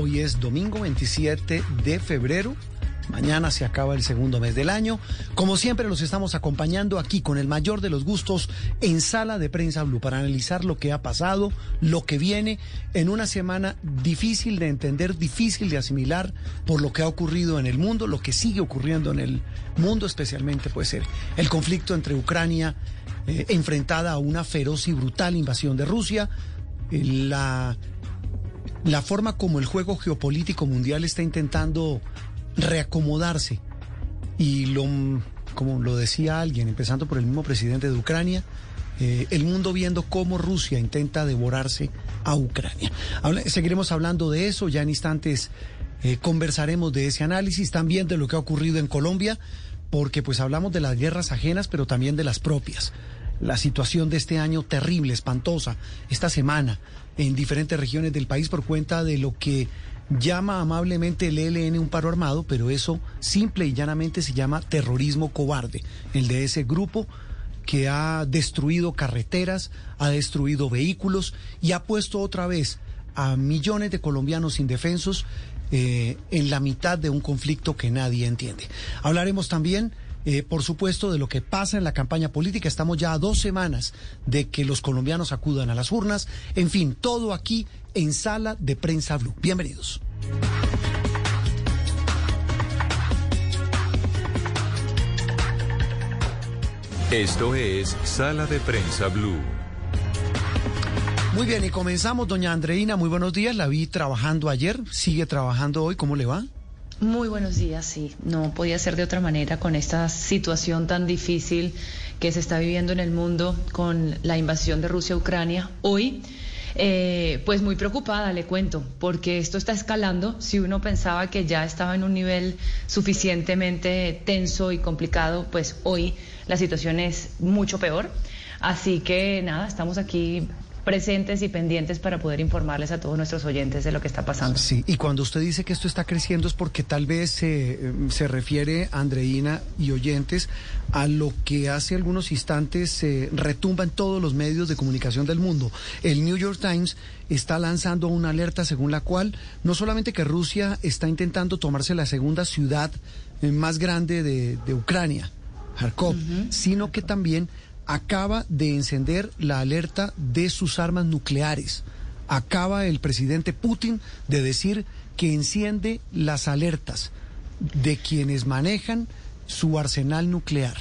Hoy es domingo 27 de febrero. Mañana se acaba el segundo mes del año. Como siempre, los estamos acompañando aquí con el mayor de los gustos en Sala de Prensa Blue para analizar lo que ha pasado, lo que viene en una semana difícil de entender, difícil de asimilar por lo que ha ocurrido en el mundo, lo que sigue ocurriendo en el mundo, especialmente puede ser el conflicto entre Ucrania eh, enfrentada a una feroz y brutal invasión de Rusia, eh, la la forma como el juego geopolítico mundial está intentando reacomodarse y lo, como lo decía alguien, empezando por el mismo presidente de Ucrania, eh, el mundo viendo cómo Rusia intenta devorarse a Ucrania. seguiremos hablando de eso, ya en instantes eh, conversaremos de ese análisis, también de lo que ha ocurrido en Colombia, porque pues hablamos de las guerras ajenas, pero también de las propias. La situación de este año terrible, espantosa, esta semana, en diferentes regiones del país por cuenta de lo que llama amablemente el ELN un paro armado, pero eso simple y llanamente se llama terrorismo cobarde, el de ese grupo que ha destruido carreteras, ha destruido vehículos y ha puesto otra vez a millones de colombianos indefensos eh, en la mitad de un conflicto que nadie entiende. Hablaremos también eh, por supuesto, de lo que pasa en la campaña política. Estamos ya a dos semanas de que los colombianos acudan a las urnas. En fin, todo aquí en Sala de Prensa Blue. Bienvenidos. Esto es Sala de Prensa Blue. Muy bien, y comenzamos, doña Andreina, muy buenos días. La vi trabajando ayer, sigue trabajando hoy, ¿cómo le va? Muy buenos días, sí. No podía ser de otra manera con esta situación tan difícil que se está viviendo en el mundo con la invasión de Rusia a Ucrania. Hoy, eh, pues muy preocupada, le cuento, porque esto está escalando. Si uno pensaba que ya estaba en un nivel suficientemente tenso y complicado, pues hoy la situación es mucho peor. Así que nada, estamos aquí presentes y pendientes para poder informarles a todos nuestros oyentes de lo que está pasando. Sí, y cuando usted dice que esto está creciendo es porque tal vez eh, se refiere, Andreina y oyentes, a lo que hace algunos instantes se retumba en todos los medios de comunicación del mundo. El New York Times está lanzando una alerta según la cual no solamente que Rusia está intentando tomarse la segunda ciudad eh, más grande de, Ucrania, Kharkov, sino que también acaba de encender la alerta de sus armas nucleares. Acaba el presidente Putin de decir que enciende las alertas de quienes manejan su arsenal nuclear.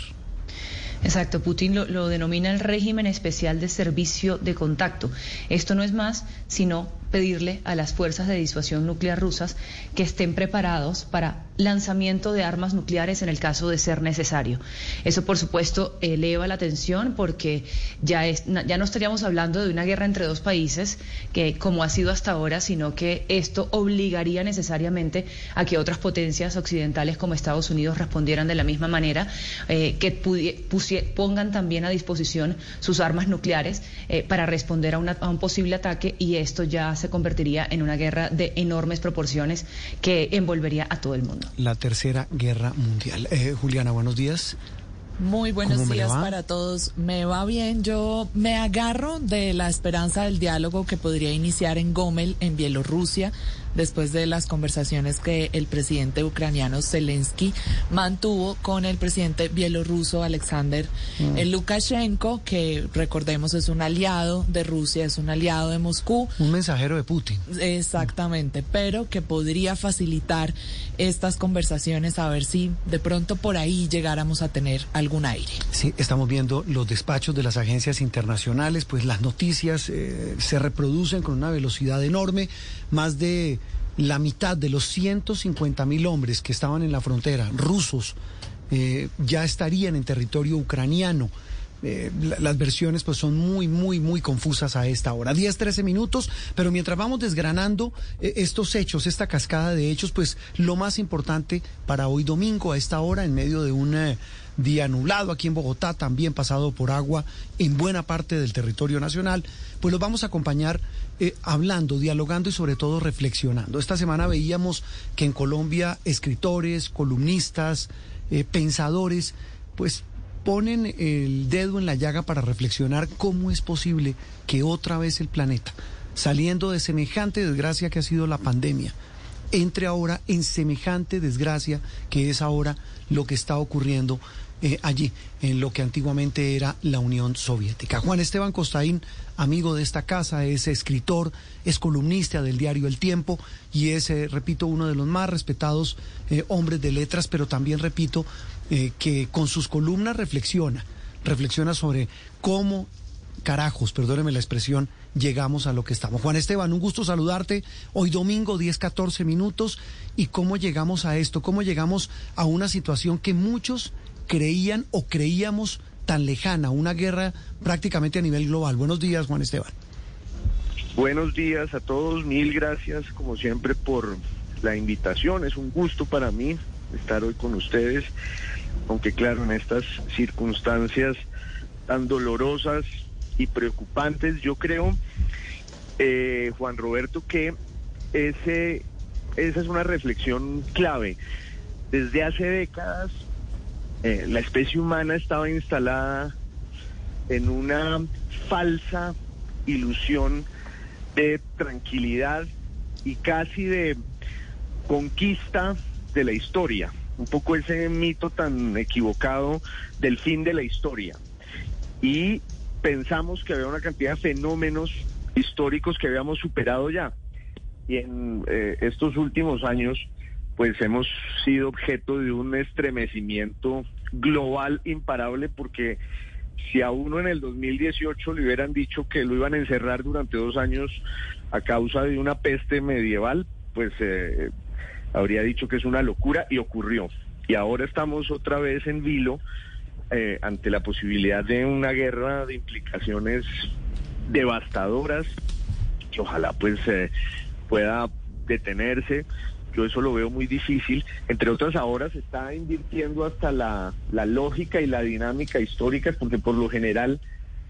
Exacto, Putin lo, denomina el régimen especial de servicio de contacto. Esto no es más sino pedirle a las fuerzas de disuasión nuclear rusas que estén preparados para lanzamiento de armas nucleares en el caso de ser necesario. Eso, por supuesto, eleva la tensión porque ya, es, ya no estaríamos hablando de una guerra entre dos países, que como ha sido hasta ahora, sino que esto obligaría necesariamente a que otras potencias occidentales como Estados Unidos respondieran de la misma manera, eh, que pongan también a disposición sus armas nucleares eh, para responder a, a un posible ataque y esto ya se convertiría en una guerra de enormes proporciones que envolvería a todo el mundo. La tercera guerra mundial. Eh, Juliana, buenos días. Muy buenos días para todos. Me va bien. Yo me agarro de la esperanza del diálogo que podría iniciar en Gomel, en Bielorrusia, después de las conversaciones que el presidente ucraniano Zelensky mantuvo con el presidente bielorruso Alexander mm. Lukashenko, que recordemos es un aliado de Rusia, es un aliado de Moscú. Un mensajero de Putin. Exactamente, pero que podría facilitar estas conversaciones a ver si de pronto por ahí llegáramos a tener algún aire. Sí, estamos viendo los despachos de las agencias internacionales, pues las noticias eh, se reproducen con una velocidad enorme, más de la mitad de los 150 mil hombres que estaban en la frontera, rusos, eh, ya estarían en territorio ucraniano. Eh, las versiones pues son muy, muy, muy confusas a esta hora. 10, 13 minutos, pero mientras vamos desgranando estos hechos, esta cascada de hechos, pues lo más importante para hoy domingo a esta hora, en medio de un día nublado aquí en Bogotá, también pasado por agua en buena parte del territorio nacional, pues los vamos a acompañar eh, hablando, dialogando y sobre todo reflexionando. Esta semana veíamos que en Colombia escritores, columnistas, eh, pensadores, pues ponen el dedo en la llaga para reflexionar cómo es posible que otra vez el planeta saliendo de semejante desgracia que ha sido la pandemia, entre ahora en semejante desgracia que es ahora lo que está ocurriendo eh, allí, en lo que antiguamente era la Unión Soviética. Juan Esteban Costaín, amigo de esta casa, es escritor, es columnista del diario El Tiempo y es, eh, repito, uno de los más respetados eh, hombres de letras, pero también, repito, que con sus columnas reflexiona, reflexiona sobre cómo carajos, perdóneme la expresión, llegamos a lo que estamos. Juan Esteban, un gusto saludarte. Hoy domingo, 10, 14 minutos. ¿Y cómo llegamos a esto? ¿Cómo llegamos a una situación que muchos creían o creíamos tan lejana, una guerra prácticamente a nivel global. Buenos días, Juan Esteban. Buenos días a todos, mil gracias como siempre por la invitación, es un gusto para mí estar hoy con ustedes, aunque claro, en estas circunstancias tan dolorosas y preocupantes, yo creo, eh, Juan Roberto, que ese, esa es una reflexión clave. Desde hace décadas eh, la especie humana estaba instalada en una falsa ilusión de tranquilidad y casi de conquista de la historia. Un poco ese mito tan equivocado del fin de la historia. Y pensamos que había una cantidad de fenómenos históricos que habíamos superado ya. Y en eh, estos últimos años pues hemos sido objeto de un estremecimiento global imparable porque si a uno en el 2018 le hubieran dicho que lo iban a encerrar durante dos años a causa de una peste medieval, pues eh, habría dicho que es una locura y ocurrió. Y ahora estamos otra vez en vilo eh, ante la posibilidad de una guerra de implicaciones devastadoras que ojalá pues eh, pueda detenerse yo eso lo veo muy difícil. Entre otras, ahora se está invirtiendo hasta la, lógica y la dinámica histórica, porque por lo general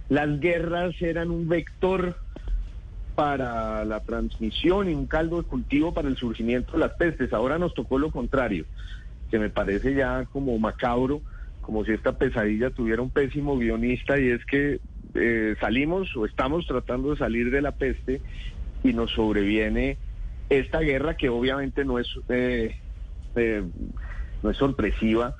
las guerras eran un vector para la transmisión y un caldo de cultivo para el surgimiento de las pestes. Ahora nos tocó lo contrario, que me parece ya como macabro, como si esta pesadilla tuviera un pésimo guionista y es que eh, salimos o estamos tratando de salir de la peste y nos sobreviene esta guerra que obviamente no es, eh, eh, no es sorpresiva,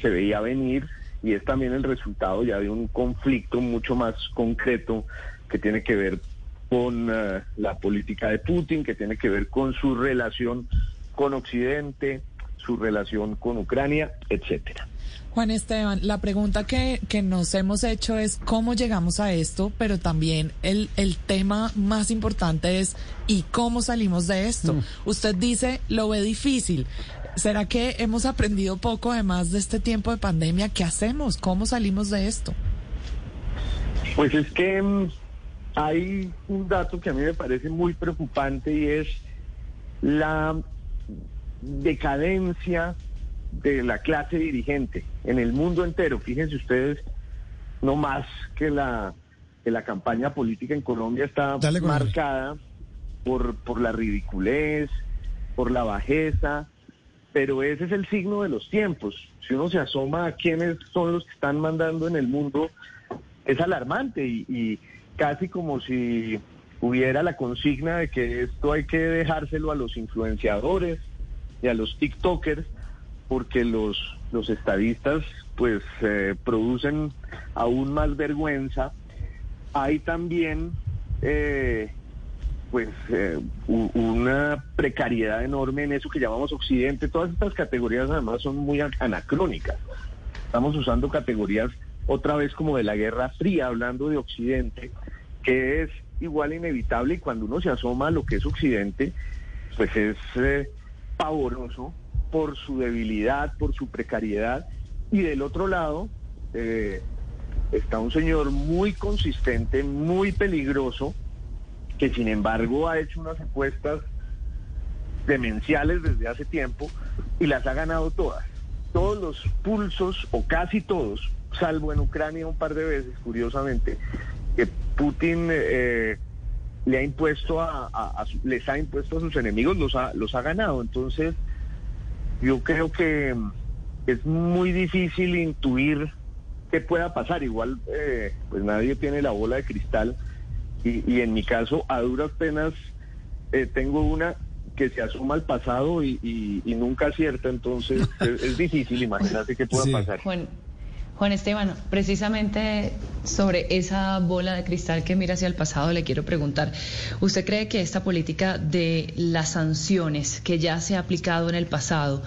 se veía venir y es también el resultado ya de un conflicto mucho más concreto que tiene que ver con eh, la política de Putin, que tiene que ver con su relación con Occidente, su relación con Ucrania, etcétera. Juan Esteban, la pregunta que, que, nos hemos hecho es cómo llegamos a esto, pero también el, el tema más importante es ¿y cómo salimos de esto? Mm. Usted dice, lo ve difícil. ¿Será que hemos aprendido poco además de este tiempo de pandemia? ¿Qué hacemos? ¿Cómo salimos de esto? Pues es que mm, hay un dato que a mí me parece muy preocupante y es la decadencia de la clase dirigente en el mundo entero. Fíjense ustedes, no más que la, que la campaña política en Colombia está marcada por, por la ridiculez, por la bajeza, pero ese es el signo de los tiempos. Si uno se asoma a quiénes son los que están mandando en el mundo, es alarmante y, y casi como si hubiera la consigna de que esto hay que dejárselo a los influenciadores y a los TikTokers porque los, los estadistas pues eh, producen aún más vergüenza. Hay también eh, pues eh, una precariedad enorme en eso que llamamos Occidente. Todas estas categorías además son muy anacrónicas. Estamos usando categorías otra vez como de la Guerra Fría, hablando de Occidente, que es igual inevitable y cuando uno se asoma a lo que es Occidente, pues es pavoroso por su debilidad, por su precariedad. Y del otro lado eh, está un señor muy consistente, muy peligroso, que sin embargo ha hecho unas apuestas demenciales desde hace tiempo y las ha ganado todas. Todos los pulsos, o casi todos, salvo en Ucrania un par de veces, curiosamente, que Putin eh, le ha impuesto a, les ha impuesto a sus enemigos, los ha, los ha ganado. Entonces, yo creo que es muy difícil intuir qué pueda pasar. Igual, eh, pues nadie tiene la bola de cristal, y, en mi caso, a duras penas, eh, tengo una que se asuma al pasado y, nunca acierta, entonces es, difícil imaginarse qué pueda pasar. Juan Esteban, precisamente sobre esa bola de cristal que mira hacia el pasado, le quiero preguntar, ¿usted cree que esta política de las sanciones que ya se ha aplicado en el pasado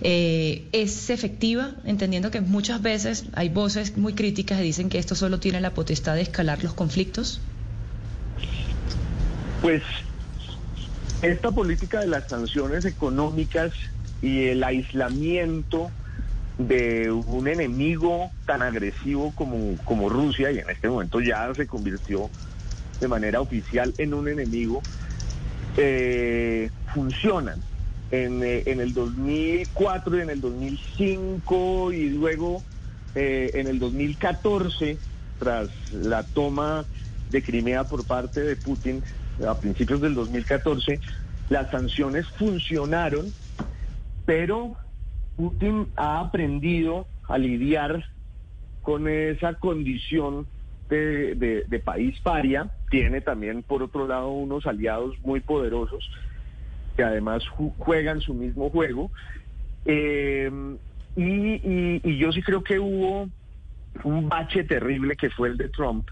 eh, es efectiva, entendiendo que muchas veces hay voces muy críticas que dicen que esto solo tiene la potestad de escalar los conflictos? Pues esta política de las sanciones económicas y el aislamiento de un enemigo tan agresivo como, como Rusia, y en este momento ya se convirtió de manera oficial en un enemigo, eh, funcionan. En, eh, en, el 2004 y en el 2005 y luego eh, en el 2014, tras la toma de Crimea por parte de Putin a principios del 2014, las sanciones funcionaron, pero Putin ha aprendido a lidiar con esa condición de, país paria. Tiene también, por otro lado, unos aliados muy poderosos que además juegan su mismo juego. Eh, y, yo sí creo que hubo un bache terrible que fue el de Trump,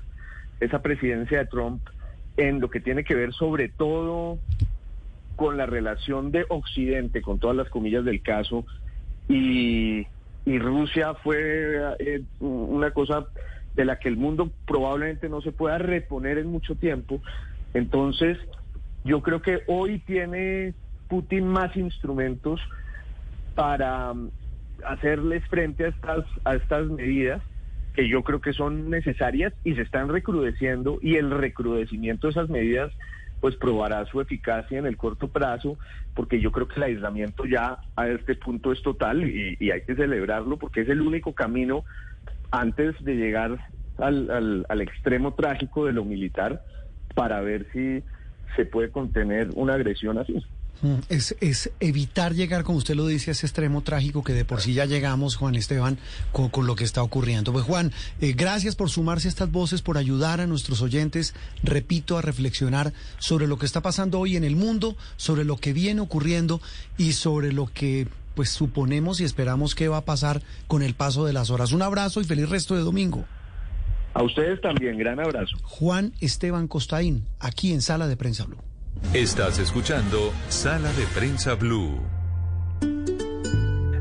esa presidencia de Trump, en lo que tiene que ver sobre todo con la relación de Occidente, con todas las comillas del caso, y, Rusia fue eh, una cosa de la que el mundo probablemente no se pueda reponer en mucho tiempo. Entonces, yo creo que hoy tiene Putin más instrumentos para um, hacerles frente a estas, a estas medidas que yo creo que son necesarias y se están recrudeciendo y el recrudecimiento de esas medidas pues probará su eficacia en el corto plazo, porque yo creo que el aislamiento ya a este punto es total y, hay que celebrarlo porque es el único camino antes de llegar al, al extremo trágico de lo militar para ver si se puede contener una agresión así. Mm, es, es, evitar llegar, como usted lo dice, a ese extremo trágico que de por sí ya llegamos, Juan Esteban, con, lo que está ocurriendo. Pues Juan, eh, gracias por sumarse a estas voces, por ayudar a nuestros oyentes, repito, a reflexionar sobre lo que está pasando hoy en el mundo, sobre lo que viene ocurriendo y sobre lo que pues suponemos y esperamos que va a pasar con el paso de las horas. Un abrazo y feliz resto de domingo. A ustedes también, gran abrazo. Juan Esteban Costaín, aquí en Sala de Prensa Blue. Estás escuchando Sala de Prensa Blue.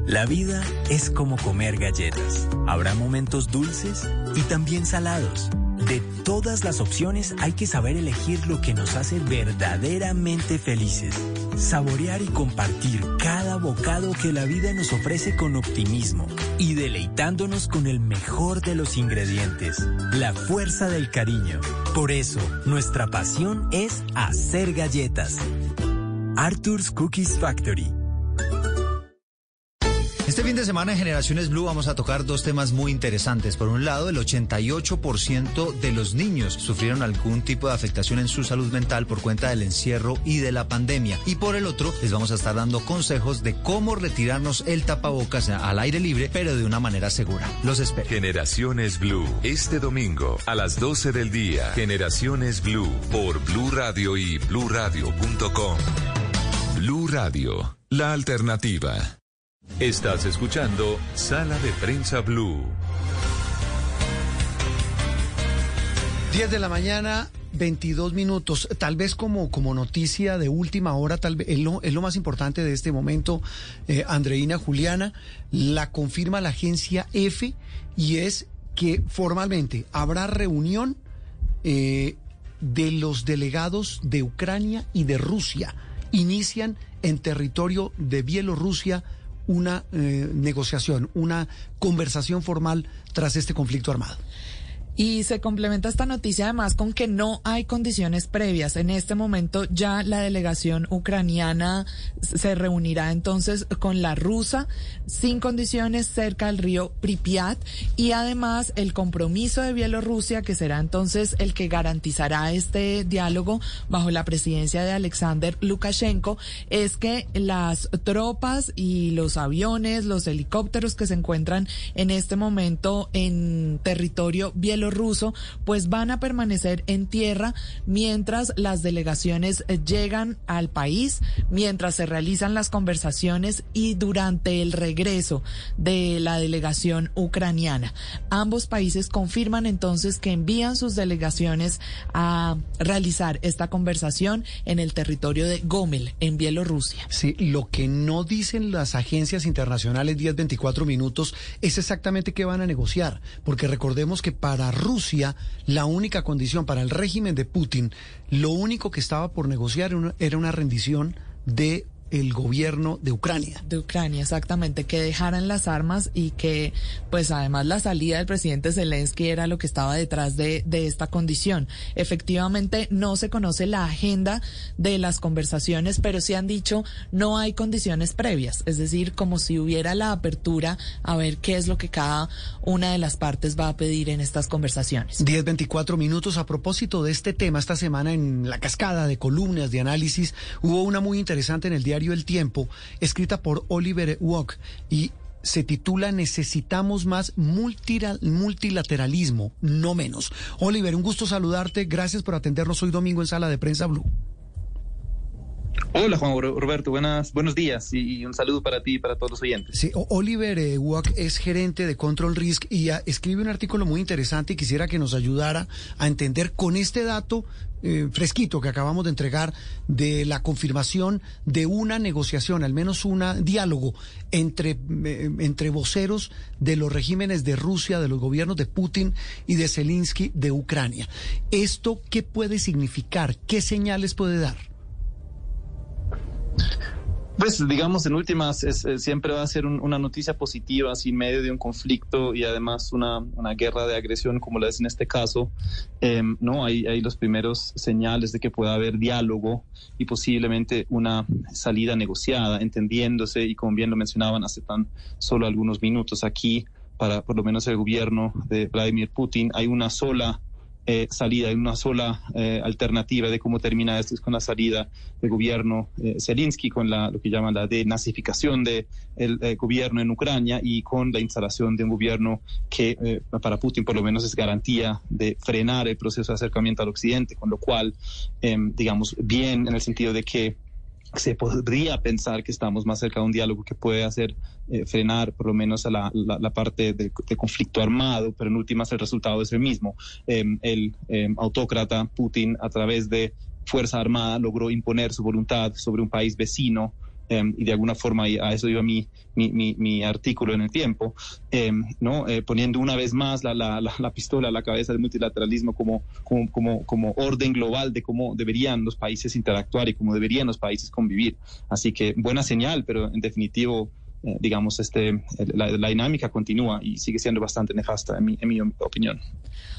La vida es como comer galletas. Habrá momentos dulces y también salados. De todas las opciones hay que saber elegir lo que nos hace verdaderamente felices. Saborear y compartir cada bocado que la vida nos ofrece con optimismo y deleitándonos con el mejor de los ingredientes, la fuerza del cariño. Por eso, nuestra pasión es hacer galletas. Arthur's Cookies Factory este fin de semana en Generaciones Blue vamos a tocar dos temas muy interesantes. Por un lado, el 88% de los niños sufrieron algún tipo de afectación en su salud mental por cuenta del encierro y de la pandemia. Y por el otro, les vamos a estar dando consejos de cómo retirarnos el tapabocas al aire libre, pero de una manera segura. Los espero. Generaciones Blue, este domingo a las 12 del día. Generaciones Blue por Blue Radio y bluradio.com. Blue Radio, la alternativa. Estás escuchando Sala de Prensa Blue. 10 de la mañana, 22 minutos. Tal vez como, como noticia de última hora, tal vez es lo, más importante de este momento, eh, Andreina Juliana, la confirma la agencia F y es que formalmente habrá reunión eh, de los delegados de Ucrania y de Rusia. Inician en territorio de Bielorrusia una eh, negociación, una conversación formal tras este conflicto armado. Y se complementa esta noticia además con que no hay condiciones previas. En este momento ya la delegación ucraniana se reunirá entonces con la rusa sin condiciones cerca del río Pripyat y además el compromiso de Bielorrusia que será entonces el que garantizará este diálogo bajo la presidencia de Alexander Lukashenko es que las tropas y los aviones, los helicópteros que se encuentran en este momento en territorio bielorruso bielorruso, pues van a permanecer en tierra mientras las delegaciones eh, llegan al país, mientras se realizan las conversaciones y durante el regreso de la delegación ucraniana. Ambos países confirman entonces que envían sus delegaciones a realizar esta conversación en el territorio de Gomel, en Bielorrusia. Sí, lo que no dicen las agencias internacionales 10-24 minutos es exactamente qué van a negociar, porque recordemos que para Rusia la única condición para el régimen de Putin, lo único que estaba por negociar era una rendición de el gobierno de Ucrania. De Ucrania, exactamente, que dejaran las armas y que, pues además la salida del presidente Zelensky era lo que estaba detrás de, de esta condición. Efectivamente, no se conoce la agenda de las conversaciones, pero sí han dicho no hay condiciones previas, es decir, como si hubiera la apertura a ver qué es lo que cada una de las partes va a pedir en estas conversaciones. 10, 24 minutos a propósito de este tema esta semana en la cascada de columnas de análisis, hubo una muy interesante en el día el Tiempo, escrita por Oliver Walk y se titula Necesitamos más multilateralismo, no menos. Oliver, un gusto saludarte. Gracias por atendernos hoy domingo en Sala de Prensa Blue. Hola Juan Roberto, buenas, buenos días y un saludo para ti y para todos los oyentes. Sí, Oliver eh, es gerente de Control Risk y escribe un artículo muy interesante y quisiera que nos ayudara a entender con este dato eh, fresquito que acabamos de entregar de la confirmación de una negociación, al menos un diálogo entre, eh, entre voceros de los regímenes de Rusia, de los gobiernos de Putin y de Zelensky de Ucrania. ¿Esto qué puede significar? ¿Qué señales puede dar? Pues digamos, en últimas, es, siempre va a ser una noticia positiva sin medio de un conflicto y además una, una guerra de agresión como la es en este caso. Em, no, hay, hay los primeros señales de que pueda haber diálogo y posiblemente una salida negociada, entendiéndose y como bien lo mencionaban hace tan solo algunos minutos aquí, para por lo menos el gobierno de Vladimir Putin, hay una sola eh, salida, hay una sola eh, alternativa de cómo termina esto es con la salida del gobierno eh, Zelensky, con la, lo que llaman la denazificación del de gobierno en Ucrania y con la instalación de un gobierno que eh, para Putin por lo menos es garantía de frenar el proceso de acercamiento al occidente, con lo cual, em, digamos, bien en el sentido de que se podría pensar que estamos más cerca de un diálogo que puede hacer eh, frenar por lo menos a la, la, parte de, conflicto armado, pero en últimas el resultado es el mismo. Em, el em, autócrata Putin a través de fuerza armada logró imponer su voluntad sobre un país vecino Em, y de alguna forma a eso iba mi, mi, mi, artículo en el tiempo, em, ¿no? Eh, poniendo una vez más la, la, la, pistola a la cabeza del multilateralismo como, como, como, como orden global de cómo deberían los países interactuar y cómo deberían los países convivir. Así que buena señal, pero en definitivo digamos, este, la, dinámica continúa y sigue siendo bastante nefasta, en mi, en mi opinión.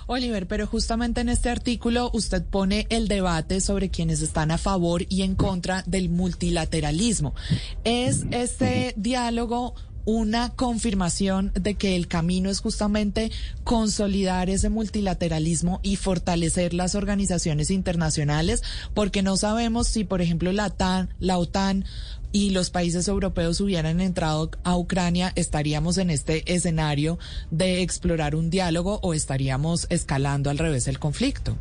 Oliver, pero justamente en este artículo usted pone el debate sobre quienes están a favor y en contra del multilateralismo. ¿Es este diálogo una confirmación de que el camino es justamente consolidar ese multilateralismo y fortalecer las organizaciones internacionales, porque no sabemos si, por ejemplo, la, TAN, la OTAN y los países europeos hubieran entrado a Ucrania, estaríamos en este escenario de explorar un diálogo o estaríamos escalando al revés el conflicto.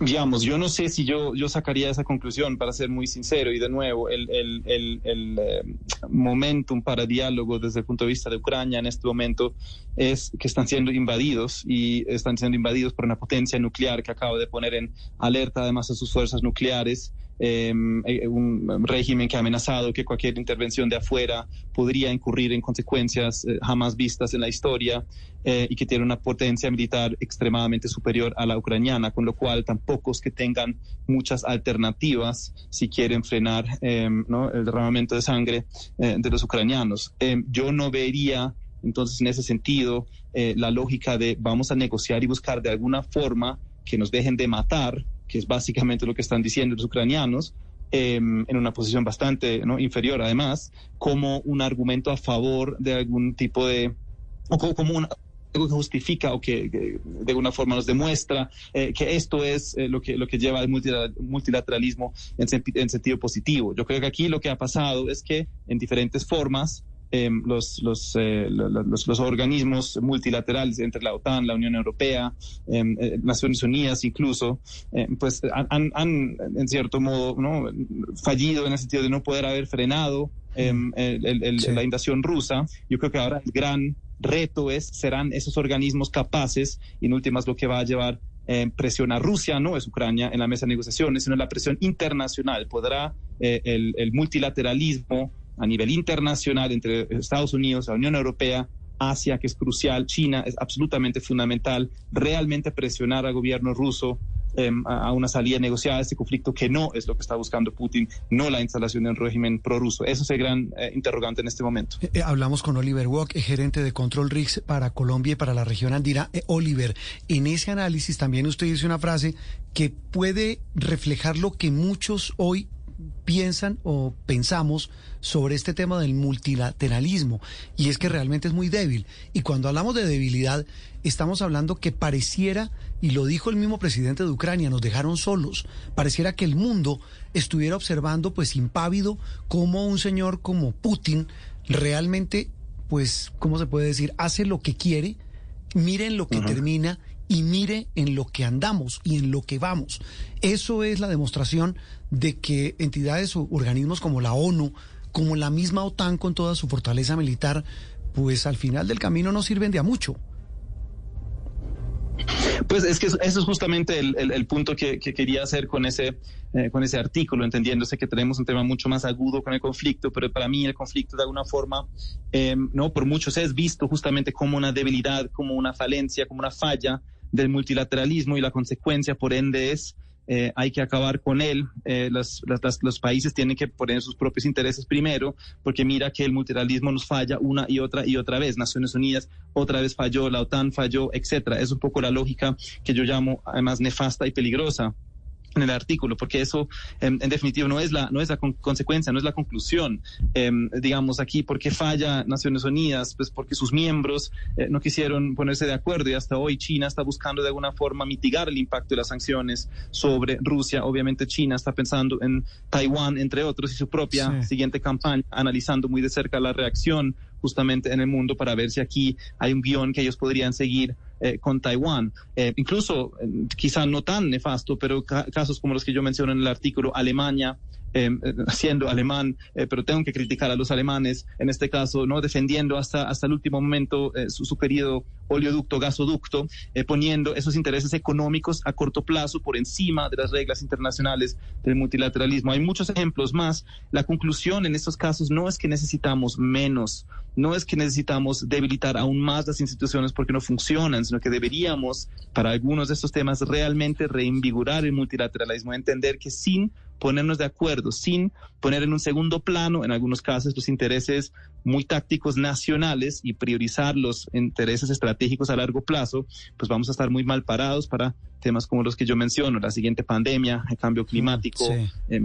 Digamos, yo no sé si yo, yo sacaría esa conclusión, para ser muy sincero, y de nuevo, el, el, el, el eh, momentum para diálogo desde el punto de vista de Ucrania en este momento es que están siendo invadidos y están siendo invadidos por una potencia nuclear que acaba de poner en alerta además a sus fuerzas nucleares eh, un régimen que ha amenazado que cualquier intervención de afuera podría incurrir en consecuencias eh, jamás vistas en la historia eh, y que tiene una potencia militar extremadamente superior a la ucraniana, con lo cual tampoco es que tengan muchas alternativas si quieren frenar em, el derramamiento de sangre de los ucranianos. Em, yo no vería entonces en ese sentido la lógica de vamos a negociar y buscar de alguna forma que nos dejen de matar que es básicamente lo que están diciendo los ucranianos, em, en una posición bastante inferior además, como un argumento a favor de algún tipo de, o como, algo que justifica o que, de alguna forma nos demuestra eh, que esto es eh, lo, que, lo que lleva al multilateralismo en, en, sentido positivo. Yo creo que aquí lo que ha pasado es que en diferentes formas em, los, los, los, organismos multilaterales entre la OTAN, la Unión Europea, em, Naciones Unidas incluso, em, pues han, han, en cierto modo ¿no? fallido en el sentido de no poder haber frenado la invasión rusa. Yo creo que ahora el gran reto es, serán esos organismos capaces, y en últimas lo que va a llevar eh, presión a Rusia, no es Ucrania, en la mesa de negociaciones, sino la presión internacional. ¿Podrá eh, el, multilateralismo a nivel internacional entre Estados Unidos, la Unión Europea, Asia, que es crucial, China, es absolutamente fundamental, realmente presionar al gobierno ruso Em, a una salida negociada de este conflicto, que no es lo que está buscando Putin, no la instalación de un régimen prorruso. Eso es el gran eh, interrogante en este momento. Eh, eh, hablamos con Oliver Walk, gerente de Control Risks para Colombia y para la región andina. Oliver, en ese análisis también usted dice una frase que puede reflejar lo que muchos hoy piensan o pensamos sobre este tema del multilateralismo y es que realmente es muy débil. Y cuando hablamos de debilidad, estamos hablando que pareciera, y lo dijo el mismo presidente de Ucrania, nos dejaron solos, pareciera que el mundo estuviera observando pues impávido cómo un señor como Putin realmente, pues, ¿cómo se puede decir?, hace lo que quiere, miren lo que termina y mire en lo que andamos y en lo que vamos. Eso es la demostración de que entidades o organismos como la ONU, como la misma OTAN con toda su fortaleza militar, pues al final del camino no sirven de a mucho. Pues es que eso es justamente el, punto que, quería hacer con ese, eh, con ese artículo, entendiéndose que tenemos un tema mucho más agudo con el conflicto, pero para mí el conflicto de alguna forma, eh, no por muchos es visto justamente como una debilidad, como una falencia, como una falla del multilateralismo y la consecuencia, por ende, es eh, hay que acabar con él. Eh, los, los, países tienen que poner sus propios intereses primero, porque mira que el multilateralismo nos falla una y otra y otra vez. Naciones Unidas otra vez falló, la OTAN falló, etcétera. Es un poco la lógica que yo llamo además nefasta y peligrosa en el artículo, porque eso en, definitiva no es la no es la consecuencia, no es la conclusión. Em, digamos aquí, ¿por qué falla Naciones Unidas? Pues porque sus miembros eh, no quisieron ponerse de acuerdo y hasta hoy China está buscando de alguna forma mitigar el impacto de las sanciones sobre Rusia. Obviamente China está pensando en Taiwán, entre otros, y su propia siguiente campaña, analizando muy de cerca la reacción justamente en el mundo para ver si aquí hay un guion que ellos podrían seguir eh, con Taiwán. Eh, incluso, eh, quizá no tan nefasto, pero casos como los que yo menciono en el artículo, Alemania, Em, eh, siendo alemán, eh, pero tengo que criticar a los alemanes, en este caso, no defendiendo hasta, hasta el último momento eh, su, querido oleoducto, gasoducto, poniendo esos intereses económicos a corto plazo por encima de las reglas internacionales del multilateralismo. Hay muchos ejemplos más. La conclusión en estos casos no es que necesitamos menos, no es que necesitamos debilitar aún más las instituciones porque no funcionan, sino que deberíamos, para algunos de estos temas, realmente reinvigorar el multilateralismo, entender que sin ponernos de acuerdo, sin poner en un segundo plano, en algunos casos, los intereses muy tácticos nacionales y priorizar los intereses estratégicos a largo plazo, pues vamos a estar muy mal parados para temas como los que yo menciono, la siguiente pandemia, el cambio climático, eh,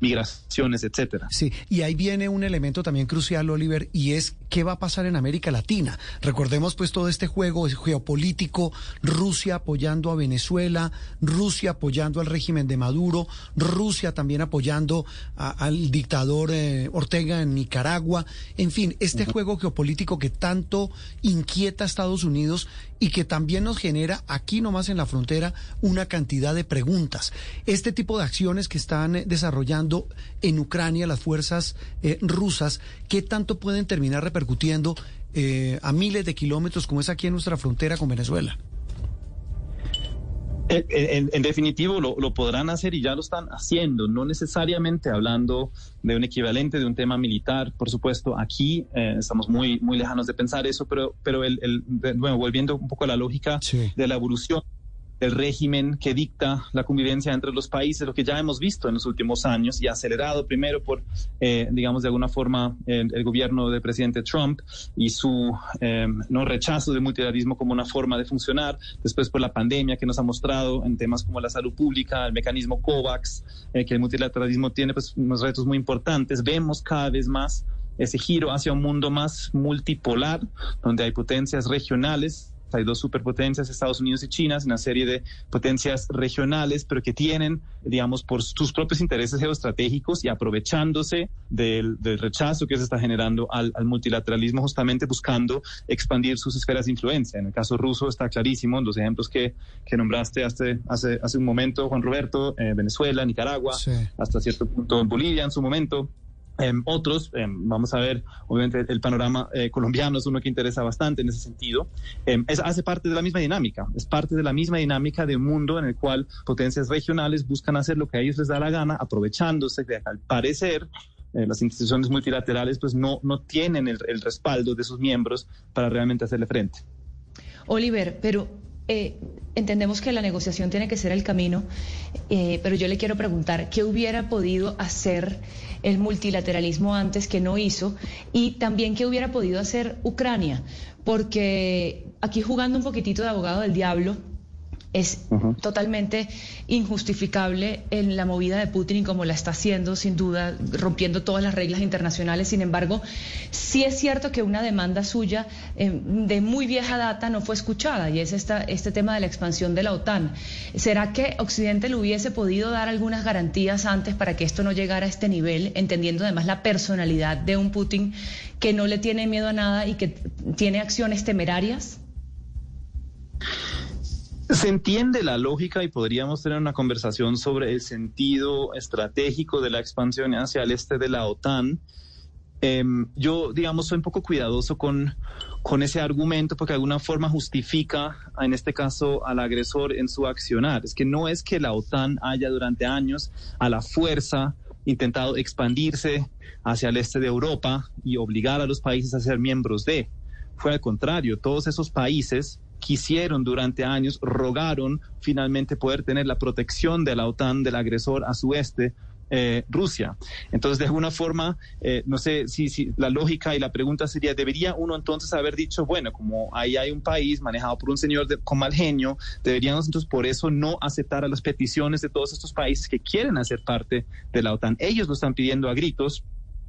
migraciones, etcétera. Sí, y ahí viene un elemento también crucial, Oliver, y es qué va a pasar en América Latina. Recordemos pues todo este juego geopolítico, Rusia apoyando a Venezuela, Rusia apoyando al régimen de Maduro, Rusia también apoyando al dictador eh, Ortega en Nicaragua, en fin, este juego geopolítico que tanto inquieta a Estados Unidos y que también nos genera aquí nomás en la frontera una cantidad de preguntas. Este tipo de acciones que están eh, desarrollando en Ucrania las fuerzas eh, rusas, ¿qué tanto pueden terminar repercutiendo eh, a miles de kilómetros como es aquí en nuestra frontera con Venezuela? En, definitivo lo, podrán hacer y ya lo están haciendo, no necesariamente hablando de un equivalente de un tema militar, por supuesto, aquí eh, estamos muy, muy lejanos de pensar eso, pero, pero el, bueno, volviendo un poco a la lógica de la evolución el régimen que dicta la convivencia entre los países, lo que ya hemos visto en los últimos años y acelerado primero por, eh, digamos, de alguna forma el, gobierno del presidente Trump y su eh, no rechazo del multilateralismo como una forma de funcionar, después por la pandemia que nos ha mostrado en temas como la salud pública, el mecanismo COVAX, eh, que el multilateralismo tiene pues, unos retos muy importantes, vemos cada vez más ese giro hacia un mundo más multipolar, donde hay potencias regionales hay dos superpotencias, Estados Unidos y China, una serie de potencias regionales, pero que tienen, digamos, por sus propios intereses geoestratégicos y aprovechándose del, rechazo que se está generando al, multilateralismo, justamente buscando expandir sus esferas de influencia. En el caso ruso está clarísimo, los ejemplos que, que nombraste hace, hace, hace un momento, Juan Roberto, eh, Venezuela, Nicaragua, hasta cierto punto en Bolivia en su momento. Em, otros, em, vamos a ver, obviamente el panorama eh, colombiano es uno que interesa bastante en ese sentido, em, es, hace parte de la misma dinámica, es parte de la misma dinámica de un mundo en el cual potencias regionales buscan hacer lo que a ellos les da la gana, aprovechándose de, al parecer, eh, las instituciones multilaterales pues no, no tienen el, el respaldo de sus miembros para realmente hacerle frente. Oliver, pero eh, entendemos que la negociación tiene que ser el camino, eh, pero yo le quiero preguntar, ¿qué hubiera podido hacer el multilateralismo antes que no hizo? Y también, ¿qué hubiera podido hacer Ucrania? Porque aquí jugando un poquitito de abogado del diablo, es totalmente injustificable en la movida de Putin y como la está haciendo, sin duda, rompiendo todas las reglas internacionales. Sin embargo, sí es cierto que una demanda suya eh, de muy vieja data no fue escuchada y es esta, este tema de la expansión de la OTAN. ¿Será que Occidente le hubiese podido dar algunas garantías antes para que esto no llegara a este nivel, entendiendo además la personalidad de un Putin que no le tiene miedo a nada y que tiene acciones temerarias? Se entiende la lógica y podríamos tener una conversación sobre el sentido estratégico de la expansión hacia el este de la OTAN. Em, yo, digamos, soy un poco cuidadoso con, con ese argumento porque de alguna forma justifica, en este caso, al agresor en su accionar. Es que no es que la OTAN haya durante años a la fuerza intentado expandirse hacia el este de Europa y obligar a los países a ser miembros de. Fue al contrario, todos esos países quisieron durante años, rogaron finalmente poder tener la protección de la OTAN del agresor a su este, eh, Rusia. Entonces, de alguna forma, eh, no sé si, si, la lógica y la pregunta sería, ¿debería uno entonces haber dicho, bueno, como ahí hay un país manejado por un señor con mal genio, deberíamos entonces por eso no aceptar a las peticiones de todos estos países que quieren hacer parte de la OTAN? Ellos lo están pidiendo a gritos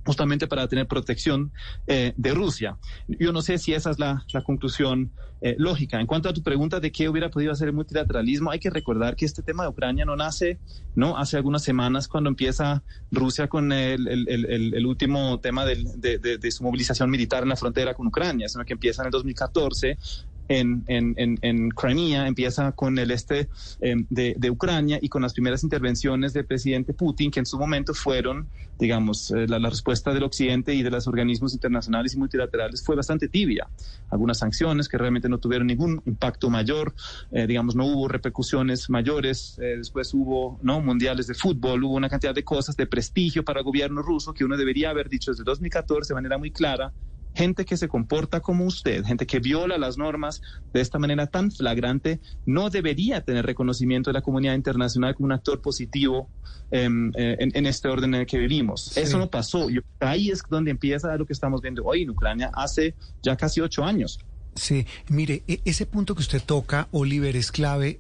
justamente para tener protección eh, de Rusia. Yo no sé si esa es la, conclusión eh, lógica. En cuanto a tu pregunta de qué hubiera podido hacer el multilateralismo, hay que recordar que este tema de Ucrania no nace, ¿no? Hace algunas semanas cuando empieza Rusia con el, último tema de, de, su movilización militar en la frontera con Ucrania, sino que empieza en el 2014 en, en, en, Crimea, empieza con el este em, de, Ucrania y con las primeras intervenciones del presidente Putin, que en su momento fueron, digamos, eh, la, respuesta del Occidente y de los organismos internacionales y multilaterales fue bastante tibia. Algunas sanciones que realmente no tuvieron ningún impacto mayor, eh, digamos, no hubo repercusiones mayores, eh, después hubo no mundiales de fútbol, hubo una cantidad de cosas de prestigio para el gobierno ruso que uno debería haber dicho desde 2014 de manera muy clara gente que se comporta como usted, gente que viola las normas de esta manera tan flagrante, no debería tener reconocimiento de la comunidad internacional como un actor positivo em, eh, en, este orden en el que vivimos. Eso no pasó. Y ahí es donde empieza lo que estamos viendo hoy en Ucrania hace ya casi ocho años. Sí, mire, e, ese punto que usted toca, Oliver, es clave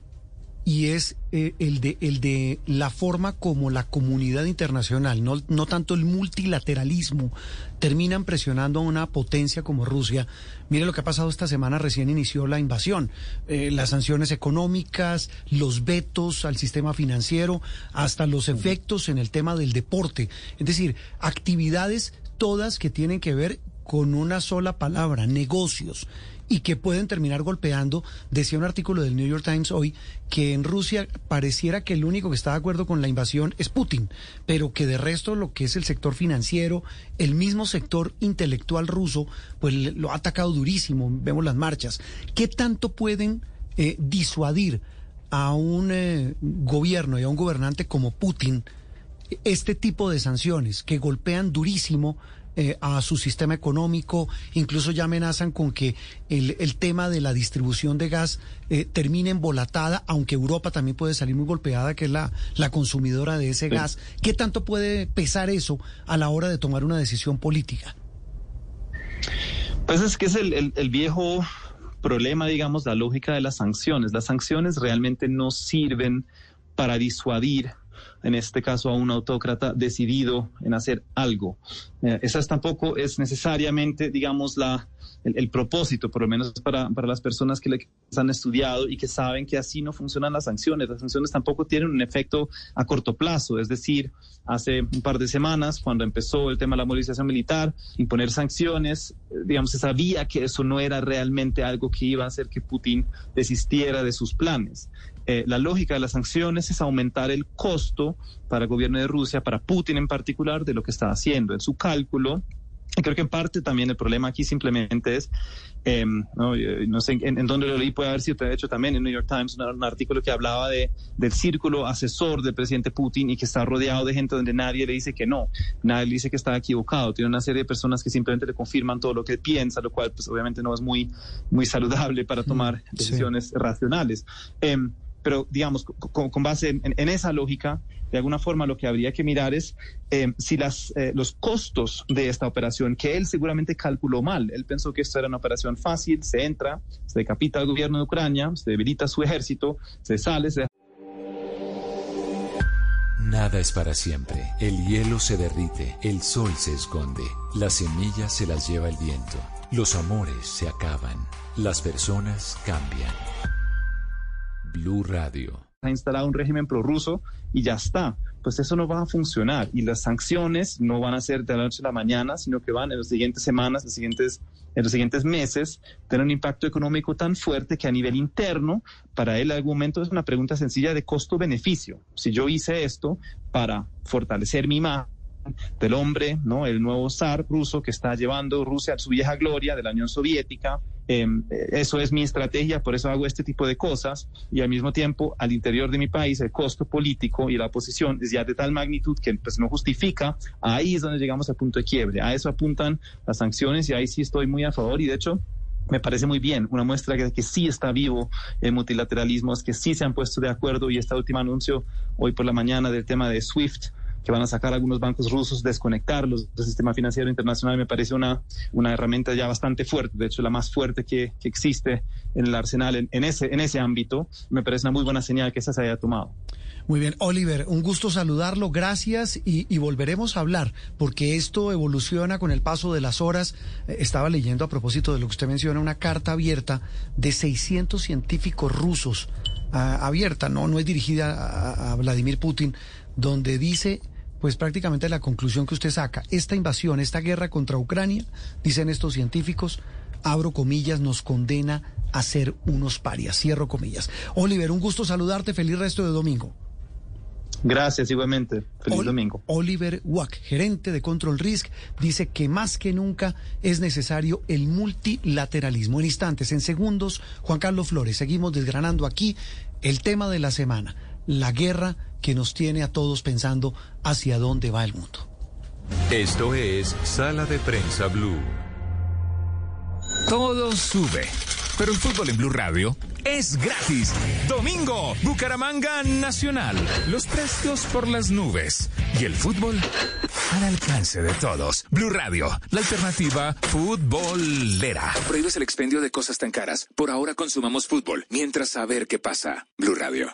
y es eh, el, de, el de la forma como la comunidad internacional, no, no tanto el multilateralismo, terminan presionando a una potencia como Rusia. Mire lo que ha pasado esta semana, recién inició la invasión, eh, las sanciones económicas, los vetos al sistema financiero, hasta los efectos en el tema del deporte. Es decir, actividades todas que tienen que ver con una sola palabra, negocios y que pueden terminar golpeando. Decía un artículo del New York Times hoy que en Rusia pareciera que el único que está de acuerdo con la invasión es Putin, pero que de resto lo que es el sector financiero, el mismo sector intelectual ruso, pues lo ha atacado durísimo. Vemos las marchas. ¿Qué tanto pueden eh, disuadir a un eh, gobierno y a un gobernante como Putin este tipo de sanciones que golpean durísimo eh, a su sistema económico, incluso ya amenazan con que el, el tema de la distribución de gas eh, termine embolatada, aunque Europa también puede salir muy golpeada, que es la, la consumidora de ese gas. ¿Qué tanto puede pesar eso a la hora de tomar una decisión política? Pues es que es el, el viejo problema, digamos, la lógica de las sanciones. Las sanciones realmente no sirven para disuadir en este caso a un autócrata decidido en hacer algo. Eh, esa tampoco es necesariamente, digamos, la, el, propósito, por lo menos para, para las personas que les han estudiado y que saben que así no funcionan las sanciones. Las sanciones tampoco tienen un efecto a corto plazo, es decir, hace un par de semanas, cuando empezó el tema de la movilización militar, imponer sanciones, eh, digamos, se sabía que eso no era realmente algo que iba a hacer que Putin desistiera de sus planes. Eh, la lógica de las sanciones es aumentar el costo para el gobierno de Rusia, para Putin en particular, de lo que está haciendo. En su cálculo, creo que en parte también el problema aquí simplemente es, em, eh, no, sé en, dónde lo leí, puede haber sido de hecho también en New York Times, un, artículo que hablaba de, del círculo asesor del presidente Putin y que está rodeado de gente donde nadie le dice que no, nadie le dice que está equivocado, tiene una serie de personas que simplemente le confirman todo lo que piensa, lo cual pues obviamente no es muy, muy saludable para tomar decisiones racionales. Em, pero digamos, con, base en, esa lógica, de alguna forma lo que habría que mirar es eh, si las, eh, los costos de esta operación, que él seguramente calculó mal, él pensó que esto era una operación fácil, se entra, se decapita al gobierno de Ucrania, se debilita su ejército, se sale. Nada es para siempre. El hielo se derrite, el sol se esconde, las semillas se las lleva el viento, los amores se acaban, las personas cambian. Blue Radio. Ha instalado un régimen prorruso y ya está. Pues eso no va a funcionar y las sanciones no van a ser de la noche a la mañana, sino que van en las siguientes semanas, los siguientes, en los siguientes meses, tener un impacto económico tan fuerte que a nivel interno, para él en algún momento es una pregunta sencilla de costo-beneficio. Si yo hice esto para fortalecer mi imagen, del hombre, ¿no? El nuevo zar ruso que está llevando Rusia a su vieja gloria de la Unión Soviética. Em, eso es mi estrategia, por eso hago este tipo de cosas. Y al mismo tiempo al interior de mi país el costo político y la oposición es ya de tal magnitud que pues no justifica, ahí es donde llegamos al punto de quiebre, a eso apuntan las sanciones y ahí sí estoy muy a favor. Y de hecho me parece muy bien, una muestra de que sí está vivo el multilateralismo, es que sí se han puesto de acuerdo. Y este último anuncio hoy por la mañana del tema de SWIFT, que van a sacar algunos bancos rusos, desconectarlos del sistema financiero internacional, me parece una, una herramienta ya bastante fuerte, de hecho la más fuerte que, que existe en el arsenal en, ese, en ese ámbito. Me parece una muy buena señal que esa se haya tomado. Muy bien, Oliver, un gusto saludarlo, gracias y, y, volveremos a hablar, porque esto evoluciona con el paso de las horas. Eh, estaba leyendo a propósito de lo que usted menciona, una carta abierta de 600 científicos rusos, ah, abierta, no, no es dirigida a Vladimir Putin, donde dice pues prácticamente la conclusión que usted saca. Esta invasión, esta guerra contra Ucrania, dicen estos científicos, abro comillas, nos condena a ser unos parias, cierro comillas. Oliver, un gusto saludarte, feliz resto de domingo. Gracias, igualmente. Feliz domingo. Oliver Wack, gerente de Control Risk, dice que más que nunca es necesario el multilateralismo. En instantes, en segundos, Juan Carlos Flores, seguimos desgranando aquí el tema de la semana, la guerra que nos tiene a todos pensando hacia dónde va el mundo. Esto es Sala de Prensa Blue. Todo sube, pero el fútbol en Blue Radio es gratis. Domingo, Bucaramanga Nacional. Los precios por las nubes. Y el fútbol al alcance de todos. Blue Radio, la alternativa futbolera. Prohíbes el expendio de cosas tan caras. Por ahora consumamos fútbol, mientras saber qué pasa. Blue Radio.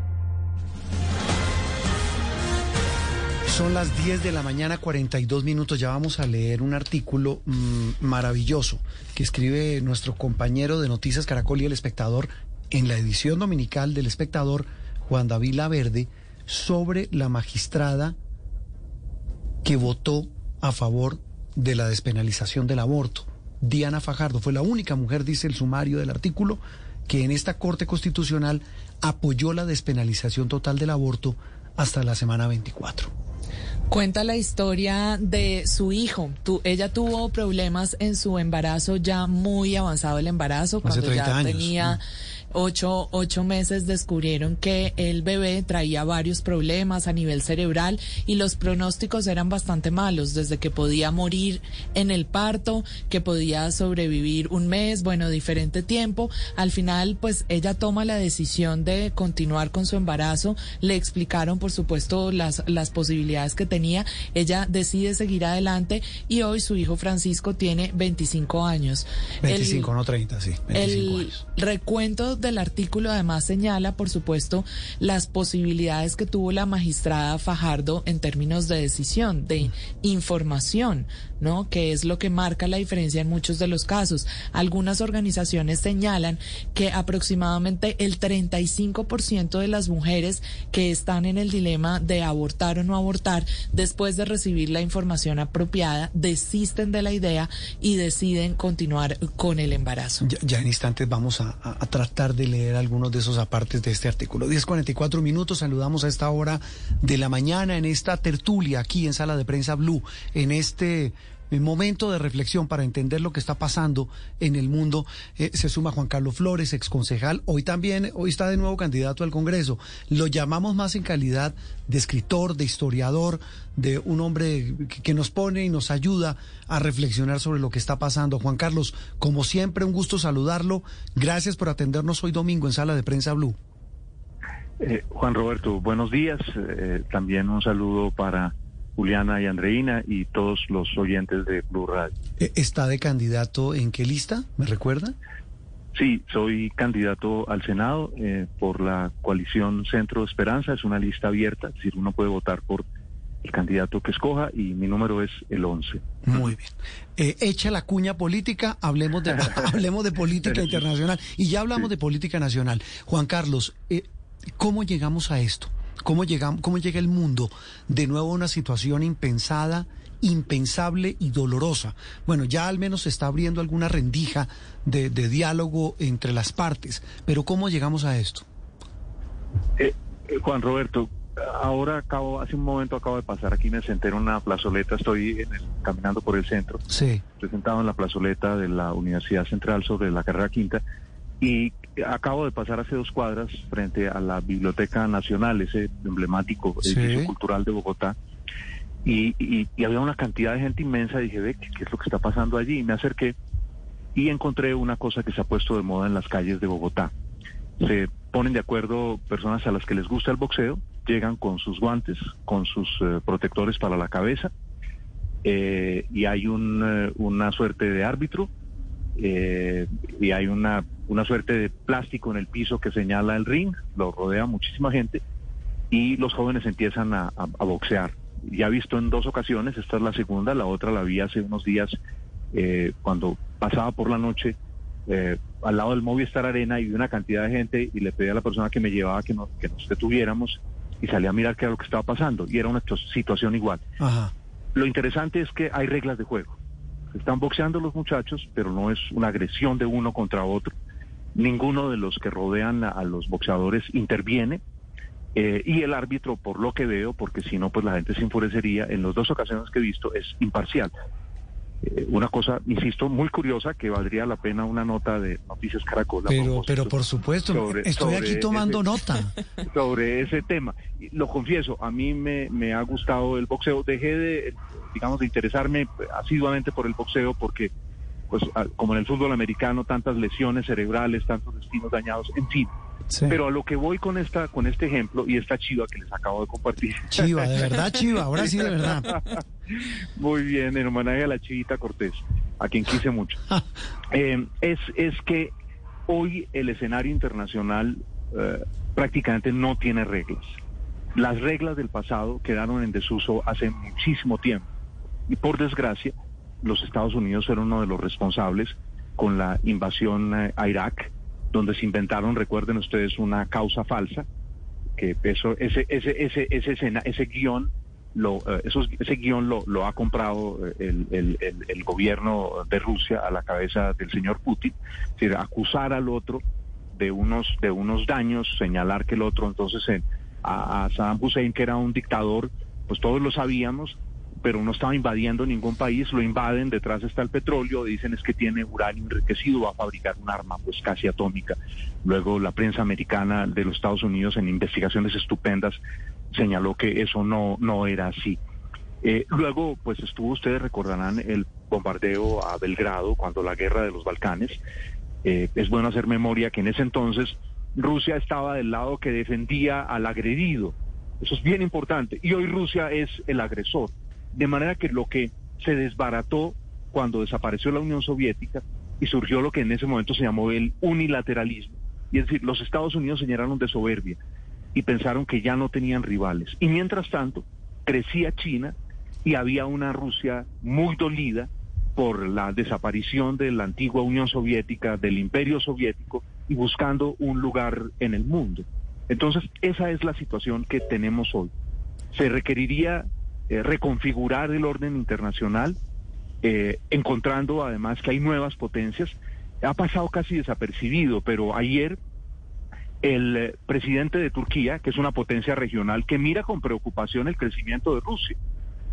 Son las 10 de la mañana, 42 minutos. Ya vamos a leer un artículo mm, maravilloso que escribe nuestro compañero de Noticias Caracol y El Espectador en la edición dominical del Espectador, Juan David Laverde, sobre la magistrada que votó a favor de la despenalización del aborto. Diana Fajardo fue la única mujer, dice el sumario del artículo, que en esta Corte Constitucional apoyó la despenalización total del aborto hasta la semana 24. Cuenta la historia de su hijo. ella tuvo problemas en su embarazo ya muy avanzado el embarazo, cuando ya tenía ocho, ocho meses descubrieron que el bebé traía varios problemas a nivel cerebral y los pronósticos eran bastante malos, desde que podía morir en el parto, que podía sobrevivir un mes, bueno, diferente tiempo. Al final, pues ella toma la decisión de continuar con su embarazo. Le explicaron, por supuesto, las, las posibilidades que tenía. Ella decide seguir adelante y hoy su hijo Francisco tiene 25 años. 25, no 30, sí. el recuento del artículo además señala, por supuesto, las posibilidades que tuvo la magistrada Fajardo en términos de decisión, de información, ¿no? Que es lo que marca la diferencia en muchos de los casos. Algunas organizaciones señalan que aproximadamente el 35% de las mujeres que están en el dilema de abortar o no abortar, después de recibir la información apropiada, desisten de la idea y deciden continuar con el embarazo. Ya, en instantes vamos a, a, tratar de leer algunos de esos apartes de este artículo. 10.44 minutos, saludamos a esta hora de la mañana en esta tertulia aquí en Sala de Prensa Blue, en este momento de reflexión para entender lo que está pasando en el mundo. Eh, se suma Juan Carlos Flores, exconcejal, hoy también, hoy está de nuevo candidato al Congreso. Lo llamamos más en calidad de escritor, de historiador, de un hombre que, nos pone y nos ayuda a reflexionar sobre lo que está pasando. Juan Carlos, como siempre, un gusto saludarlo. Gracias por atendernos hoy domingo en Sala de Prensa Blue. Eh, Juan Roberto, buenos días. Eh, también un saludo para Juliana y Andreina y todos los oyentes de Blue Radio. Eh, ¿Está de candidato en qué lista? ¿Me recuerda? Sí, soy candidato al Senado eh, por la coalición Centro Esperanza. Es una lista abierta, es decir, uno puede votar por el candidato que escoja y mi número es el 11. Muy bien. Eh, echa la cuña política, hablemos de, hablemos de política internacional y ya hablamos de política nacional. Juan Carlos, ¿cómo llegamos a esto? ¿Cómo, ¿Cómo llega el mundo de nuevo a una situación impensada, impensable y dolorosa? Bueno, ya al menos se está abriendo alguna rendija de, diálogo entre las partes, pero ¿cómo llegamos a esto? Eh, eh, Juan Roberto, ahora acabo, hace un momento acabo de pasar aquí, me senté en una plazoleta, estoy caminando por el centro, sí. estoy sentado en la plazoleta de la Universidad Central sobre la carrera quinta y acabo de pasar hace dos cuadras frente a la Biblioteca Nacional, ese emblemático edificio cultural de Bogotá, y, había una cantidad de gente inmensa. Dije, ve, ¿qué, es lo que está pasando allí? Y me acerqué y encontré una cosa que se ha puesto de moda en las calles de Bogotá. Se ponen de acuerdo personas a las que les gusta el boxeo, llegan con sus guantes, con sus eh, protectores para la cabeza, eh, y hay un, eh, una suerte de árbitro eh, y hay una, una suerte de plástico en el piso que señala el ring, lo rodea muchísima gente y los jóvenes empiezan a, boxear. Ya he visto en dos ocasiones, esta es la segunda, la otra la vi hace unos días eh, cuando pasaba por la noche eh, al lado del Movistar Arena y vi una cantidad de gente y le pedí a la persona que me llevaba que, que nos detuviéramos y salí a mirar qué era lo que estaba pasando y era una situación igual. Lo interesante es que hay reglas de juego. Están boxeando los muchachos, pero no es una agresión de uno contra otro. Ninguno de los que rodean a, los boxeadores interviene. Eh, y el árbitro, por lo que veo, porque si no, pues la gente se enfurecería, en las dos ocasiones que he visto, es imparcial. Eh, una cosa, insisto, muy curiosa que valdría la pena una nota de Noticias Caracol. Pero, pero por supuesto, estoy aquí tomando nota. Sobre ese tema. Lo confieso, a mí me, me ha gustado el boxeo. Dejé de, digamos, de interesarme asiduamente por el boxeo porque, pues, como en el fútbol americano, tantas lesiones cerebrales, tantos destinos dañados, en fin. Pero a lo que voy con esta, con este ejemplo y esta chiva que les acabo de compartir. Chiva, de verdad, chiva, ahora sí de verdad. Muy bien, en homenaje a la chivita Cortés, a quien quise mucho. Eh, es, es que hoy el escenario internacional eh, prácticamente no tiene reglas. Las reglas del pasado quedaron en desuso hace muchísimo tiempo. Y por desgracia, los Estados Unidos fueron uno de los responsables con la invasión eh, a Irak donde se inventaron, recuerden ustedes, una causa falsa, que eso, ese, ese, ese, ese, escena, ese guion, lo, eh, ese guion lo, lo ha comprado eh, el, el, el, gobierno de Rusia a la cabeza del señor Putin, es decir, acusar al otro de unos, de unos daños, señalar que el otro entonces a Saddam Hussein, que era un dictador, pues todos lo sabíamos, pero no estaba invadiendo ningún país, lo invaden, detrás está el petróleo, dicen es que tiene uranio enriquecido, va a fabricar un arma pues casi atómica. Luego la prensa americana de los Estados Unidos en investigaciones estupendas señaló que eso no, no era así. Eh, luego, pues estuvo, ustedes recordarán el bombardeo a Belgrado cuando la guerra de los Balcanes. Eh, es bueno hacer memoria que en ese entonces Rusia estaba del lado que defendía al agredido. Eso es bien importante. Y hoy Rusia es el agresor. De manera que lo que se desbarató cuando desapareció la Unión Soviética y surgió lo que en ese momento se llamó el unilateralismo. Y es decir, los Estados Unidos se llenaron de soberbia y pensaron que ya no tenían rivales. Y mientras tanto, crecía China y había una Rusia muy dolida por la desaparición de la antigua Unión Soviética, del Imperio Soviético, y buscando un lugar en el mundo. Entonces, esa es la situación que tenemos hoy. Se requeriría eh, reconfigurar el orden internacional, eh, encontrando además que hay nuevas potencias. Ha pasado casi desapercibido, pero ayer el eh, presidente de Turquía, que es una potencia regional, que mira con preocupación el crecimiento de Rusia.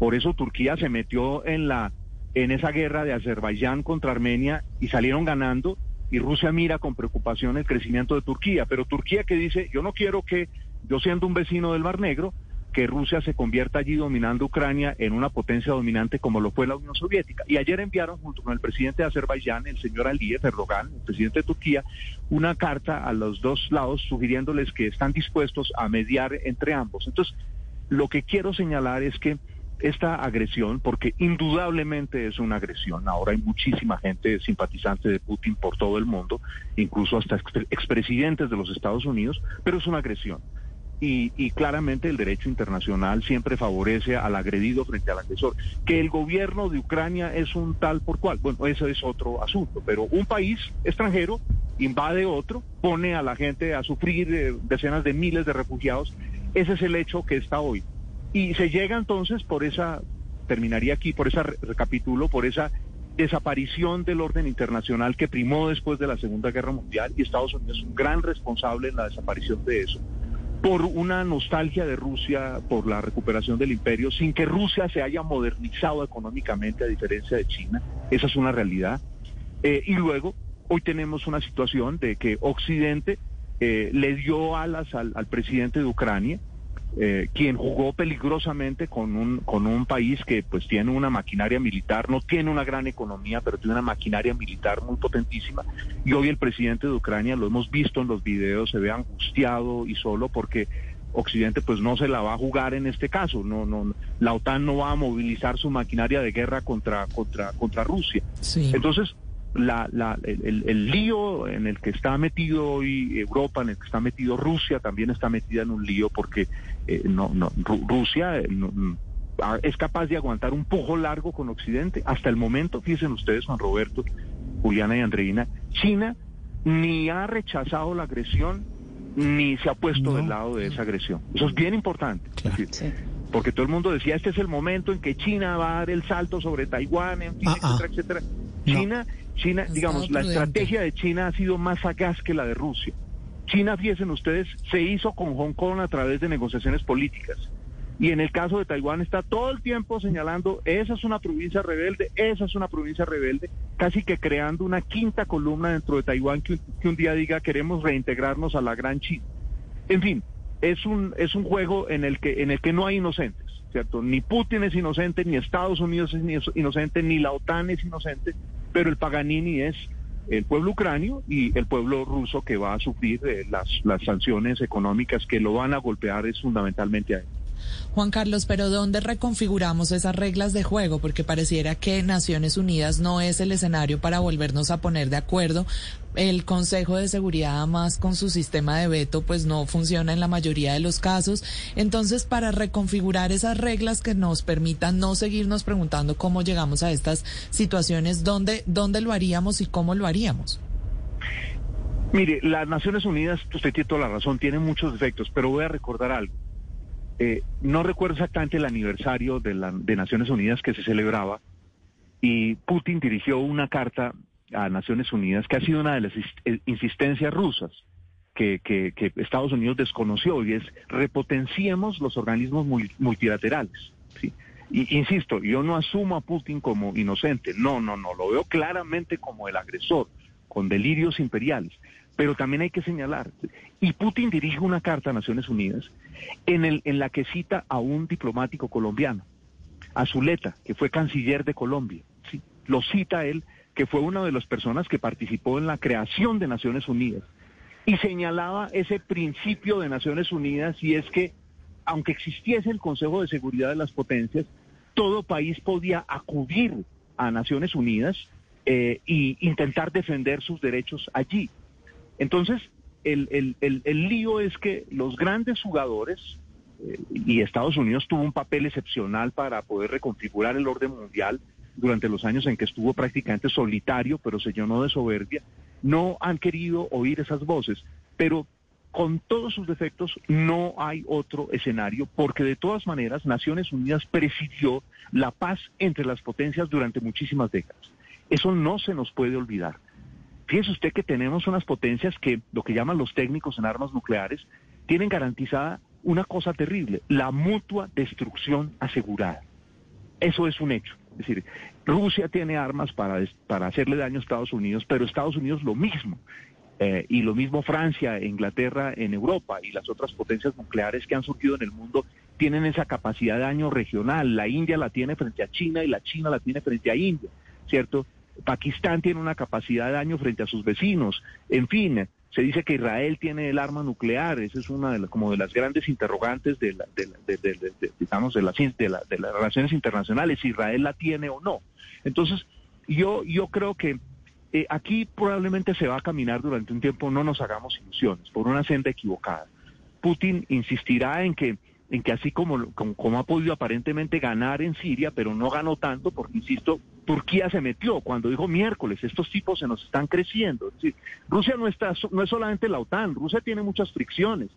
Por eso Turquía se metió en la en esa guerra de Azerbaiyán contra Armenia y salieron ganando y Rusia mira con preocupación el crecimiento de Turquía, pero Turquía que dice, yo no quiero que yo siendo un vecino del Mar Negro, que Rusia se convierta allí dominando Ucrania en una potencia dominante como lo fue la Unión Soviética. Y ayer enviaron junto con el presidente de Azerbaiyán, el señor Aliyev Erdogan, el presidente de Turquía, una carta a los dos lados sugiriéndoles que están dispuestos a mediar entre ambos. Entonces, lo que quiero señalar es que esta agresión, porque indudablemente es una agresión. Ahora hay muchísima gente simpatizante de Putin por todo el mundo, incluso hasta expresidentes de los Estados Unidos, pero es una agresión. Y, claramente el derecho internacional siempre favorece al agredido frente al agresor. Que el gobierno de Ucrania es un tal por cual, bueno, eso es otro asunto, pero un país extranjero invade otro, pone a la gente a sufrir eh, decenas de miles de refugiados, ese es el hecho que está hoy. Y se llega entonces por esa, terminaría aquí, por esa recapitulo, por esa desaparición del orden internacional que primó después de la Segunda Guerra Mundial y Estados Unidos es un gran responsable en la desaparición de eso por una nostalgia de Rusia por la recuperación del imperio, sin que Rusia se haya modernizado económicamente a diferencia de China. Esa es una realidad. Eh, y luego, hoy tenemos una situación de que Occidente eh, le dio alas al, al presidente de Ucrania, eh, quien jugó peligrosamente con un, con un país que pues tiene una maquinaria militar, no tiene una gran economía, pero tiene una maquinaria militar muy potentísima. Y hoy el presidente de Ucrania, lo hemos visto en los videos, se ve angustiado y solo porque Occidente pues no se la va a jugar en este caso, no, no, la OTAN no va a movilizar su maquinaria de guerra contra, contra, contra Rusia. Entonces, la, la, el, lío en el que está metido hoy Europa, en el que está metido Rusia, también está metida en un lío porque eh, no, no, Rusia eh, mm, es capaz de aguantar un pujo largo con Occidente. Hasta el momento, fíjense ustedes, Juan Roberto, Juliana y Andreina, China ni ha rechazado la agresión ni se ha puesto del lado de esa agresión. Eso es bien importante. Porque todo el mundo decía, este es el momento en que China va a dar el salto sobre Taiwán, en fin, ah, ah. etcétera, etcétera. China China, digamos, la estrategia de China ha sido más sagaz que la de Rusia. China, fíjense ustedes, se hizo con Hong Kong a través de negociaciones políticas. Y en el caso de Taiwán está todo el tiempo señalando, esa es una provincia rebelde, esa es una provincia rebelde, casi que creando una quinta columna dentro de Taiwán que, un día diga queremos reintegrarnos a la gran China. En fin, es un, es un juego en el, que, en el que no hay inocentes, ¿cierto? Ni Putin es inocente, ni Estados Unidos es inocente, ni la OTAN es inocente, pero el Paganini es el pueblo ucranio y el pueblo ruso que va a sufrir eh, las, las sanciones económicas que lo van a golpear es fundamentalmente a él. Juan Carlos, pero ¿dónde reconfiguramos esas reglas de juego? Porque pareciera que Naciones Unidas no es el escenario para volvernos a poner de acuerdo. El Consejo de Seguridad, más con su sistema de veto, pues no funciona en la mayoría de los casos. Entonces, para reconfigurar esas reglas que nos permitan no seguirnos preguntando cómo llegamos a estas situaciones, ¿dónde, dónde lo haríamos y cómo lo haríamos? Mire, las Naciones Unidas, usted tiene toda la razón, tiene muchos defectos, pero voy a recordar algo. Eh, no recuerdo exactamente el aniversario de, la, Naciones Unidas que se celebraba y Putin dirigió una carta a Naciones Unidas que ha sido una de las eh, insistencias rusas que, Estados Unidos desconoció y es repotenciemos los organismos multilaterales. Y, insisto, yo no asumo a Putin como inocente, no, no, no, lo veo claramente como el agresor, con delirios imperiales. Pero también hay que señalar, y Putin dirige una carta a Naciones Unidas en, el, en la que cita a un diplomático colombiano, a Zuleta, que fue canciller de Colombia. Lo cita él, que fue una de las personas que participó en la creación de Naciones Unidas. Y señalaba ese principio de Naciones Unidas y es que aunque existiese el Consejo de Seguridad de las Potencias, todo país podía acudir a Naciones Unidas e intentar defender sus derechos allí. Entonces, el, lío es que los grandes jugadores, eh, y Estados Unidos tuvo un papel excepcional para poder reconfigurar el orden mundial durante los años en que estuvo prácticamente solitario, pero se llenó de soberbia, no han querido oír esas voces. Pero con todos sus defectos, no hay otro escenario, porque de todas maneras Naciones Unidas presidió la paz entre las potencias durante muchísimas décadas. Eso no se nos puede olvidar. Fíjese usted que tenemos unas potencias que, lo que llaman los técnicos en armas nucleares, tienen garantizada una cosa terrible, la mutua destrucción asegurada. Eso es un hecho. Es decir, Rusia tiene armas para, para hacerle daño a Estados Unidos, pero Estados Unidos lo mismo. Eh, y lo mismo Francia, Inglaterra en Europa y las otras potencias nucleares que han surgido en el mundo tienen esa capacidad de daño regional. La India la tiene frente a China y la China la tiene frente a India, ¿cierto? Pakistán tiene una capacidad de daño frente a sus vecinos. En fin, se dice que Israel tiene el arma nuclear. Esa es una de las, como de las grandes interrogantes de, digamos, de las, de, de las relaciones internacionales, si Israel la tiene o no. Entonces, yo, yo creo que eh, aquí probablemente se va a caminar durante un tiempo, no nos hagamos ilusiones, por una senda equivocada. Putin insistirá en que, en que así como, como, ha podido aparentemente ganar en Siria, pero no ganó tanto, porque, insisto, Turquía se metió cuando dijo miércoles, estos tipos se nos están creciendo. Rusia no, está, no es solamente la OTAN, Rusia tiene muchas fricciones.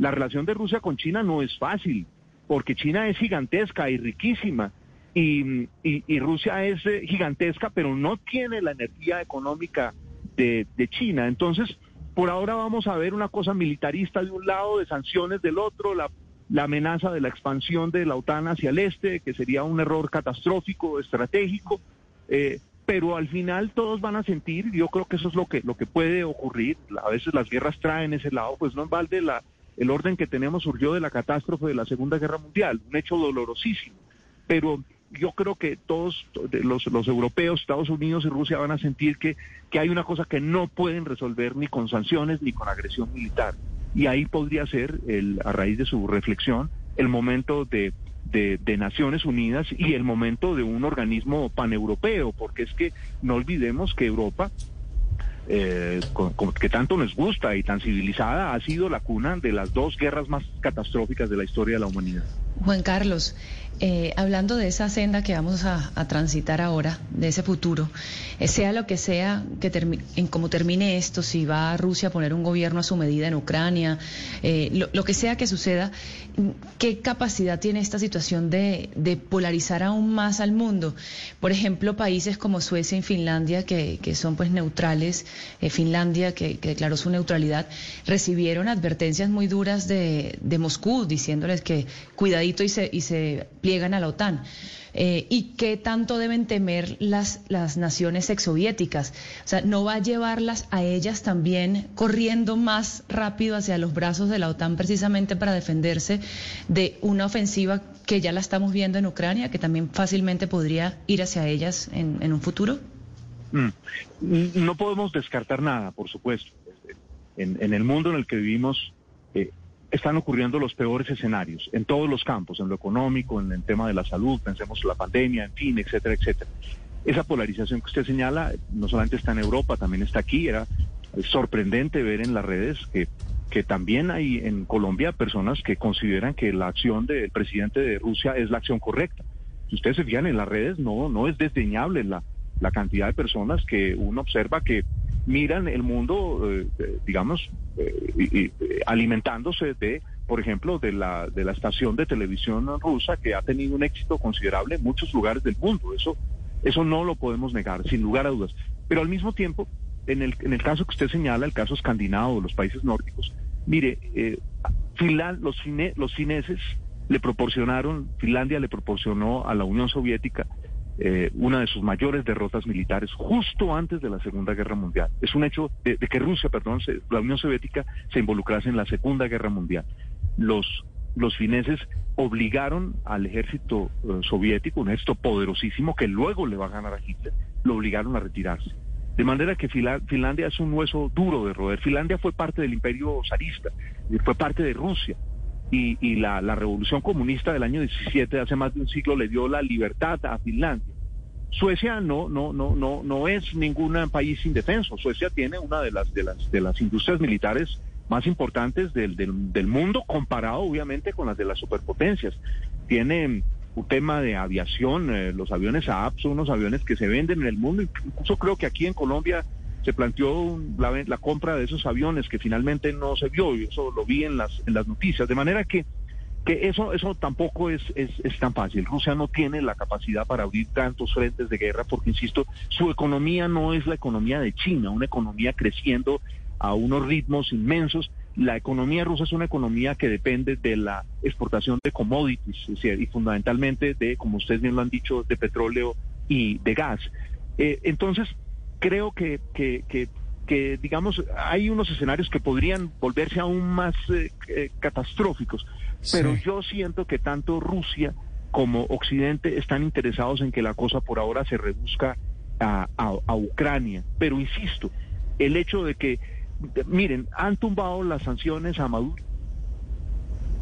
La relación de Rusia con China no es fácil, porque China es gigantesca y riquísima y, y, Rusia es eh, gigantesca, pero no tiene la energía económica de, China. Entonces, por ahora vamos a ver una cosa militarista de un lado, de sanciones del otro, la, la amenaza de la expansión de la OTAN hacia el este, que sería un error catastrófico, estratégico. Eh, pero al final todos van a sentir, yo creo que eso es lo que, lo que puede ocurrir, a veces las guerras traen ese lado, pues no en balde la, el orden que tenemos surgió de la catástrofe de la Segunda Guerra Mundial, un hecho dolorosísimo, pero yo creo que todos los, los, europeos, Estados Unidos y Rusia van a sentir que, que hay una cosa que no pueden resolver ni con sanciones ni con agresión militar. Y ahí podría ser, el, a raíz de su reflexión, el momento de, de, Naciones Unidas y el momento de un organismo paneuropeo, porque es que no olvidemos que Europa eh, que tanto nos gusta y tan civilizada, ha sido la cuna de las dos guerras más catastróficas de la historia de la humanidad. Juan Carlos, eh, hablando de esa senda que vamos a, transitar ahora, de ese futuro, eh, sea lo que sea, que en cómo termine esto, si va a Rusia a poner un gobierno a su medida en Ucrania, eh, lo, que sea que suceda, ¿qué capacidad tiene esta situación de, polarizar aún más al mundo? Por ejemplo, países como Suecia y Finlandia, que, son pues neutrales, Finlandia, que, declaró su neutralidad, recibieron advertencias muy duras de, Moscú, diciéndoles que cuidadito y se, y se llegan a la OTAN. Eh, y qué tanto deben temer las, las naciones exsoviéticas. O sea, ¿no va a llevarlas a ellas también corriendo más rápido hacia los brazos de la OTAN precisamente para defenderse de una ofensiva que ya la estamos viendo en Ucrania, que también fácilmente podría ir hacia ellas en, un futuro? Mm. No podemos descartar nada, por supuesto. En, en el mundo en el que vivimos, eh, están ocurriendo los peores escenarios en todos los campos, en lo económico, en el tema de la salud, pensemos en la pandemia, en fin, etcétera, etcétera. Esa polarización que usted señala no solamente está en Europa, también está aquí. Era sorprendente ver en las redes que, que también hay en Colombia personas que consideran que la acción del presidente de Rusia es la acción correcta. Si ustedes se fijan en las redes, no, no es desdeñable la, la cantidad de personas que uno observa que miran el mundo, eh, digamos, eh, alimentándose de, por ejemplo, de la, de la estación de televisión rusa que ha tenido un éxito considerable en muchos lugares del mundo. Eso, eso no lo podemos negar, sin lugar a dudas. Pero al mismo tiempo, en el, en el caso que usted señala, el caso escandinavo, los países nórdicos, mire, eh, los, cine, los fineses le proporcionaron, Finlandia le proporcionó a la Unión Soviética eh, una de sus mayores derrotas militares justo antes de la Segunda Guerra Mundial. Es un hecho de, que Rusia, perdón, la Unión Soviética se involucrase en la Segunda Guerra Mundial. Los, los fineses obligaron al ejército eh, soviético, un ejército poderosísimo que luego le va a ganar a Hitler, lo obligaron a retirarse. De manera que Finlandia es un hueso duro de roer. Finlandia fue parte del imperio zarista, fue parte de Rusia y, la, revolución comunista del año 17, hace más de un siglo, le dio la libertad a Finlandia. Suecia no, no, no, no, no es ningún país indefenso. Suecia tiene una de las, de las, de las industrias militares más importantes del, del, mundo, comparado obviamente con las de las superpotencias. Tiene un tema de aviación, eh, los aviones AAP son unos aviones que se venden en el mundo, incluso creo que aquí en Colombia se planteó la, compra de esos aviones que finalmente no se vio, y eso lo vi en las, en las noticias, de manera que, que eso, eso tampoco es, es, tan fácil. Rusia no tiene la capacidad para abrir tantos frentes de guerra porque, insisto, su economía no es la economía de China, una economía creciendo a unos ritmos inmensos. La economía rusa es una economía que depende de la exportación de commodities y fundamentalmente de, como ustedes bien lo han dicho, de petróleo y de gas. Eh, entonces, creo que, que, digamos, hay unos escenarios que podrían volverse aún más eh, eh, catastróficos, pero yo siento que tanto Rusia como Occidente están interesados en que la cosa por ahora se reduzca a, a Ucrania. Pero insisto, el hecho de que, miren, han tumbado las sanciones a Maduro.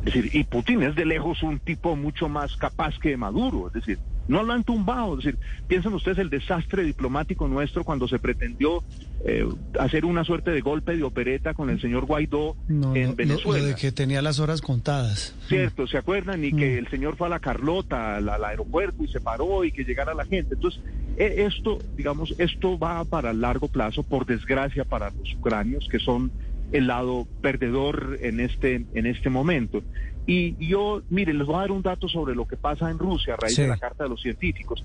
Es decir, y Putin es de lejos un tipo mucho más capaz que Maduro. Es decir, no lo han tumbado. Es decir, piensen ustedes el desastre diplomático nuestro cuando se pretendió eh, hacer una suerte de golpe de opereta con el señor Guaidó en Venezuela. de que tenía las horas contadas. Cierto, ¿se acuerdan? Y que mm. el señor fue a la Carlota, al, aeropuerto y se paró y que llegara la gente. Entonces, e, esto, digamos, esto va para largo plazo, por desgracia para los ucranios, que son el lado perdedor en este, en este momento. Y yo, miren, les voy a dar un dato sobre lo que pasa en Rusia a raíz de la Carta de los Científicos.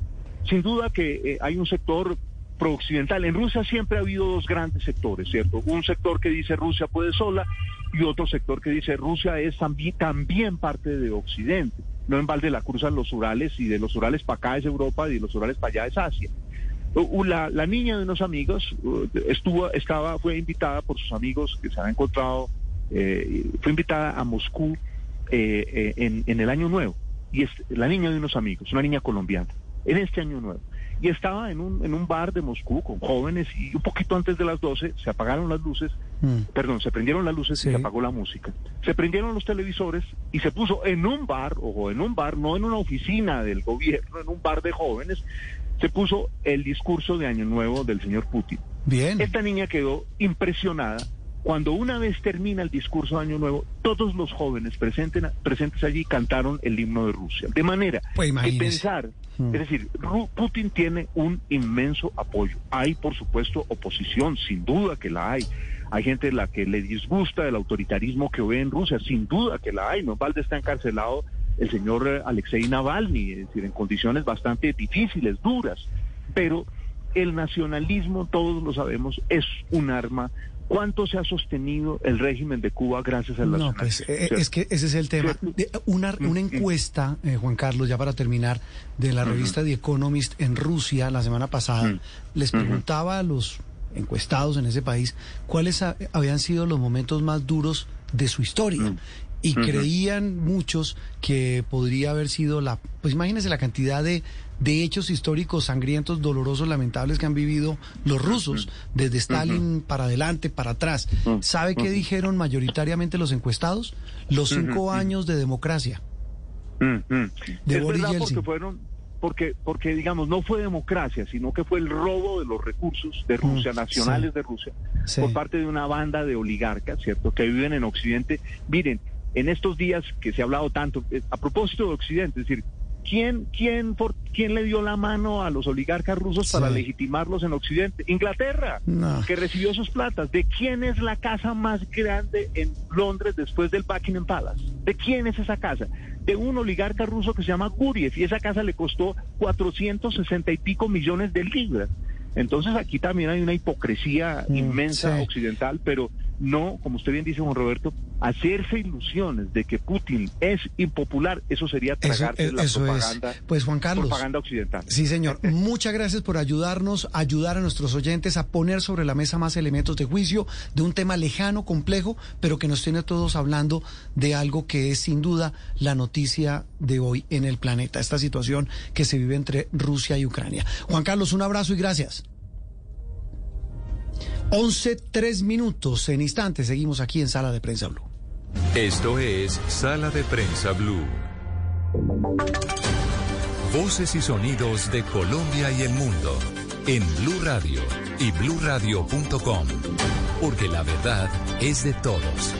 Sin duda que eh, hay un sector pro-occidental. En Rusia siempre ha habido dos grandes sectores, ¿cierto? Un sector que dice Rusia puede sola y otro sector que dice Rusia es también, también parte de Occidente. No en balde la cruzan los Urales y de los Urales para acá es Europa y de los Urales para allá es Asia. La, la niña de unos amigos estuvo, estaba, fue invitada por sus amigos que se han encontrado, eh, fue invitada a Moscú eh, eh, en, en, el año nuevo. Y es la niña de unos amigos, una niña colombiana, en este año nuevo. Y estaba en un, en un bar de Moscú con jóvenes y un poquito antes de las 12 se apagaron las luces, mm. perdón, se prendieron las luces y se apagó la música. Se prendieron los televisores y se puso en un bar, ojo, en un bar, no en una oficina del gobierno, en un bar de jóvenes, se puso el discurso de Año Nuevo del señor Putin. Bien. Esta niña quedó impresionada cuando una vez termina el discurso de Año Nuevo, todos los jóvenes presentes, presentes allí cantaron el himno de Rusia. De manera pues que pensar, hmm. es decir, Putin tiene un inmenso apoyo. Hay, por supuesto, oposición, sin duda que la hay. Hay gente a la que le disgusta el autoritarismo que ve en Rusia, sin duda que la hay. No balde está encarcelado el señor eh, Alexei Navalny, es decir, en condiciones bastante difíciles, duras. Pero el nacionalismo, todos lo sabemos, es un arma ¿Cuánto se ha sostenido el régimen de Cuba gracias a la No, pues eh, es que ese es el tema. Una, mm, una mm. encuesta, eh, Juan Carlos, ya para terminar, de la revista The Economist en Rusia la semana pasada, mm. les preguntaba a los encuestados en ese país cuáles habían sido los momentos más duros de su historia. Y creían muchos que podría haber sido la, pues imagínense la cantidad de de hechos históricos sangrientos, dolorosos, lamentables que han vivido los rusos, desde Stalin para adelante, para atrás. ¿Sabe qué dijeron mayoritariamente los encuestados? Los cinco años de democracia. De Boris Porque fueron, porque, porque digamos, no fue democracia, sino que fue el robo de los recursos de Rusia, nacionales de Rusia, por parte de una banda de oligarcas, ¿cierto?, que viven en Occidente. Miren, en estos días que se ha hablado tanto, eh, a propósito de Occidente, es decir, ¿Quién, quién, por, ¿Quién le dio la mano a los oligarcas rusos para legitimarlos en Occidente? Inglaterra, que recibió sus platas. ¿De quién es la casa más grande en Londres después del Buckingham Palace? ¿De quién es esa casa? De un oligarca ruso que se llama Guriev y esa casa le costó 460 y pico millones de libras. Entonces aquí también hay una hipocresía mm, inmensa occidental, pero no, como usted bien dice, Juan Roberto, hacerse ilusiones de que Putin es impopular, eso sería tragarse la propaganda, pues Juan Carlos, propaganda occidental. Sí, señor. Muchas gracias por ayudarnos, ayudar a nuestros oyentes a poner sobre la mesa más elementos de juicio de un tema lejano, complejo, pero que nos tiene todos hablando de algo que es sin duda la noticia de hoy en el planeta, esta situación que se vive entre Rusia y Ucrania. Juan Carlos, un abrazo y gracias. 11, 3 minutos. En instantes seguimos aquí en Sala de Prensa Blue. Esto es Sala de Prensa Blue. Voces y sonidos de Colombia y el mundo en Blue Radio y bluradio.com. Porque la verdad es de todos.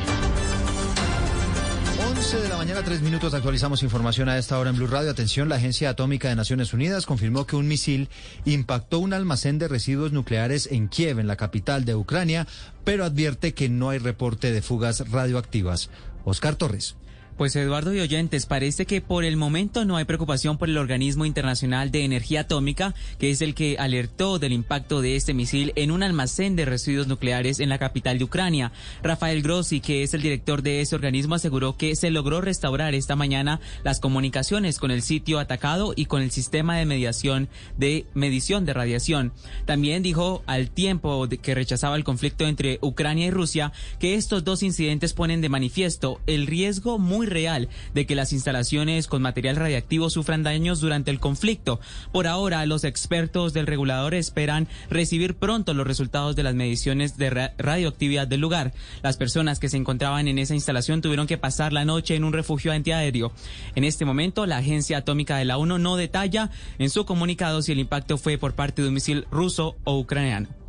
11 de la mañana, tres minutos, actualizamos información a esta hora en Blue Radio. Atención, la Agencia Atómica de Naciones Unidas confirmó que un misil impactó un almacén de residuos nucleares en Kiev, en la capital de Ucrania, pero advierte que no hay reporte de fugas radioactivas. Oscar Torres. Pues Eduardo y oyentes, parece que por el momento no hay preocupación por el Organismo Internacional de Energía Atómica, que es el que alertó del impacto de este misil en un almacén de residuos nucleares en la capital de Ucrania. Rafael Grossi, que es el director de ese organismo, aseguró que se logró restaurar esta mañana las comunicaciones con el sitio atacado y con el sistema de mediación de medición de radiación. También dijo al tiempo que rechazaba el conflicto entre Ucrania y Rusia que estos dos incidentes ponen de manifiesto el riesgo muy real de que las instalaciones con material radiactivo sufran daños durante el conflicto. Por ahora, los expertos del regulador esperan recibir pronto los resultados de las mediciones de radioactividad del lugar. Las personas que se encontraban en esa instalación tuvieron que pasar la noche en un refugio antiaéreo. En este momento, la Agencia Atómica de la ONU no detalla en su comunicado si el impacto fue por parte de un misil ruso o ucraniano.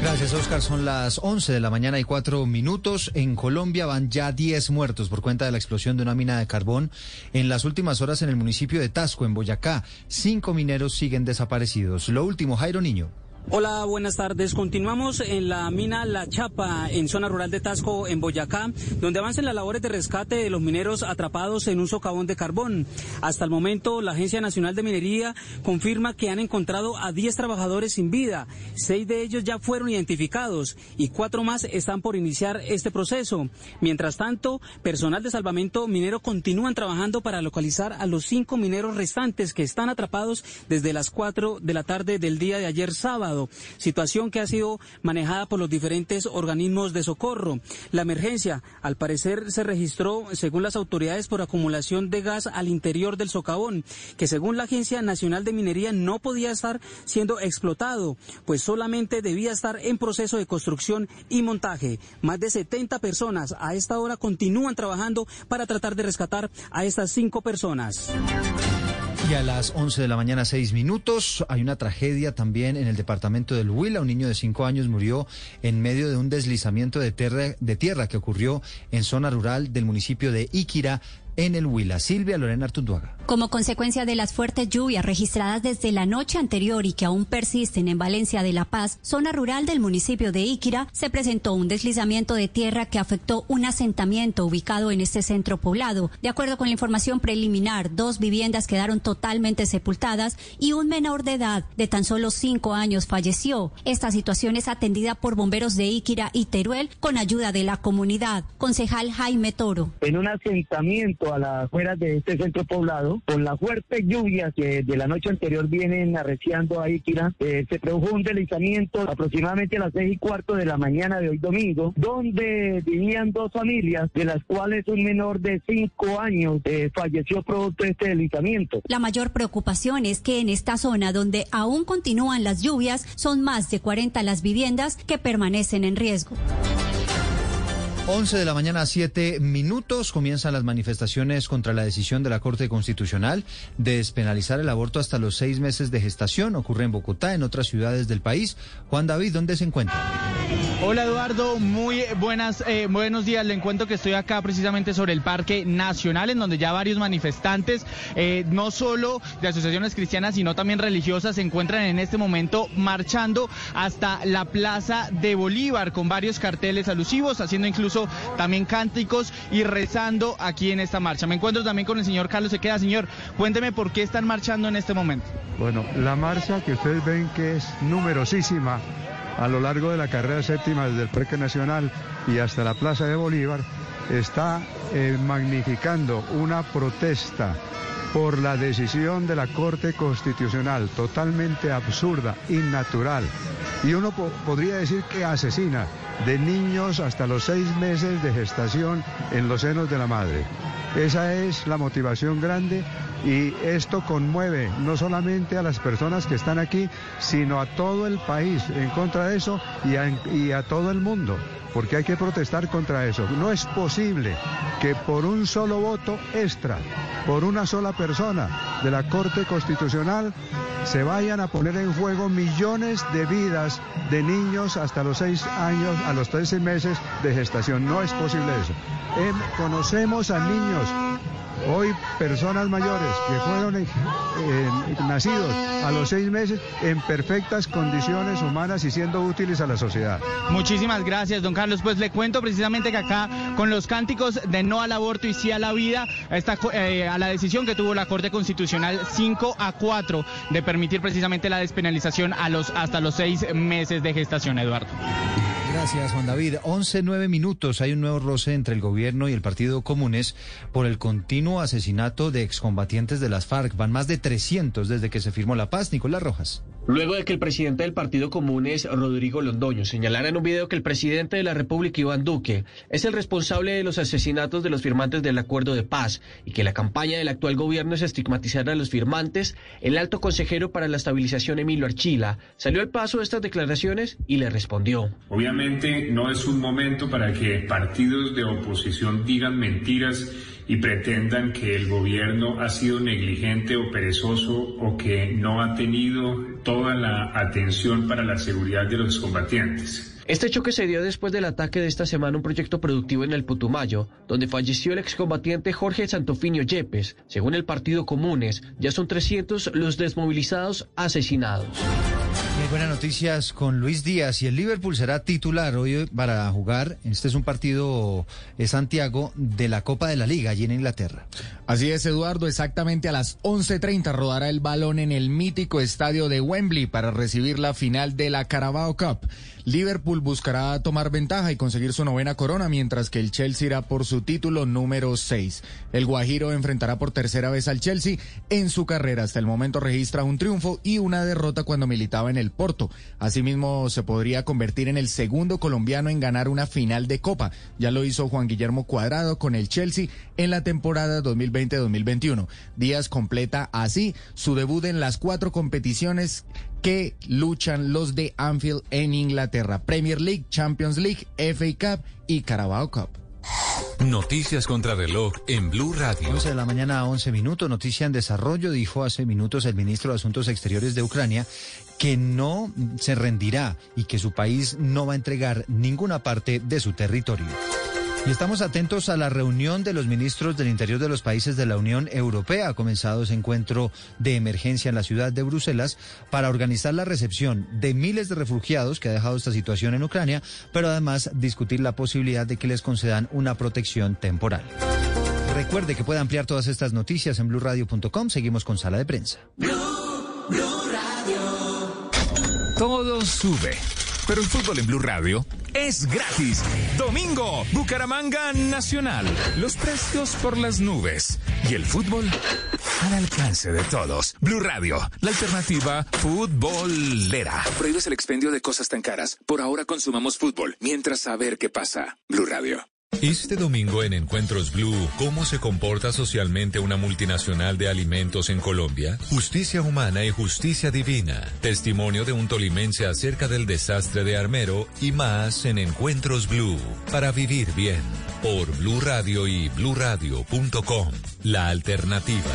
Gracias, Oscar. Son las 11 de la mañana y cuatro minutos. En Colombia van ya 10 muertos por cuenta de la explosión de una mina de carbón. En las últimas horas en el municipio de Tasco, en Boyacá, cinco mineros siguen desaparecidos. Lo último, Jairo Niño. Hola, buenas tardes. Continuamos en la mina La Chapa, en zona rural de Tasco, en Boyacá, donde avanzan las labores de rescate de los mineros atrapados en un socavón de carbón. Hasta el momento, la Agencia Nacional de Minería confirma que han encontrado a 10 trabajadores sin vida. Seis de ellos ya fueron identificados y cuatro más están por iniciar este proceso. Mientras tanto, personal de salvamento minero continúan trabajando para localizar a los cinco mineros restantes que están atrapados desde las 4 de la tarde del día de ayer sábado situación que ha sido manejada por los diferentes organismos de socorro. La emergencia, al parecer, se registró, según las autoridades, por acumulación de gas al interior del socavón, que según la Agencia Nacional de Minería no podía estar siendo explotado, pues solamente debía estar en proceso de construcción y montaje. Más de 70 personas a esta hora continúan trabajando para tratar de rescatar a estas cinco personas. Y a las 11 de la mañana, seis minutos, hay una tragedia también en el departamento del Huila. Un niño de cinco años murió en medio de un deslizamiento de tierra que ocurrió en zona rural del municipio de Iquira, en el Huila. Silvia Lorena Artunduaga. Como consecuencia de las fuertes lluvias registradas desde la noche anterior y que aún persisten en Valencia de La Paz, zona rural del municipio de Iquira, se presentó un deslizamiento de tierra que afectó un asentamiento ubicado en este centro poblado. De acuerdo con la información preliminar, dos viviendas quedaron totalmente sepultadas y un menor de edad de tan solo cinco años falleció. Esta situación es atendida por bomberos de Iquira y Teruel con ayuda de la comunidad. Concejal Jaime Toro. En un asentamiento a las afueras de este centro poblado, con las fuertes lluvias que de la noche anterior vienen arreciando a Iquira, eh, se produjo un deslizamiento aproximadamente a las seis y cuarto de la mañana de hoy domingo, donde vivían dos familias, de las cuales un menor de cinco años eh, falleció producto de este deslizamiento. La mayor preocupación es que en esta zona donde aún continúan las lluvias, son más de 40 las viviendas que permanecen en riesgo. 11 de la mañana, 7 minutos. Comienzan las manifestaciones contra la decisión de la Corte Constitucional de despenalizar el aborto hasta los seis meses de gestación. Ocurre en Bogotá, en otras ciudades del país. Juan David, ¿dónde se encuentra? Hola Eduardo, muy buenas, eh, buenos días. Le encuentro que estoy acá precisamente sobre el Parque Nacional, en donde ya varios manifestantes, eh, no solo de asociaciones cristianas, sino también religiosas, se encuentran en este momento marchando hasta la Plaza de Bolívar con varios carteles alusivos, haciendo incluso también cánticos y rezando aquí en esta marcha. Me encuentro también con el señor Carlos Sequeda. Señor, cuénteme por qué están marchando en este momento. Bueno, la marcha que ustedes ven que es numerosísima a lo largo de la carrera séptima desde el Parque Nacional y hasta la Plaza de Bolívar, está eh, magnificando una protesta por la decisión de la Corte Constitucional, totalmente absurda, innatural, y uno podría decir que asesina de niños hasta los seis meses de gestación en los senos de la madre. Esa es la motivación grande y esto conmueve no solamente a las personas que están aquí, sino a todo el país en contra de eso y a, todo el mundo porque hay que protestar contra eso. No es posible que por un solo voto extra, por una sola persona de la Corte Constitucional, se vayan a poner en juego millones de vidas de niños hasta los seis años, a los 13 meses de gestación. No es posible eso. Em, conocemos a niños Hoy personas mayores que fueron eh, nacidos a los seis meses en perfectas condiciones humanas y siendo útiles a la sociedad. Muchísimas gracias, don Carlos. Pues le cuento precisamente que acá con los cánticos de no al aborto y sí a la vida, eh, a la decisión que tuvo la Corte Constitucional 5 a 4 de permitir precisamente la despenalización a los hasta los seis meses de gestación, Eduardo. Gracias, Juan David. 11, 9 minutos. Hay un nuevo roce entre el gobierno y el Partido Comunes por el continuo asesinato de excombatientes de las FARC. Van más de 300 desde que se firmó la paz. Nicolás Rojas. Luego de que el presidente del Partido Comunes, Rodrigo Londoño, señalara en un video que el presidente de la República, Iván Duque, es el responsable de los asesinatos de los firmantes del acuerdo de paz y que la campaña del actual gobierno es estigmatizar a los firmantes, el alto consejero para la estabilización, Emilio Archila, salió al paso de estas declaraciones y le respondió. Obviamente no es un momento para que partidos de oposición digan mentiras y pretendan que el gobierno ha sido negligente o perezoso o que no ha tenido toda la atención para la seguridad de los combatientes. Este choque se dio después del ataque de esta semana a un proyecto productivo en el Putumayo, donde falleció el excombatiente Jorge Santofinio Yepes. Según el Partido Comunes, ya son 300 los desmovilizados asesinados. Muy buenas noticias con Luis Díaz y el Liverpool será titular hoy para jugar. Este es un partido de Santiago de la Copa de la Liga allí en Inglaterra. Así es, Eduardo. Exactamente a las 11:30 rodará el balón en el mítico estadio de Wembley para recibir la final de la Carabao Cup. Liverpool buscará tomar ventaja y conseguir su novena corona, mientras que el Chelsea irá por su título número 6. El Guajiro enfrentará por tercera vez al Chelsea en su carrera. Hasta el momento registra un triunfo y una derrota cuando militaba en el Porto. Asimismo, se podría convertir en el segundo colombiano en ganar una final de Copa. Ya lo hizo Juan Guillermo Cuadrado con el Chelsea en la temporada 2020-2021. Díaz completa así su debut en las cuatro competiciones que luchan los de Anfield en Inglaterra. Premier League, Champions League, FA Cup y Carabao Cup. Noticias contra reloj en Blue Radio. 11 de la mañana a 11 minutos. Noticia en desarrollo, dijo hace minutos el ministro de Asuntos Exteriores de Ucrania que no se rendirá y que su país no va a entregar ninguna parte de su territorio. Y estamos atentos a la reunión de los ministros del Interior de los países de la Unión Europea. Ha comenzado ese encuentro de emergencia en la ciudad de Bruselas para organizar la recepción de miles de refugiados que ha dejado esta situación en Ucrania, pero además discutir la posibilidad de que les concedan una protección temporal. Recuerde que puede ampliar todas estas noticias en blurradio.com. Seguimos con sala de prensa. Todo sube pero el fútbol en Blue Radio es gratis. Domingo, Bucaramanga Nacional. Los precios por las nubes. Y el fútbol al alcance de todos. Blue Radio, la alternativa futbolera. Prohíbes el expendio de cosas tan caras. Por ahora consumamos fútbol, mientras saber qué pasa. Blue Radio. Este domingo en Encuentros Blue, ¿cómo se comporta socialmente una multinacional de alimentos en Colombia? Justicia humana y justicia divina. Testimonio de un tolimense acerca del desastre de Armero y más en Encuentros Blue. Para vivir bien. Por Blue Radio y bluradio.com. La alternativa.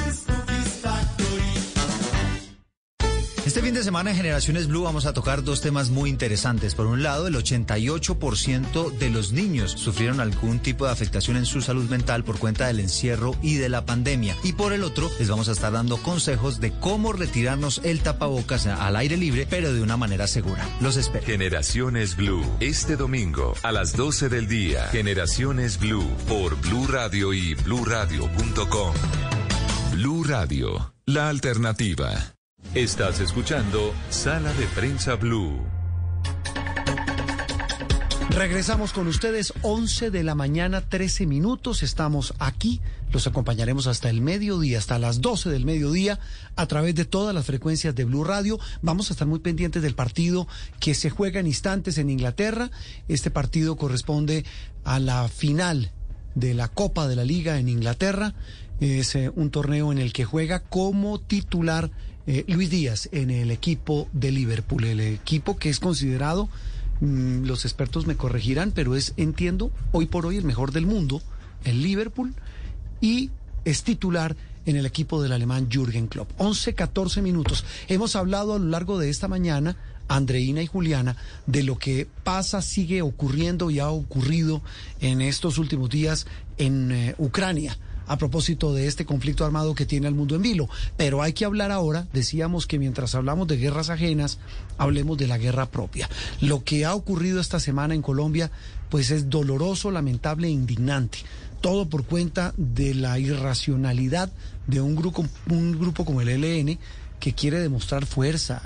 Este fin de semana en Generaciones Blue vamos a tocar dos temas muy interesantes. Por un lado, el 88% de los niños sufrieron algún tipo de afectación en su salud mental por cuenta del encierro y de la pandemia. Y por el otro, les vamos a estar dando consejos de cómo retirarnos el tapabocas al aire libre, pero de una manera segura. Los espero. Generaciones Blue, este domingo a las 12 del día. Generaciones Blue por Blue Radio y bluradio.com. Blue Radio, la alternativa. Estás escuchando Sala de Prensa Blue. Regresamos con ustedes 11 de la mañana, 13 minutos. Estamos aquí. Los acompañaremos hasta el mediodía, hasta las 12 del mediodía, a través de todas las frecuencias de Blue Radio. Vamos a estar muy pendientes del partido que se juega en instantes en Inglaterra. Este partido corresponde a la final de la Copa de la Liga en Inglaterra. Es eh, un torneo en el que juega como titular eh, Luis Díaz en el equipo de Liverpool, el equipo que es considerado, mm, los expertos me corregirán, pero es, entiendo, hoy por hoy el mejor del mundo, el Liverpool, y es titular en el equipo del alemán Jürgen Klopp. 11, 14 minutos. Hemos hablado a lo largo de esta mañana, Andreina y Juliana, de lo que pasa, sigue ocurriendo y ha ocurrido en estos últimos días en eh, Ucrania a propósito de este conflicto armado que tiene el mundo en vilo. Pero hay que hablar ahora, decíamos que mientras hablamos de guerras ajenas, hablemos de la guerra propia. Lo que ha ocurrido esta semana en Colombia, pues es doloroso, lamentable e indignante. Todo por cuenta de la irracionalidad de un grupo, un grupo como el ELN que quiere demostrar fuerza,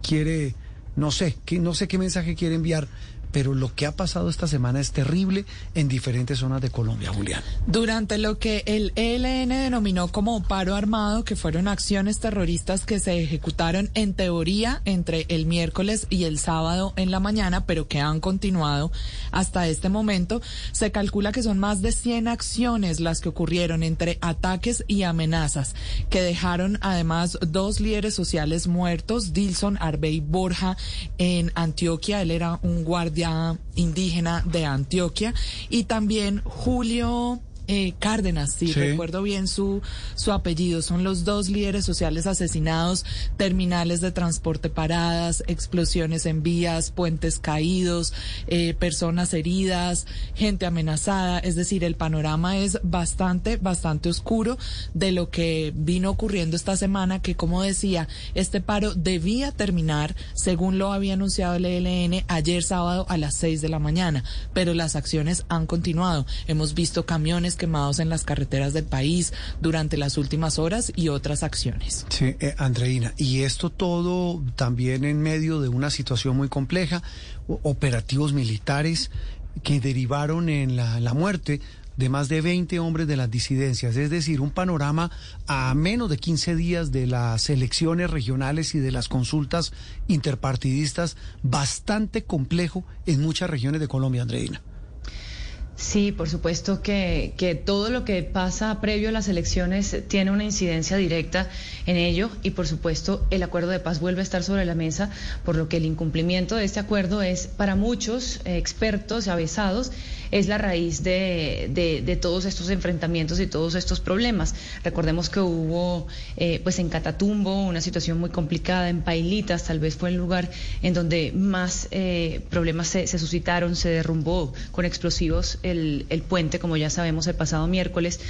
quiere, no sé, que, no sé qué mensaje quiere enviar pero lo que ha pasado esta semana es terrible en diferentes zonas de Colombia, Julián. Durante lo que el ELN denominó como paro armado, que fueron acciones terroristas que se ejecutaron en teoría entre el miércoles y el sábado en la mañana, pero que han continuado hasta este momento, se calcula que son más de 100 acciones las que ocurrieron entre ataques y amenazas, que dejaron además dos líderes sociales muertos, Dilson Arbey Borja en Antioquia, él era un guardia indígena de Antioquia, y también Julio eh, Cárdenas, si recuerdo bien su, su apellido. Son los dos líderes sociales asesinados, terminales de transporte paradas, explosiones en vías, puentes caídos, eh, personas heridas, gente amenazada. Es decir, el panorama es bastante, bastante oscuro de lo que vino ocurriendo esta semana, que como decía, este paro debía terminar, según lo había anunciado el ELN, ayer sábado a las seis de la mañana, pero las acciones han continuado. Hemos visto camiones quemados en las carreteras del país durante las últimas horas y otras acciones. Sí, eh, Andreina, y esto todo también en medio de una situación muy compleja, operativos militares que derivaron en la, la muerte de más de 20 hombres de las disidencias, es decir, un panorama a menos de 15 días de las elecciones regionales y de las consultas interpartidistas bastante complejo en muchas regiones de Colombia, Andreina. Sí, por supuesto que, que, todo lo que pasa previo a las elecciones tiene una incidencia directa en ello y por supuesto el acuerdo de paz vuelve a estar sobre la mesa, por lo que el incumplimiento de este acuerdo es para muchos eh, expertos y avesados es la raíz de, de, todos estos enfrentamientos y todos estos problemas. Recordemos que hubo, eh, pues en Catatumbo, una situación muy complicada, en Pailitas, tal vez fue el lugar en donde más eh, problemas se, suscitaron, se derrumbó con explosivos el, el, puente, como ya sabemos, el pasado miércoles.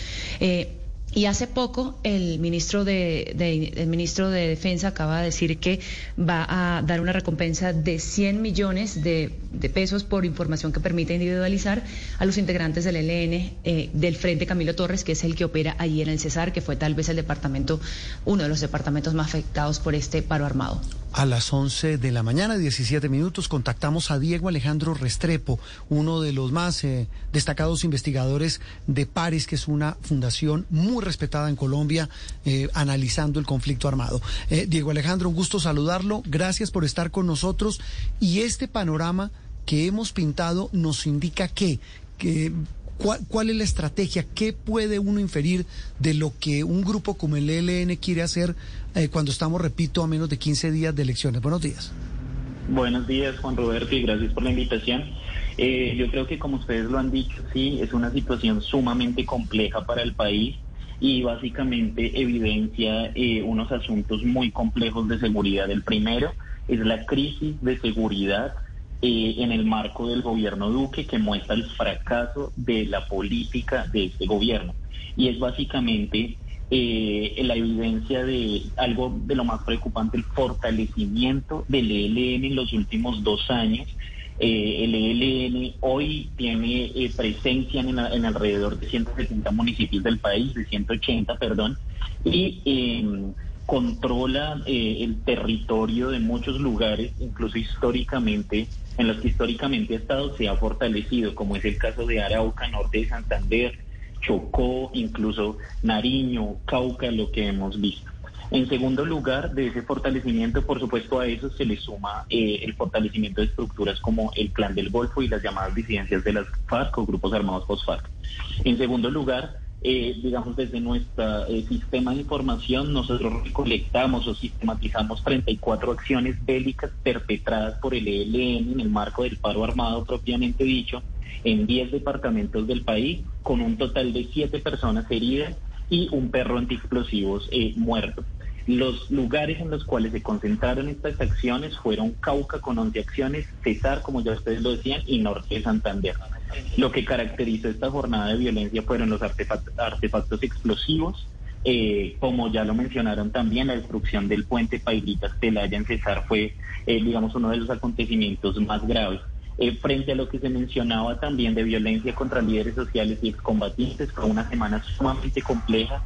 Eh, y hace poco el ministro de, el ministro de Defensa acaba de decir que va a dar una recompensa de 100 millones de, pesos por información que permite individualizar a los integrantes del ELN eh, del Frente Camilo Torres, que es el que opera allí en el Cesar, que fue tal vez el departamento, uno de los departamentos más afectados por este paro armado. A las 11 de la mañana, 17 minutos, contactamos a Diego Alejandro Restrepo, uno de los más eh, destacados investigadores de Paris, que es una fundación muy respetada en Colombia, eh, analizando el conflicto armado. Eh, Diego Alejandro, un gusto saludarlo. Gracias por estar con nosotros. Y este panorama que hemos pintado nos indica que, que ¿Cuál, es la estrategia? ¿Qué puede uno inferir de lo que un grupo como el ELN quiere hacer eh, cuando estamos, repito, a menos de 15 días de elecciones? Buenos días. Buenos días, Juan Roberto, y gracias por la invitación. Eh, yo creo que, como ustedes lo han dicho, sí, es una situación sumamente compleja para el país. Y básicamente evidencia eh, unos asuntos muy complejos de seguridad. El primero es la crisis de seguridad eh, en el marco del gobierno Duque que muestra el fracaso de la política de este gobierno. Y es básicamente eh, la evidencia de algo de lo más preocupante, el fortalecimiento del ELN en los últimos dos años. Eh, el ELN hoy tiene eh, presencia en, alrededor de 170 municipios del país, de 180, perdón, y em, controla el territorio de muchos lugares, incluso históricamente, en los que históricamente ha estado, se ha fortalecido, como es el caso de Arauca, norte de Santander, Chocó, incluso Nariño, Cauca, lo que hemos visto. En segundo lugar, de ese fortalecimiento, por supuesto, a eso se le suma eh, el fortalecimiento de estructuras como el Plan del Golfo y las llamadas disidencias de las FARC o grupos armados post-FARC. En segundo lugar, eh, digamos, desde nuestro eh, sistema de información, nosotros recolectamos o sistematizamos 34 acciones bélicas perpetradas por el ELN en el marco del paro armado propiamente dicho, en 10 departamentos del país, con un total de 7 personas heridas y un perro antiexplosivos eh, muerto. Los lugares en los cuales se concentraron estas acciones fueron Cauca con 11 acciones, Cesar, como ya ustedes lo decían, y Norte de Santander. Lo que caracterizó esta jornada de violencia fueron los artefactos, explosivos, eh, como ya lo mencionaron también, la destrucción del puente Pailitas Pelaya en Cesar fue, eh, digamos, uno de los acontecimientos más graves. Eh, frente a lo que se mencionaba también de violencia contra líderes sociales y excombatientes, fue una semana sumamente compleja,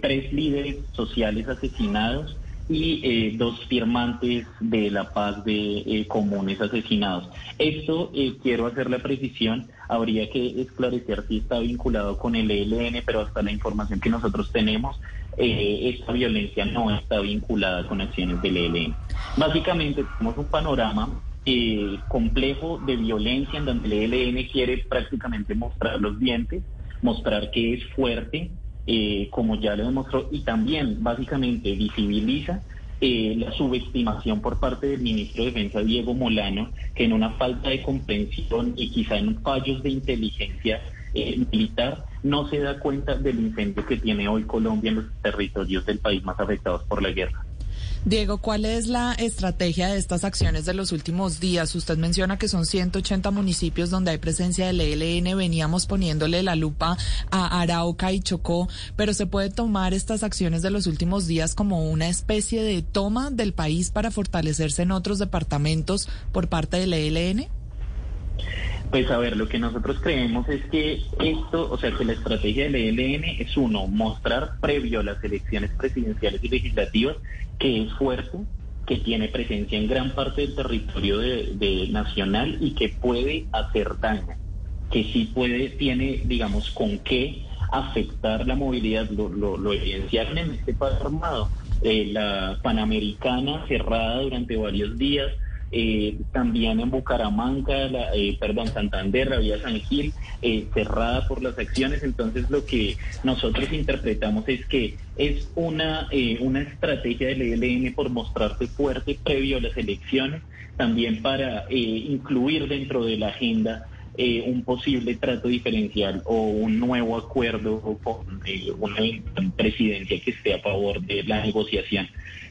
tres líderes sociales asesinados, y eh, dos firmantes de la paz de eh, comunes asesinados. Esto, eh, quiero hacer la precisión, habría que esclarecer si está vinculado con el ELN, pero hasta la información que nosotros tenemos, esta violencia no está vinculada con acciones del ELN. Básicamente tenemos un panorama complejo de violencia en donde el ELN quiere prácticamente mostrar los dientes, mostrar que es fuerte, eh, como ya lo demostró, y también básicamente visibiliza eh, la subestimación por parte del ministro de Defensa Diego Molano, que en una falta de comprensión y quizá en fallos de inteligencia eh, militar no se da cuenta del incendio que tiene hoy Colombia en los territorios del país más afectados por la guerra. Diego, ¿cuál es la estrategia de estas acciones de los últimos días? Usted menciona que son 180 municipios donde hay presencia del ELN. Veníamos poniéndole la lupa a Arauca y Chocó, pero ¿se puede tomar estas acciones de los últimos días como una especie de toma del país para fortalecerse en otros departamentos por parte del ELN? Pues a ver, lo que nosotros creemos es que esto, o sea, que la estrategia del ELN es uno, mostrar previo a las elecciones presidenciales y legislativas que es fuerte, que tiene presencia en gran parte del territorio de, nacional y que puede hacer daño, que sí puede, tiene, digamos, con qué afectar la movilidad, lo, lo, evidenciaron en este paso armado. Eh, la Panamericana cerrada durante varios días, eh, también en Bucaramanga, la, eh, perdón, Santander, la San Gil, eh, cerrada por las acciones. Entonces lo que nosotros interpretamos es que es una, una estrategia del ELN por mostrarse fuerte previo a las elecciones, también para incluir dentro de la agenda un posible trato diferencial o un nuevo acuerdo con una presidencia que esté a favor de la negociación.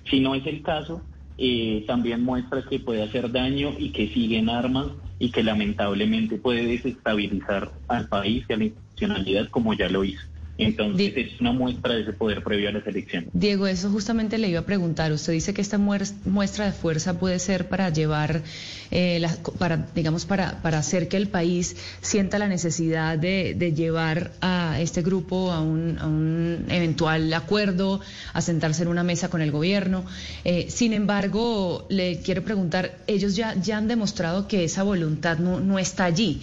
Si no es el caso, eh, también muestra que puede hacer daño y que sigue en armas y que lamentablemente puede desestabilizar al país y a la institucionalidad como ya lo hizo. Entonces es una muestra de ese poder previo a la selección. Diego, eso justamente le iba a preguntar. Usted dice que esta muestra de fuerza puede ser para llevar, eh, para, digamos, para, para hacer que el país sienta la necesidad de, llevar a este grupo a un, eventual acuerdo, a sentarse en una mesa con el gobierno. Eh, sin embargo, le quiero preguntar, ellos ya, ya han demostrado que esa voluntad no, no está allí.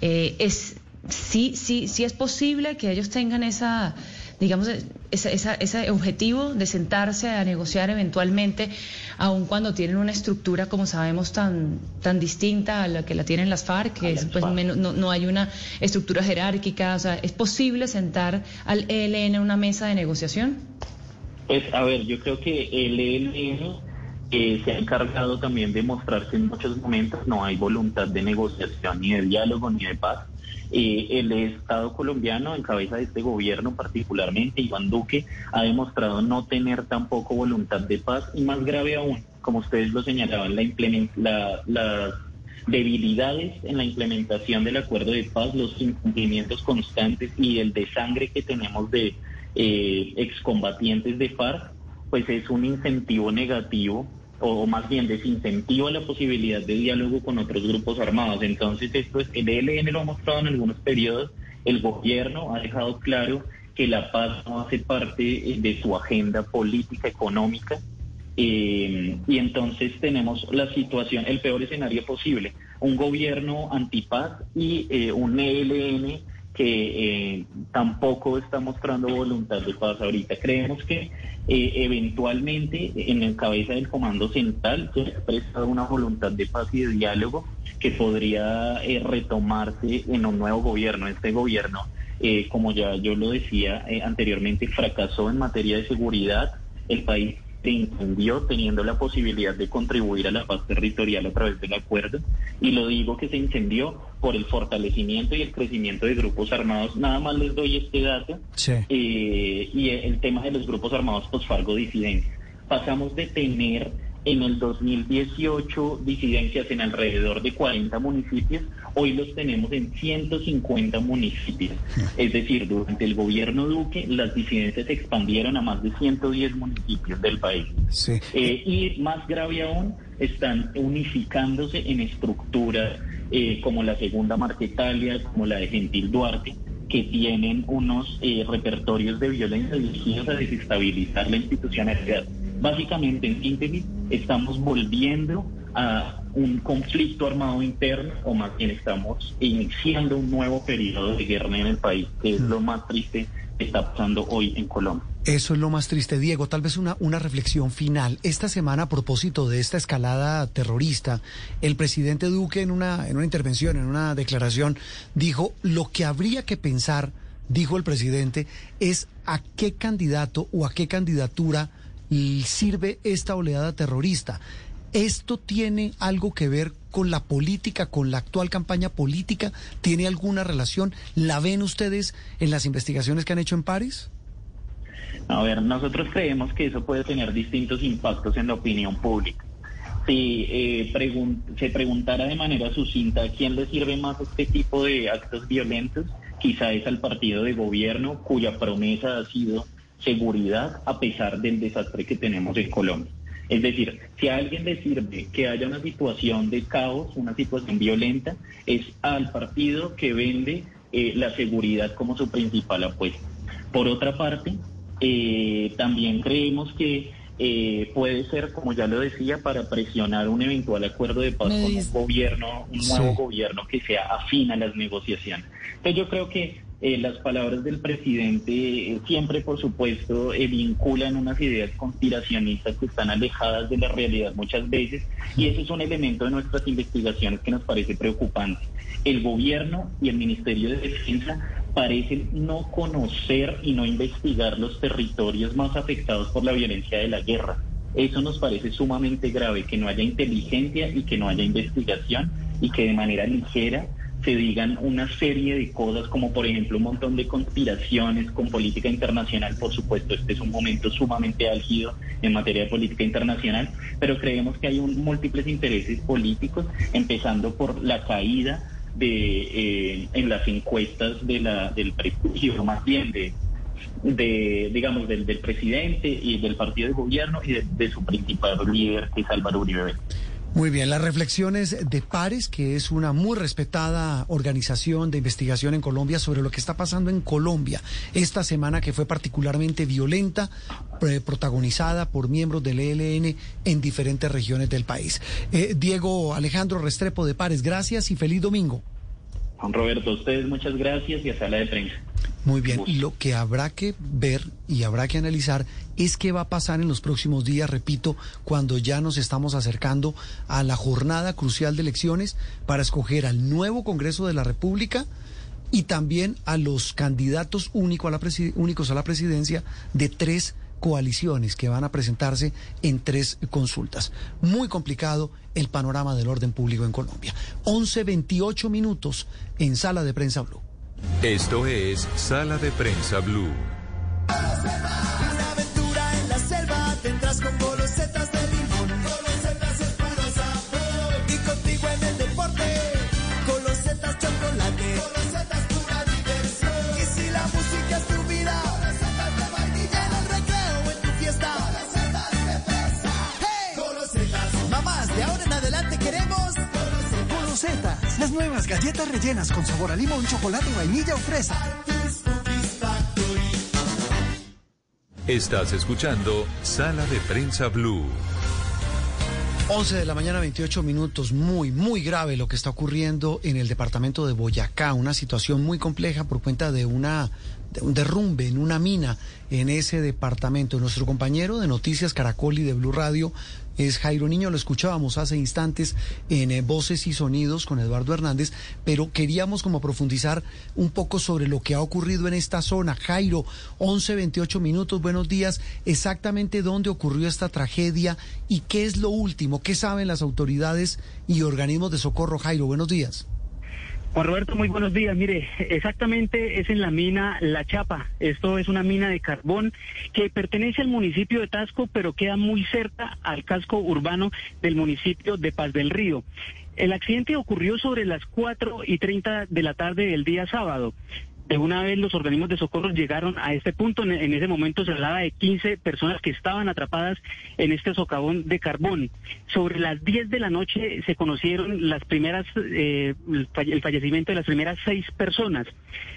Eh, es sí, sí, sí es posible que ellos tengan esa, digamos, ese objetivo de sentarse a negociar eventualmente, aun cuando tienen una estructura, como sabemos, tan, tan distinta a la que la tienen las FARC, que pues, no, hay una estructura jerárquica, o sea, ¿es posible sentar al ELN en una mesa de negociación? Pues, a ver, yo creo que el ELN eh, se ha encargado también de mostrar que en muchos momentos. No hay voluntad de negociación, ni de diálogo, ni de paz eh, el Estado colombiano, en cabeza de este gobierno particularmente, Iván Duque, ha demostrado no tener tampoco voluntad de paz y más grave aún, como ustedes lo señalaban, la, las debilidades en la implementación del acuerdo de paz, los incumplimientos constantes y el desangre que tenemos de eh, excombatientes de FARC, pues es un incentivo negativo o más bien desincentiva la posibilidad de diálogo con otros grupos armados. Entonces, esto es, el ELN lo ha mostrado en algunos periodos, el gobierno ha dejado claro que la paz no hace parte eh, de su agenda política, económica, eh, y entonces tenemos la situación, el peor escenario posible, un gobierno antipaz y eh, un ELN que eh, tampoco está mostrando voluntad de paz ahorita. Creemos que eh, eventualmente en el cabeza del Comando Central se ha expresado una voluntad de paz y de diálogo que podría eh, retomarse en un nuevo gobierno. Este gobierno, como ya yo lo decía anteriormente, fracasó en materia de seguridad. El país se incendió teniendo la posibilidad de contribuir a la paz territorial a través del acuerdo. Y lo digo que se incendió por el fortalecimiento y el crecimiento de grupos armados. Nada más les doy este dato. Eh, y el tema de los grupos armados post-Fargo disidentes. Pasamos de tener en el 2018 disidencias en alrededor de 40 municipios, hoy los tenemos en 150 municipios. Es decir, durante el gobierno Duque las disidencias se expandieron a más de 110 municipios del país. Eh, y más grave aún, están unificándose en estructuras eh, como la segunda Marquetalia, como la de Gentil Duarte, que tienen unos eh, repertorios de violencia dirigidos a desestabilizar la institucionalidad. Básicamente, en síntesis, estamos volviendo a un conflicto armado interno, o más bien estamos iniciando un nuevo periodo de guerra en el país, que es lo más triste que está pasando hoy en Colombia. Eso es lo más triste, Diego. Tal vez una, una reflexión final. Esta semana, a propósito de esta escalada terrorista, el presidente Duque en una, en una intervención, en una declaración, dijo lo que habría que pensar, dijo el presidente, es a qué candidato o a qué candidatura sirve esta oleada terrorista. ¿Esto tiene algo que ver con la política, con la actual campaña política? ¿Tiene alguna relación? ¿La ven ustedes en las investigaciones que han hecho en París? A ver, nosotros creemos que eso puede tener distintos impactos en la opinión pública. Si eh, se preguntara de manera sucinta a quién le sirve más este tipo de actos violentos, quizá es al partido de gobierno cuya promesa ha sido seguridad a pesar del desastre que tenemos en Colombia. Es decir, si a alguien le sirve que haya una situación de caos, una situación violenta, es al partido que vende eh, la seguridad como su principal apuesta. Por otra parte, eh, también creemos que eh, puede ser, como ya lo decía, para presionar un eventual acuerdo de paz con un gobierno, un nuevo gobierno que sea afín a las negociaciones. Entonces yo creo que eh, las palabras del presidente eh, siempre, por supuesto, eh, vinculan unas ideas conspiracionistas que están alejadas de la realidad muchas veces y ese es un elemento de nuestras investigaciones que nos parece preocupante. El gobierno y el Ministerio de Defensa parecen no conocer y no investigar los territorios más afectados por la violencia de la guerra. Eso nos parece sumamente grave, que no haya inteligencia y que no haya investigación y que de manera ligera se digan una serie de cosas, como por ejemplo un montón de conspiraciones con política internacional. Por supuesto, este es un momento sumamente álgido en materia de política internacional, pero creemos que hay un, múltiples intereses políticos, empezando por la caída de eh, en las encuestas de la, del prestigio, más bien de, digamos del, del presidente y del partido de gobierno y de su principal líder que es Álvaro Uribe. Muy bien, las reflexiones de Pares, que es una muy respetada organización de investigación en Colombia sobre lo que está pasando en Colombia esta semana que fue particularmente violenta, protagonizada por miembros del ELN en diferentes regiones del país. Eh, Diego Alejandro Restrepo de Pares, gracias y feliz domingo. Roberto, a ustedes muchas gracias y a sala de prensa. Muy bien, y lo que habrá que ver y habrá que analizar es qué va a pasar en los próximos días, repito, cuando ya nos estamos acercando a la jornada crucial de elecciones para escoger al nuevo Congreso de la República y también a los candidatos único a la únicos a la presidencia de tres coaliciones que van a presentarse en tres consultas. Muy complicado el panorama del orden público en Colombia. 11.28 minutos en Sala de Prensa Blue. Esto es Sala de Prensa Blue. Las nuevas galletas rellenas con sabor a limón, chocolate, vainilla o fresa. Estás escuchando Sala de Prensa Blue. 11 de la mañana, 28 minutos. Muy, muy grave lo que está ocurriendo en el departamento de Boyacá. Una situación muy compleja por cuenta de una un derrumbe en una mina en ese departamento. Nuestro compañero de Noticias Caracol y de Blue Radio es Jairo Niño, lo escuchábamos hace instantes en eh, Voces y Sonidos con Eduardo Hernández, pero queríamos como profundizar un poco sobre lo que ha ocurrido en esta zona. Jairo, 11, 28 minutos, buenos días. Exactamente dónde ocurrió esta tragedia y qué es lo último, qué saben las autoridades y organismos de socorro. Jairo, buenos días. Juan Roberto, muy buenos días. Mire, exactamente es en la mina La Chapa. Esto es una mina de carbón que pertenece al municipio de Tasco, pero queda muy cerca al casco urbano del municipio de Paz del Río. El accidente ocurrió sobre las 4 y 30 de la tarde del día sábado. De una vez los organismos de socorro llegaron a este punto. En, ese momento se hablaba de 15 personas que estaban atrapadas en este socavón de carbón. Sobre las 10 de la noche se conocieron las primeras, eh, el fallecimiento de las primeras seis personas.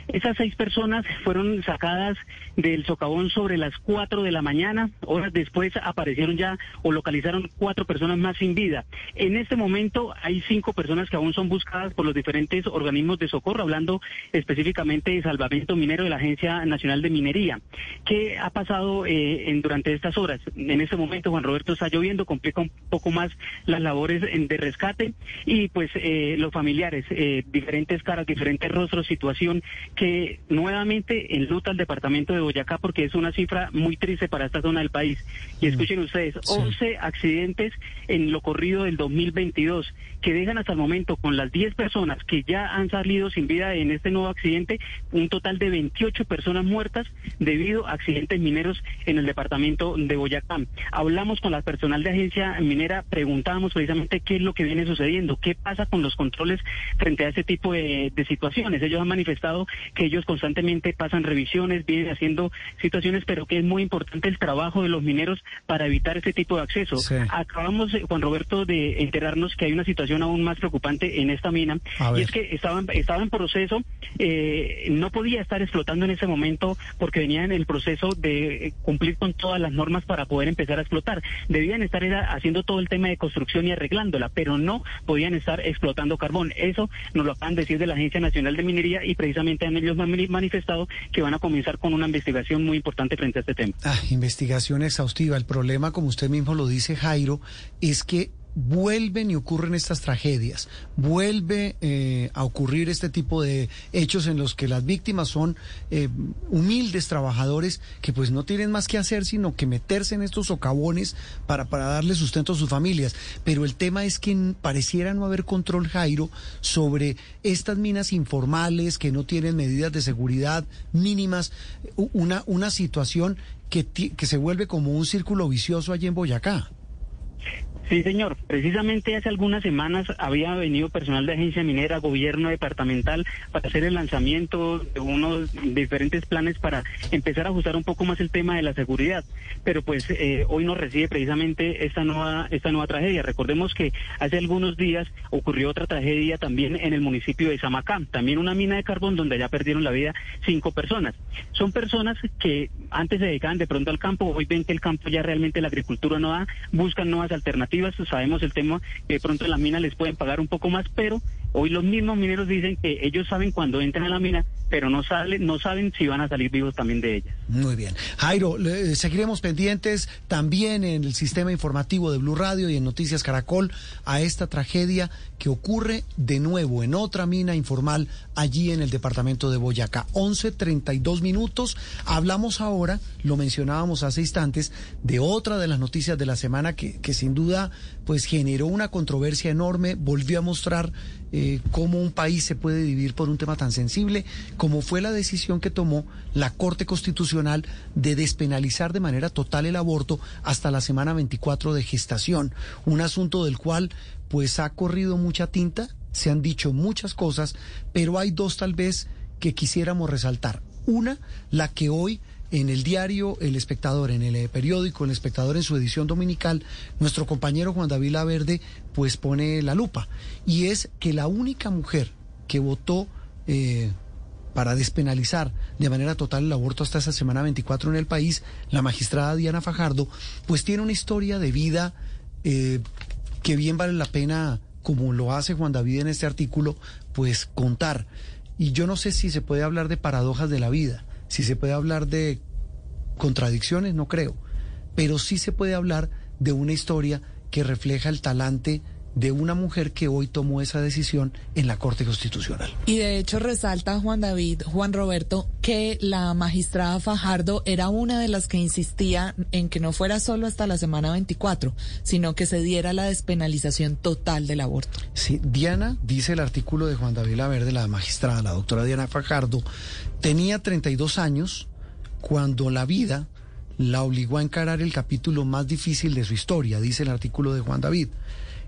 Esas seis personas fueron sacadas del socavón sobre las 4 de la mañana. Horas después aparecieron ya o localizaron cuatro personas más sin vida. En este momento hay cinco personas que aún son buscadas por los diferentes organismos de socorro, hablando específicamente de salvamento minero de la Agencia Nacional de Minería. ¿Qué ha pasado eh, en, durante estas horas? En este momento, Juan Roberto, está lloviendo, complica un poco más las labores en- de rescate y pues eh, los familiares, eh, diferentes caras, diferentes rostros, situación que nuevamente enluta al departamento de Boyacá porque es una cifra muy triste para esta zona del país. Y escuchen ustedes, 11 accidentes en lo corrido del 2022 que dejan hasta el momento con las 10 personas que ya han salido sin vida en este nuevo accidente, un total de 28 personas muertas debido a accidentes mineros en el departamento de Boyacá. Hablamos con la personal de agencia minera, preguntábamos precisamente qué es lo que viene sucediendo, qué pasa con los controles frente a este tipo de, de situaciones. Ellos han manifestado que ellos constantemente pasan revisiones, vienen haciendo situaciones, pero que es muy importante el trabajo de los mineros para evitar este tipo de acceso. Sí. Acabamos, eh, Juan Roberto, de enterarnos que hay una situación aún más preocupante en esta mina, y es que estaba, estaba en proceso, eh, no podía estar explotando en ese momento porque venía en el proceso de eh, cumplir con todas las normas para poder empezar a explotar. Debían estar haciendo todo el tema de construcción y arreglándola, pero no podían estar explotando carbón. Eso nos lo acaban de decir de la Agencia Nacional de Minería y precisamente han ellos mani- manifestado que van a comenzar con una investigación muy importante frente a este tema. Ah, investigación exhaustiva. El problema, como usted mismo lo dice, Jairo, es que vuelven y ocurren estas tragedias, vuelve eh, a ocurrir este tipo de hechos en los que las víctimas son eh, humildes trabajadores que pues no tienen más que hacer sino que meterse en estos socavones para, para darle sustento a sus familias. Pero el tema es que pareciera no haber control, Jairo, sobre estas minas informales que no tienen medidas de seguridad mínimas, una, una situación que, que se vuelve como un círculo vicioso allí en Boyacá. Sí, señor. Precisamente hace algunas semanas había venido personal de agencia minera, gobierno departamental, para hacer el lanzamiento de unos diferentes planes para empezar a ajustar un poco más el tema de la seguridad. Pero pues eh, hoy nos recibe precisamente esta nueva, esta nueva tragedia. Recordemos que hace algunos días ocurrió otra tragedia también en el municipio de Samacán, también una mina de carbón donde ya perdieron la vida cinco personas. Son personas que antes se dedicaban de pronto al campo, hoy ven que el campo ya realmente la agricultura no da, buscan nuevas alternativas, sabemos el tema que de pronto en la mina les pueden pagar un poco más, pero Hoy los mismos mineros dicen que ellos saben cuando entran a la mina, pero no, sale, no saben si van a salir vivos también de ella. Muy bien. Jairo, seguiremos pendientes también en el sistema informativo de Blue Radio y en Noticias Caracol a esta tragedia que ocurre de nuevo en otra mina informal allí en el departamento de Boyacá. 11.32 minutos. Hablamos ahora, lo mencionábamos hace instantes, de otra de las noticias de la semana que, que sin duda pues generó una controversia enorme, volvió a mostrar eh, cómo un país se puede dividir por un tema tan sensible como fue la decisión que tomó la Corte Constitucional de despenalizar de manera total el aborto hasta la semana 24 de gestación, un asunto del cual pues ha corrido mucha tinta, se han dicho muchas cosas, pero hay dos tal vez que quisiéramos resaltar. Una, la que hoy en el diario El Espectador, en el eh, periódico El Espectador en su edición dominical, nuestro compañero Juan David Laverde pues pone la lupa y es que la única mujer que votó eh, para despenalizar de manera total el aborto hasta esa semana 24 en el país, la magistrada Diana Fajardo, pues tiene una historia de vida eh, que bien vale la pena, como lo hace Juan David en este artículo, pues contar. Y yo no sé si se puede hablar de paradojas de la vida si se puede hablar de contradicciones, no creo, pero sí se puede hablar de una historia que refleja el talante de una mujer que hoy tomó esa decisión en la Corte Constitucional. Y de hecho resalta Juan David, Juan Roberto, que la magistrada Fajardo era una de las que insistía en que no fuera solo hasta la semana 24, sino que se diera la despenalización total del aborto. Sí, Diana, dice el artículo de Juan David Laverde, la magistrada, la doctora Diana Fajardo, tenía 32 años cuando la vida la obligó a encarar el capítulo más difícil de su historia, dice el artículo de Juan David.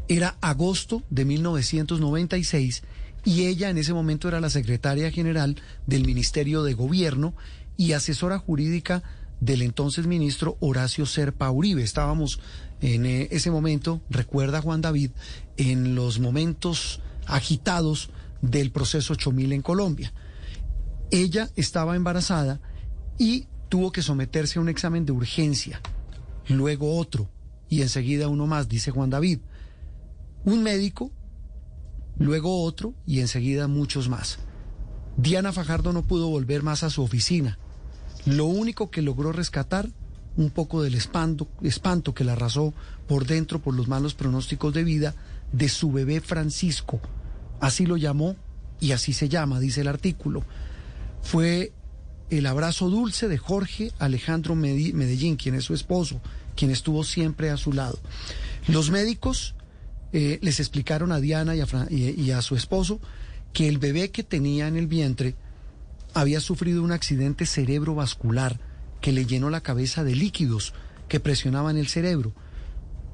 Era agosto de 1996 y ella en ese momento era la secretaria general del Ministerio de Gobierno y asesora jurídica del entonces ministro Horacio Serpa Uribe. Estábamos en eh, ese momento, recuerda Juan David, en los momentos agitados del proceso 8000 en Colombia. Ella estaba embarazada y tuvo que someterse a un examen de urgencia, luego otro y enseguida uno más, dice Juan David un médico, luego otro y enseguida muchos más. Diana Fajardo no pudo volver más a su oficina. Lo único que logró rescatar, un poco del espanto, espanto que la arrasó por dentro por los malos pronósticos de vida de su bebé Francisco. Así lo llamó y así se llama, dice el artículo. Fue el abrazo dulce de Jorge Alejandro Medellín, quien es su esposo, quien estuvo siempre a su lado. Los médicos eh, les explicaron a Diana y a, y a su esposo que el bebé que tenía en el vientre había sufrido un accidente cerebrovascular que le llenó la cabeza de líquidos que presionaban el cerebro.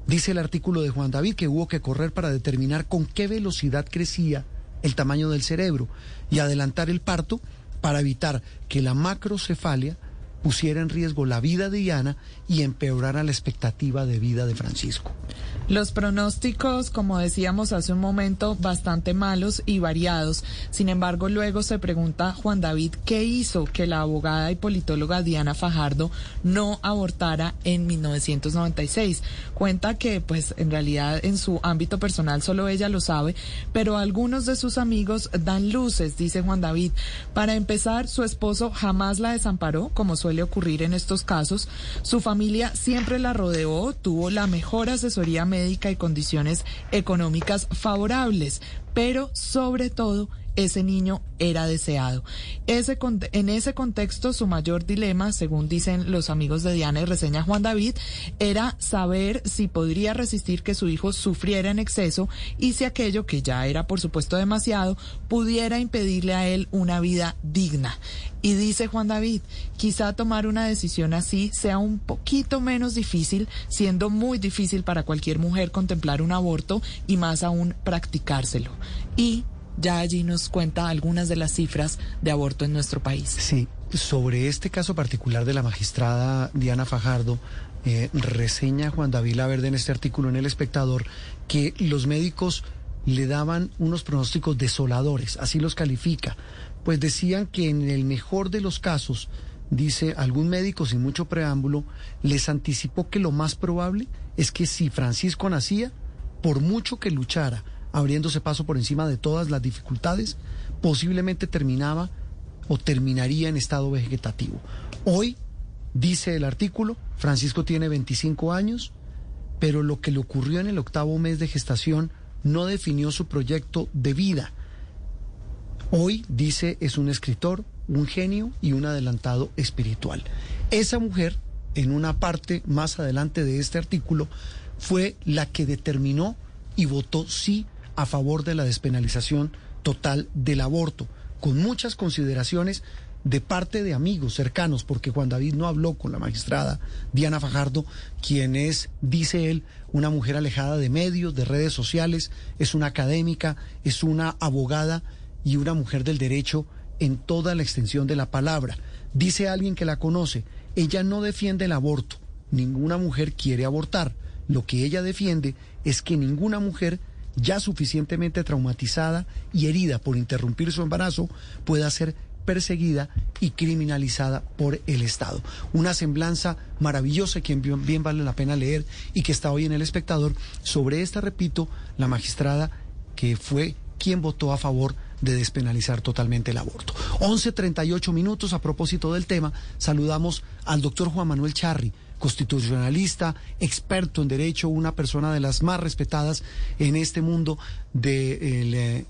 Dice el artículo de Juan David que hubo que correr para determinar con qué velocidad crecía el tamaño del cerebro y adelantar el parto para evitar que la macrocefalia pusiera en riesgo la vida de Diana y empeorara la expectativa de vida de Francisco. Los pronósticos, como decíamos hace un momento, bastante malos y variados. Sin embargo, luego se pregunta Juan David qué hizo que la abogada y politóloga Diana Fajardo no abortara en 1996. Cuenta que, pues, en realidad en su ámbito personal solo ella lo sabe, pero algunos de sus amigos dan luces, dice Juan David. Para empezar, su esposo jamás la desamparó, como suele ocurrir en estos casos. Su familia siempre la rodeó, tuvo la mejor asesoría médica médica y condiciones económicas favorables, pero sobre todo ese niño era deseado. Ese, en ese contexto, su mayor dilema, según dicen los amigos de Diana y reseña Juan David, era saber si podría resistir que su hijo sufriera en exceso y si aquello, que ya era por supuesto demasiado, pudiera impedirle a él una vida digna. Y dice Juan David, quizá tomar una decisión así sea un poquito menos difícil, siendo muy difícil para cualquier mujer contemplar un aborto y más aún practicárselo. Y ya allí nos cuenta algunas de las cifras de aborto en nuestro país. Sí, sobre este caso particular de la magistrada Diana Fajardo, eh, reseña Juan David Laverde en este artículo en El Espectador que los médicos le daban unos pronósticos desoladores, así los califica, pues decían que en el mejor de los casos, dice algún médico sin mucho preámbulo, les anticipó que lo más probable es que si Francisco nacía, por mucho que luchara abriéndose paso por encima de todas las dificultades, posiblemente terminaba o terminaría en estado vegetativo. Hoy, dice el artículo, Francisco tiene 25 años, pero lo que le ocurrió en el octavo mes de gestación no definió su proyecto de vida. Hoy, dice, es un escritor, un genio y un adelantado espiritual. Esa mujer, en una parte más adelante de este artículo, fue la que determinó y votó sí a favor de la despenalización total del aborto, con muchas consideraciones de parte de amigos cercanos, porque Juan David no habló con la magistrada Diana Fajardo, quien es, dice él, una mujer alejada de medios, de redes sociales, es una académica, es una abogada y una mujer del derecho en toda la extensión de la palabra. Dice alguien que la conoce, ella no defiende el aborto, ninguna mujer quiere abortar. Lo que ella defiende es que ninguna mujer ya suficientemente traumatizada y herida por interrumpir su embarazo pueda ser perseguida y criminalizada por el Estado. Una semblanza maravillosa que bien vale la pena leer y que está hoy en el espectador sobre esta, repito, la magistrada que fue quien votó a favor de despenalizar totalmente el aborto. 11.38 minutos a propósito del tema, saludamos al doctor Juan Manuel Charri constitucionalista, experto en derecho, una persona de las más respetadas en este mundo del de eh,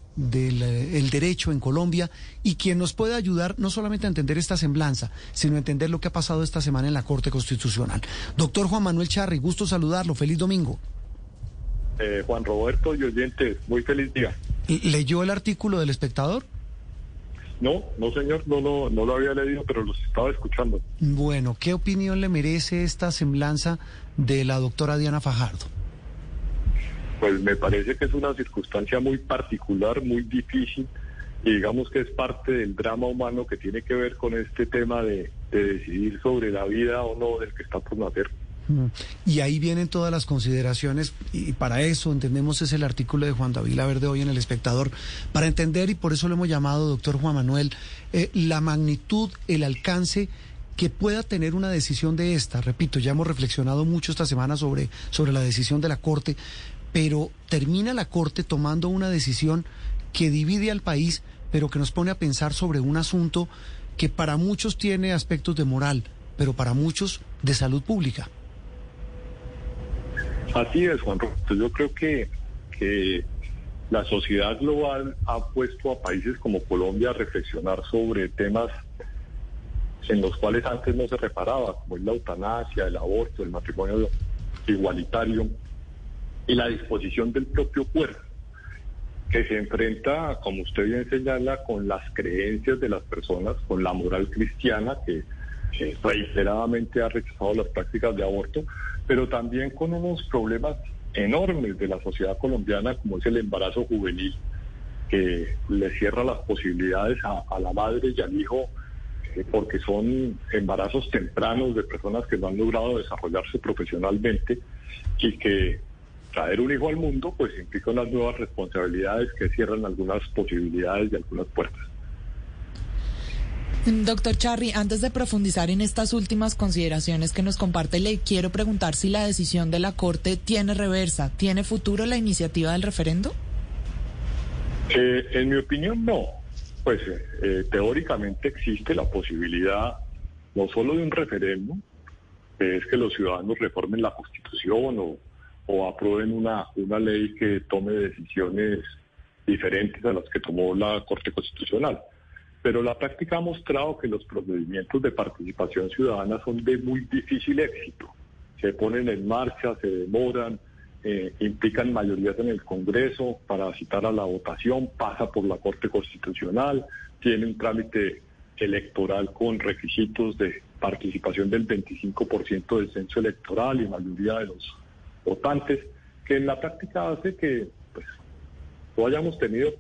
eh, derecho en Colombia y quien nos puede ayudar no solamente a entender esta semblanza, sino a entender lo que ha pasado esta semana en la Corte Constitucional. Doctor Juan Manuel Charri, gusto saludarlo, feliz domingo. Eh, Juan Roberto y oyentes, muy feliz día. ¿Leyó el artículo del espectador? No, no señor, no, no, no lo había leído, pero los estaba escuchando. Bueno, ¿qué opinión le merece esta semblanza de la doctora Diana Fajardo? Pues me parece que es una circunstancia muy particular, muy difícil, y digamos que es parte del drama humano que tiene que ver con este tema de, de decidir sobre la vida o no del que está por nacer. Y ahí vienen todas las consideraciones y para eso entendemos es el artículo de Juan David Verde hoy en El Espectador, para entender, y por eso lo hemos llamado, doctor Juan Manuel, eh, la magnitud, el alcance que pueda tener una decisión de esta. Repito, ya hemos reflexionado mucho esta semana sobre, sobre la decisión de la Corte, pero termina la Corte tomando una decisión que divide al país, pero que nos pone a pensar sobre un asunto que para muchos tiene aspectos de moral, pero para muchos de salud pública. Así es, Juan Roberto. Yo creo que, que la sociedad global ha puesto a países como Colombia a reflexionar sobre temas en los cuales antes no se reparaba, como es la eutanasia, el aborto, el matrimonio igualitario y la disposición del propio cuerpo, que se enfrenta, como usted bien señala, con las creencias de las personas, con la moral cristiana que reiteradamente ha rechazado las prácticas de aborto, pero también con unos problemas enormes de la sociedad colombiana, como es el embarazo juvenil, que le cierra las posibilidades a, la madre y al hijo, eh, porque son embarazos tempranos de personas que no han logrado desarrollarse profesionalmente y que traer un hijo al mundo pues implica unas nuevas responsabilidades que cierran algunas posibilidades y algunas puertas. Doctor Charry, antes de profundizar en estas últimas consideraciones que nos comparte, le quiero preguntar si la decisión de la Corte tiene reversa, ¿tiene futuro la iniciativa del referendo? Eh, en mi opinión, no. Pues eh, teóricamente existe la posibilidad no solo de un referéndum, que es que los ciudadanos reformen la Constitución o, o aprueben una, una ley que tome decisiones diferentes a las que tomó la Corte Constitucional pero la práctica ha mostrado que los procedimientos de participación ciudadana son de muy difícil éxito. Se ponen en marcha, se demoran, eh, implican mayorías en el Congreso para citar a la votación, pasa por la Corte Constitucional, tiene un trámite electoral con requisitos de participación del 25% del censo electoral y mayoría de los votantes, que en la práctica hace que pues, no hayamos tenido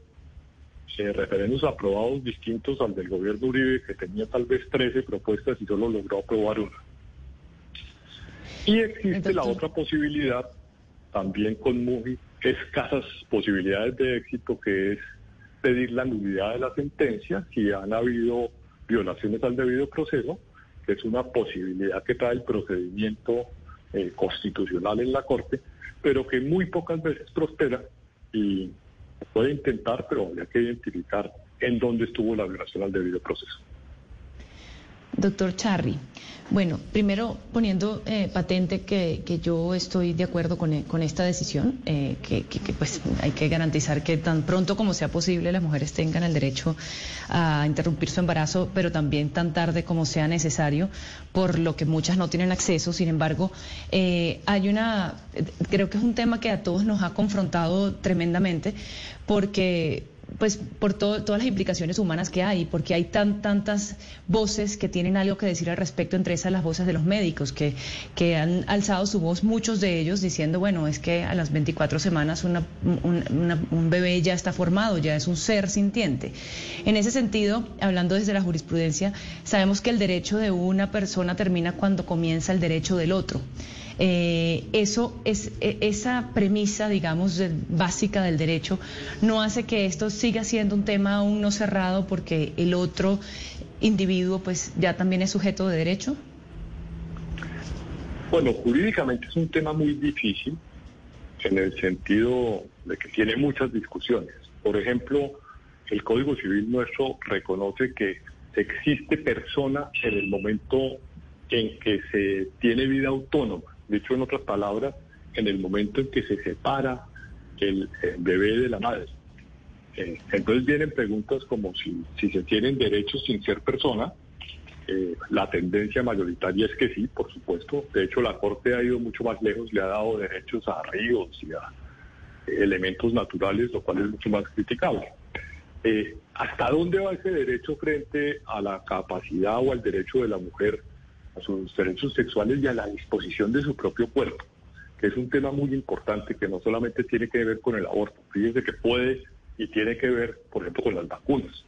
eh, referendos aprobados distintos al del gobierno Uribe, que tenía tal vez 13 propuestas y solo logró aprobar una. Y existe la otra posibilidad, también con muy escasas posibilidades de éxito, que es pedir la nulidad de la sentencia si han habido violaciones al debido proceso, que es una posibilidad que trae el procedimiento eh, constitucional en la Corte, pero que muy pocas veces prospera y Puede intentar, pero habría que identificar en dónde estuvo la violación al debido proceso. Doctor Charri, bueno, primero poniendo eh, patente que, yo estoy de acuerdo con, eh, esta decisión, eh, que, pues hay que garantizar que tan pronto como sea posible las mujeres tengan el derecho a interrumpir su embarazo, pero también tan tarde como sea necesario, por lo que muchas no tienen acceso. Sin embargo, hay una, creo que es un tema que a todos nos ha confrontado tremendamente, porque pues por todas las implicaciones humanas que hay, porque hay tan, tantas voces que tienen algo que decir al respecto, entre esas las voces de los médicos, que, han alzado su voz, muchos de ellos diciendo, bueno, es que a las 24 semanas un bebé ya está formado, ya es un ser sintiente. En ese sentido, hablando desde la jurisprudencia, sabemos que el derecho de una persona termina cuando comienza el derecho del otro. Eh, eso es e, esa premisa, digamos, básica del derecho no hace que esto siga siendo un tema aún no cerrado porque el otro individuo, pues, ya también es sujeto de derecho. Bueno, jurídicamente es un tema muy difícil en el sentido de que tiene muchas discusiones. Por ejemplo, el Código Civil nuestro reconoce que existe persona en el momento en que se tiene vida autónoma. Dicho en otras palabras, en el momento en que se separa el, bebé de la madre. Eh, entonces vienen preguntas como si, si se tienen derechos sin ser persona. Eh, la tendencia mayoritaria es que sí, por supuesto. De hecho, la Corte ha ido mucho más lejos, le ha dado derechos a ríos y a elementos naturales, lo cual es mucho más criticable. Eh, ¿Hasta dónde va ese derecho frente a la capacidad o al derecho de la mujer sus derechos sexuales y a la disposición de su propio cuerpo, que es un tema muy importante que no solamente tiene que ver con el aborto, fíjense que puede y tiene que ver, por ejemplo, con las vacunas.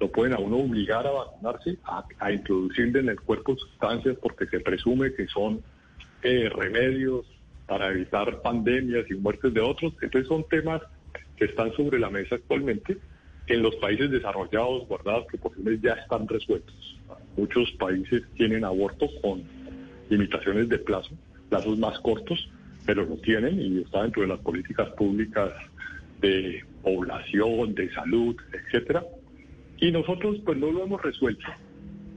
Lo pueden a uno obligar a vacunarse, a, introducirle en el cuerpo sustancias porque se presume que son eh, remedios para evitar pandemias y muertes de otros. Entonces son temas que están sobre la mesa actualmente en los países desarrollados, guardados, que por ya están resueltos. Muchos países tienen aborto con limitaciones de plazo, plazos más cortos, pero lo tienen y está dentro de las políticas públicas de población, de salud, etcétera. Y nosotros pues no lo hemos resuelto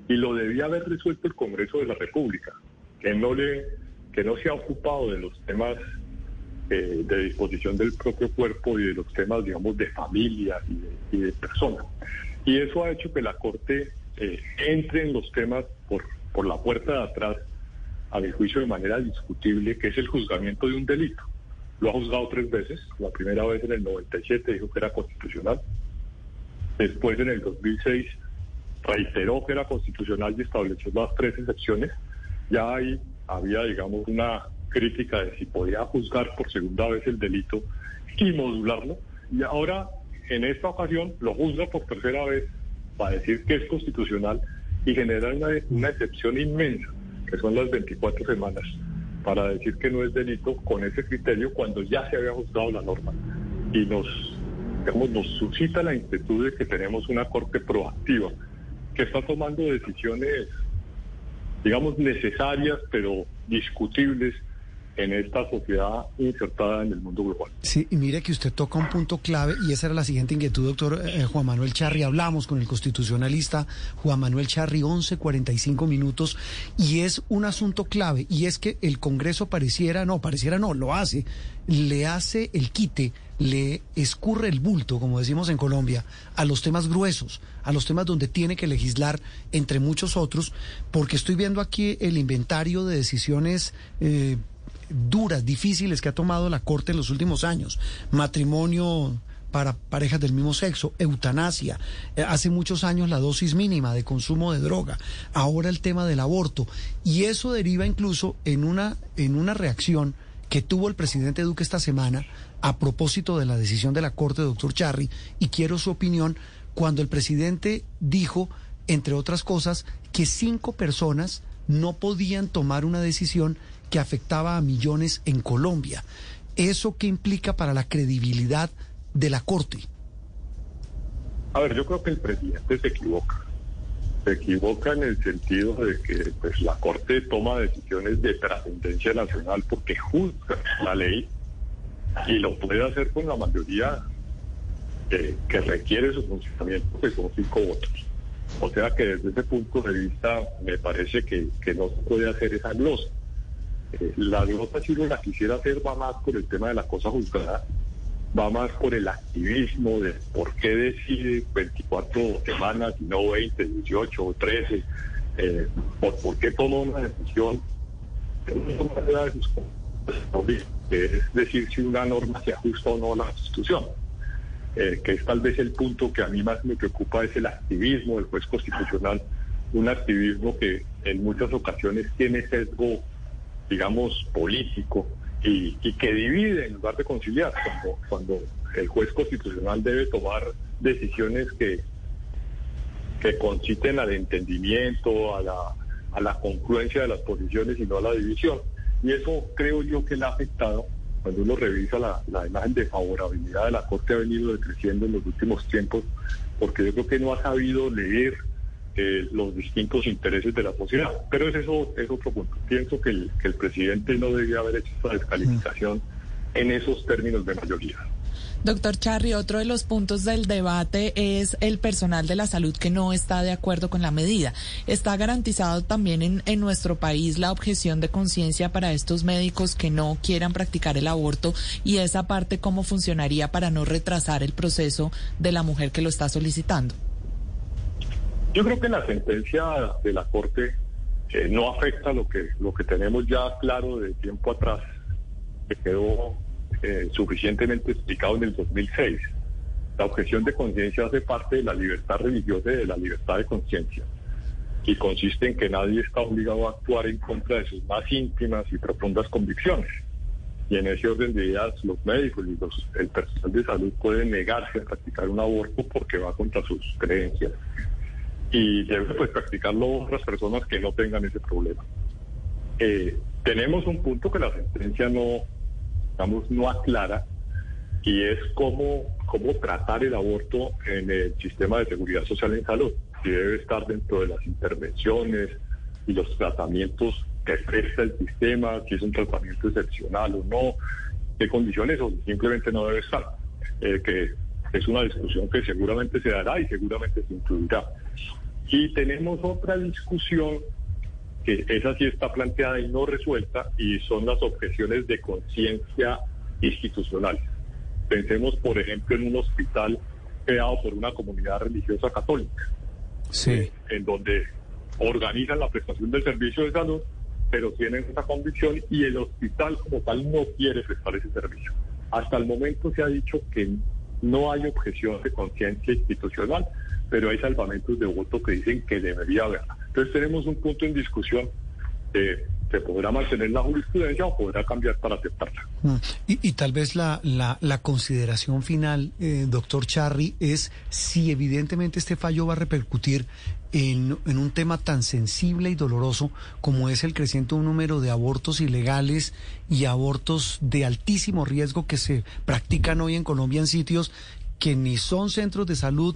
y lo debía haber resuelto el Congreso de la República, que no le que no se ha ocupado de los temas eh, de disposición del propio cuerpo y de los temas, digamos, de familia y de, persona. Y eso ha hecho que la Corte eh, entre en los temas por, por la puerta de atrás, a mi juicio, de manera discutible, que es el juzgamiento de un delito. Lo ha juzgado tres veces. La primera vez en el 97 dijo que era constitucional. Después, en el 2006, reiteró que era constitucional y estableció las tres excepciones. Ya ahí había, digamos, una crítica de si podía juzgar por segunda vez el delito y modularlo. Y ahora, en esta ocasión, lo juzga por tercera vez para decir que es constitucional y genera una, una excepción inmensa, que son las 24 semanas, para decir que no es delito con ese criterio cuando ya se había juzgado la norma. Y nos, digamos, nos suscita la inquietud de que tenemos una corte proactiva que está tomando decisiones, digamos, necesarias, pero discutibles en esta sociedad insertada en el mundo global. Sí, y mire que usted toca un punto clave y esa era la siguiente inquietud, doctor eh, Juan Manuel Charri. Hablamos con el constitucionalista Juan Manuel Charri, 11.45 minutos, y es un asunto clave, y es que el Congreso pareciera, no, pareciera no, lo hace, le hace el quite, le escurre el bulto, como decimos en Colombia, a los temas gruesos, a los temas donde tiene que legislar, entre muchos otros, porque estoy viendo aquí el inventario de decisiones. Eh, duras, difíciles que ha tomado la Corte en los últimos años. Matrimonio para parejas del mismo sexo, eutanasia, eh, hace muchos años la dosis mínima de consumo de droga, ahora el tema del aborto. Y eso deriva incluso en una, en una reacción que tuvo el presidente Duque esta semana a propósito de la decisión de la Corte, doctor Charri, y quiero su opinión, cuando el presidente dijo, entre otras cosas, que cinco personas no podían tomar una decisión que afectaba a millones en Colombia. ¿Eso qué implica para la credibilidad de la Corte? A ver, yo creo que el presidente se equivoca. Se equivoca en el sentido de que pues, la Corte toma decisiones de trascendencia nacional porque juzga la ley y lo puede hacer con la mayoría que requiere su funcionamiento, pues son cinco votos. O sea que desde ese punto de vista me parece que, no se puede hacer esa glosa. Eh, la glosa, si uno la quisiera hacer, va más por el tema de la cosa juzgada, va más por el activismo de por qué decide 24 semanas y no 20, 18 o 13, eh, por, por qué toma una decisión. Es decir, si una norma se ajusta o no a la Constitución. Eh, que es tal vez el punto que a mí más me preocupa, es el activismo del juez constitucional, un activismo que en muchas ocasiones tiene sesgo, digamos, político y, que divide en lugar de conciliar, cuando, cuando el juez constitucional debe tomar decisiones que, que conciten al entendimiento, a la, a la confluencia de las posiciones y no a la división. Y eso creo yo que le ha afectado cuando uno revisa la, imagen de favorabilidad de la Corte ha venido decreciendo en los últimos tiempos, porque yo creo que no ha sabido leer eh, los distintos intereses de la sociedad. Pero ese es, otro punto. Pienso que el, que el presidente no debía haber hecho esa descalificación en esos términos de mayoría. Doctor Charri, otro de los puntos del debate es el personal de la salud que no está de acuerdo con la medida. ¿Está garantizado también en, en nuestro país la objeción de conciencia para estos médicos que no quieran practicar el aborto? Y esa parte, ¿cómo funcionaría para no retrasar el proceso de la mujer que lo está solicitando? Yo creo que la sentencia de la Corte eh, no afecta lo que, lo que tenemos ya claro de tiempo atrás, que quedó eh, suficientemente explicado en el 2006. La objeción de conciencia hace parte de la libertad religiosa y de la libertad de conciencia y consiste en que nadie está obligado a actuar en contra de sus más íntimas y profundas convicciones. Y en ese orden de ideas, los médicos y los, el personal de salud pueden negarse a practicar un aborto porque va contra sus creencias. Y deben pues, practicarlo otras personas que no tengan ese problema. Eh, tenemos un punto que la sentencia no, digamos, no aclara y es cómo, cómo tratar el aborto en el sistema de seguridad social en salud. Si debe estar dentro de las intervenciones y los tratamientos que presta el sistema, si es un tratamiento excepcional o no, qué condiciones o simplemente no debe estar. Eh, que es una discusión que seguramente se dará y seguramente se incluirá. Y tenemos otra discusión que esa sí está planteada y no resuelta, y son las objeciones de conciencia institucional. Pensemos, por ejemplo, en un hospital creado por una comunidad religiosa católica, sí. en donde organizan la prestación del servicio de salud, pero tienen esa convicción y el hospital como tal no quiere prestar ese servicio. Hasta el momento se ha dicho que no hay objeción de conciencia institucional, pero hay salvamentos de voto que dicen que debería haberla. Entonces tenemos un punto en discusión de se podrá mantener la jurisprudencia o podrá cambiar para aceptarla. Mm. Y, tal vez la, la, consideración final, eh, doctor Charry, es si evidentemente este fallo va a repercutir en, un tema tan sensible y doloroso como es el creciente número de abortos ilegales y abortos de altísimo riesgo que se practican hoy en Colombia en sitios que ni son centros de salud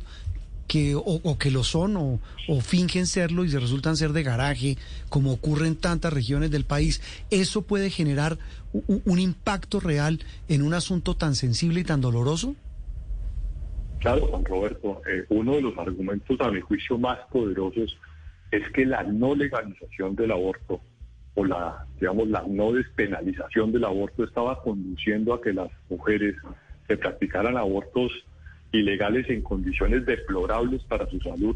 que o, que lo son o, fingen serlo y se resultan ser de garaje, como ocurre en tantas regiones del país, ¿eso puede generar un, impacto real en un asunto tan sensible y tan doloroso? Claro, Juan Roberto, eh, uno de los argumentos a mi juicio más poderosos es que la no legalización del aborto o la, digamos, la no despenalización del aborto estaba conduciendo a que las mujeres se practicaran abortos ilegales en condiciones deplorables para su salud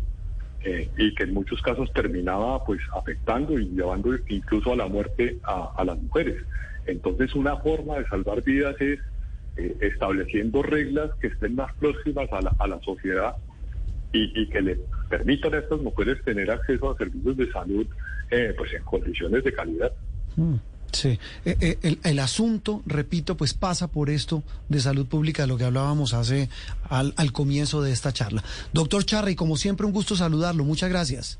eh, y que en muchos casos terminaba pues afectando y llevando incluso a la muerte a, las mujeres. Entonces una forma de salvar vidas es eh, estableciendo reglas que estén más próximas a la, a la sociedad y, que le permitan a estas mujeres tener acceso a servicios de salud eh, pues en condiciones de calidad. Mm. Sí, eh, eh, el, asunto, repito, pues pasa por esto de salud pública, de lo que hablábamos hace al, comienzo de esta charla. Doctor Charri, como siempre, un gusto saludarlo. Muchas gracias.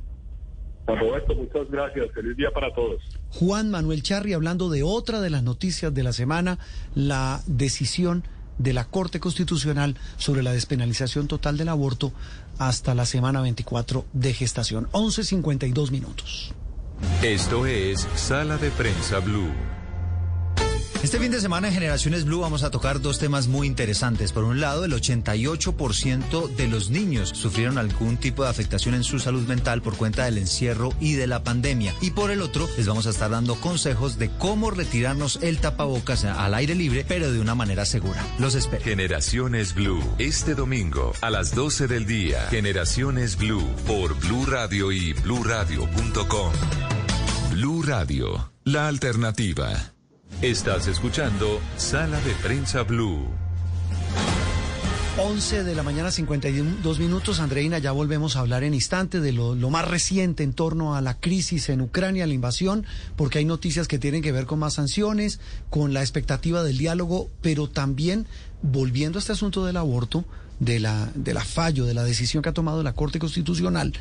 Roberto, muchas gracias. Feliz día para todos. Juan Manuel Charri hablando de otra de las noticias de la semana, la decisión de la Corte Constitucional sobre la despenalización total del aborto hasta la semana 24 de gestación. 11.52 minutos. Esto es Sala de Prensa Blue. Este fin de semana en Generaciones Blue vamos a tocar dos temas muy interesantes. Por un lado, el 88% de los niños sufrieron algún tipo de afectación en su salud mental por cuenta del encierro y de la pandemia. Y por el otro, les vamos a estar dando consejos de cómo retirarnos el tapabocas al aire libre, pero de una manera segura. Los espero. Generaciones Blue, este domingo a las 12 del día. Generaciones Blue por Blue Radio y bluradio.com. Blue Radio, la alternativa. Estás escuchando Sala de Prensa Blue. 11 de la mañana, 52 minutos. Andreina, ya volvemos a hablar en instante de lo, lo, más reciente en torno a la crisis en Ucrania, la invasión, porque hay noticias que tienen que ver con más sanciones, con la expectativa del diálogo, pero también volviendo a este asunto del aborto de la, de la fallo, de la decisión que ha tomado la Corte Constitucional,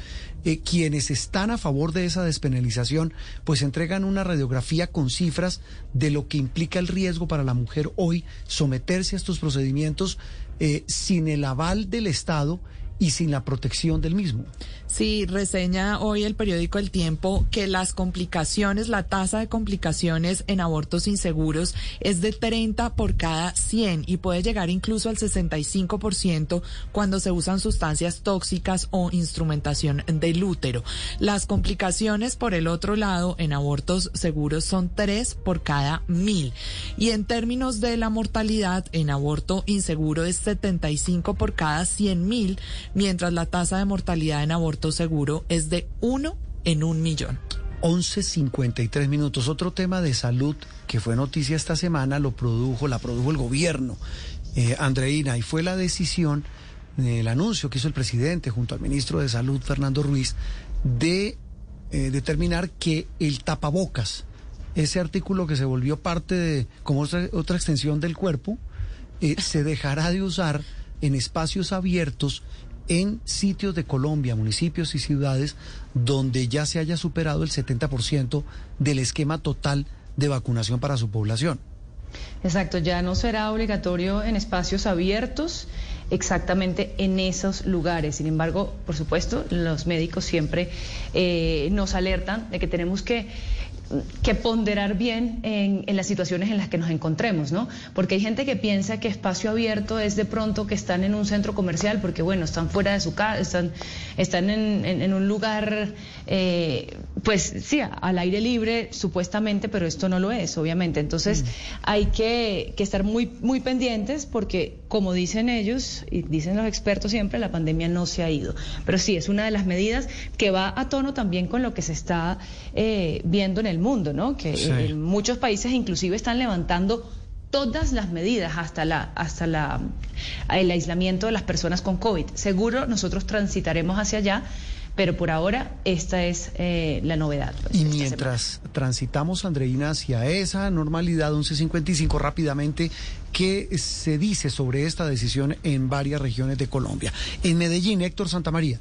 eh, quienes están a favor de esa despenalización, pues entregan una radiografía con cifras de lo que implica el riesgo para la mujer hoy someterse a estos procedimientos eh, sin el aval del Estado y sin la protección del mismo. Sí, reseña hoy el periódico El Tiempo que las complicaciones, la tasa de complicaciones en abortos inseguros es de 30 por cada 100 y puede llegar incluso al 65% cuando se usan sustancias tóxicas o instrumentación del útero. Las complicaciones, por el otro lado, en abortos seguros son 3 por cada 1000. Y en términos de la mortalidad, en aborto inseguro es 75 por cada 100 mil mientras la tasa de mortalidad en aborto seguro es de uno en un millón. 11.53 minutos. Otro tema de salud que fue noticia esta semana lo produjo, la produjo el gobierno, eh, Andreina, y fue la decisión, el anuncio que hizo el presidente junto al ministro de Salud, Fernando Ruiz, de eh, determinar que el tapabocas, ese artículo que se volvió parte de, como otra, otra extensión del cuerpo, eh, se dejará de usar en espacios abiertos en sitios de Colombia, municipios y ciudades donde ya se haya superado el 70% del esquema total de vacunación para su población. Exacto, ya no será obligatorio en espacios abiertos exactamente en esos lugares. Sin embargo, por supuesto, los médicos siempre eh, nos alertan de que tenemos que que ponderar bien en, las situaciones en las que nos encontremos, ¿no? Porque hay gente que piensa que espacio abierto es de pronto que están en un centro comercial, porque bueno, están fuera de su casa, están, están en, un lugar, eh, pues sí, al aire libre, supuestamente, pero esto no lo es, obviamente. Entonces mm. hay que, que estar muy, muy pendientes porque, como dicen ellos y dicen los expertos siempre, la pandemia no se ha ido. Pero sí, es una de las medidas que va a tono también con lo que se está eh, viendo en el mundo, ¿no? Que muchos países inclusive están levantando todas las medidas hasta la hasta la el aislamiento de las personas con COVID. Seguro nosotros transitaremos hacia allá, pero por ahora esta es eh, la novedad. Pues, y mientras transitamos, Andreina, hacia esa normalidad 1155 rápidamente, ¿qué se dice sobre esta decisión en varias regiones de Colombia? En Medellín, Héctor Santamaría.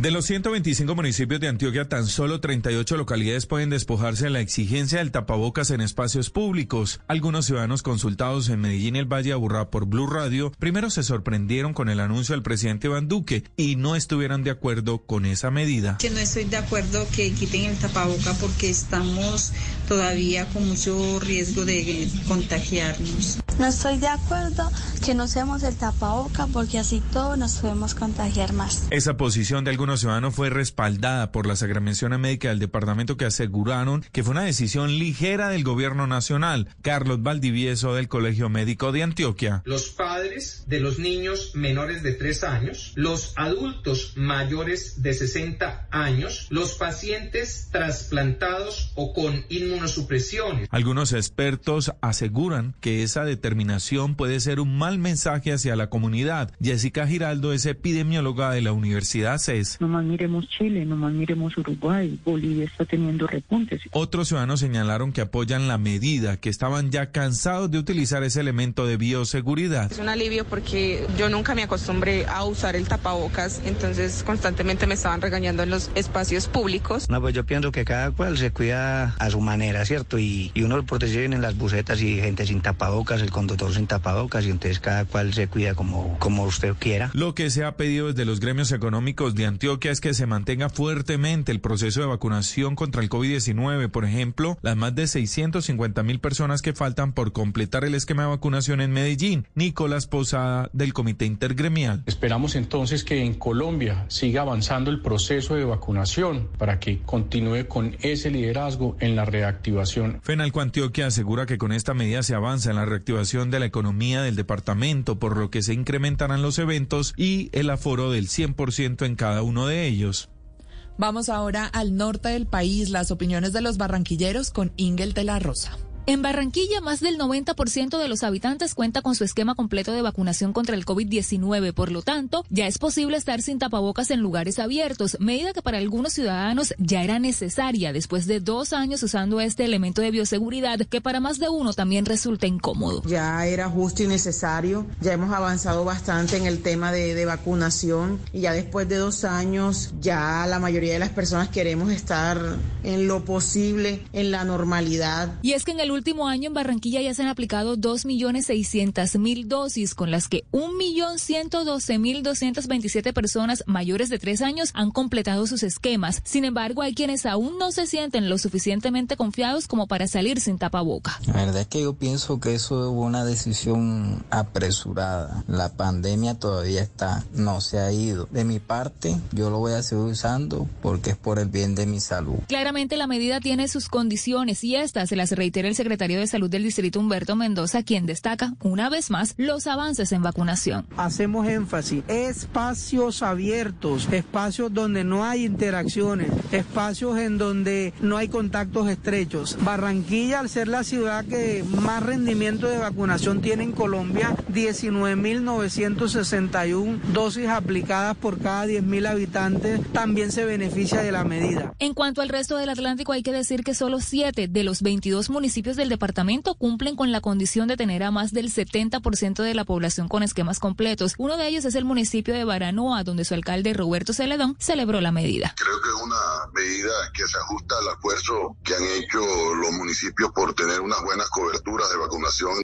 De los 125 municipios de Antioquia, tan solo 38 localidades pueden despojarse de la exigencia del tapabocas en espacios públicos. Algunos ciudadanos consultados en Medellín y el Valle Aburrá por Blue Radio primero se sorprendieron con el anuncio del presidente Iván Duque y no estuvieron de acuerdo con esa medida. Que no estoy de acuerdo que quiten el tapaboca porque estamos todavía con mucho riesgo de contagiarnos. No estoy de acuerdo que no usemos el tapaboca porque así todos nos podemos contagiar más. Esa posición de algunos ciudadanos fue respaldada por la Sacramención Médica del departamento que aseguraron que fue una decisión ligera del gobierno nacional. Carlos Valdivieso del Colegio Médico de Antioquia. Los padres de los niños menores de 3 años, los adultos mayores de 60 años, los pacientes trasplantados o con inmunosupresiones. Algunos expertos aseguran que esa determinación puede ser un mal mensaje hacia la comunidad. Jessica Giraldo es epidemióloga de la Universidad CES no más miremos Chile, no más miremos Uruguay, Bolivia está teniendo repuntes. Otros ciudadanos señalaron que apoyan la medida, que estaban ya cansados de utilizar ese elemento de bioseguridad. Es un alivio porque yo nunca me acostumbré a usar el tapabocas, entonces constantemente me estaban regañando en los espacios públicos. No, pues yo pienso que cada cual se cuida a su manera, ¿cierto? Y, y uno protege en las bucetas y gente sin tapabocas, el conductor sin tapabocas, y entonces cada cual se cuida como, como usted quiera. Lo que se ha pedido desde los gremios económicos de Antioquia es que se mantenga fuertemente el proceso de vacunación contra el COVID-19. Por ejemplo, las más de 650 mil personas que faltan por completar el esquema de vacunación en Medellín. Nicolás Posada, del Comité Intergremial. Esperamos entonces que en Colombia siga avanzando el proceso de vacunación para que continúe con ese liderazgo en la reactivación. Fenalco Antioquia asegura que con esta medida se avanza en la reactivación de la economía del departamento, por lo que se incrementarán los eventos y el aforo del 100% en cada uno de ellos. Vamos ahora al norte del país, las opiniones de los barranquilleros con Ingel de la Rosa. En Barranquilla, más del 90% de los habitantes cuenta con su esquema completo de vacunación contra el COVID-19. Por lo tanto, ya es posible estar sin tapabocas en lugares abiertos, medida que para algunos ciudadanos ya era necesaria después de dos años usando este elemento de bioseguridad que para más de uno también resulta incómodo. Ya era justo y necesario. Ya hemos avanzado bastante en el tema de, de vacunación y ya después de dos años ya la mayoría de las personas queremos estar en lo posible en la normalidad. Y es que en el último año en Barranquilla ya se han aplicado 2.600.000 dosis, con las que 1.112.227 personas mayores de tres años han completado sus esquemas. Sin embargo, hay quienes aún no se sienten lo suficientemente confiados como para salir sin tapaboca. La verdad es que yo pienso que eso es una decisión apresurada. La pandemia todavía está, no se ha ido. De mi parte, yo lo voy a seguir usando porque es por el bien de mi salud. Claramente la medida tiene sus condiciones y estas se las reitera el secretario de Salud del Distrito Humberto Mendoza, quien destaca una vez más los avances en vacunación. Hacemos énfasis, espacios abiertos, espacios donde no hay interacciones, espacios en donde no hay contactos estrechos. Barranquilla, al ser la ciudad que más rendimiento de vacunación tiene en Colombia, 19.961 dosis aplicadas por cada 10.000 habitantes, también se beneficia de la medida. En cuanto al resto del Atlántico, hay que decir que solo 7 de los 22 municipios del departamento cumplen con la condición de tener a más del 70% de la población con esquemas completos. Uno de ellos es el municipio de Baranoa, donde su alcalde Roberto Celedón celebró la medida. Creo que es una medida que se ajusta al esfuerzo que han hecho los municipios por tener unas buenas coberturas de vacunación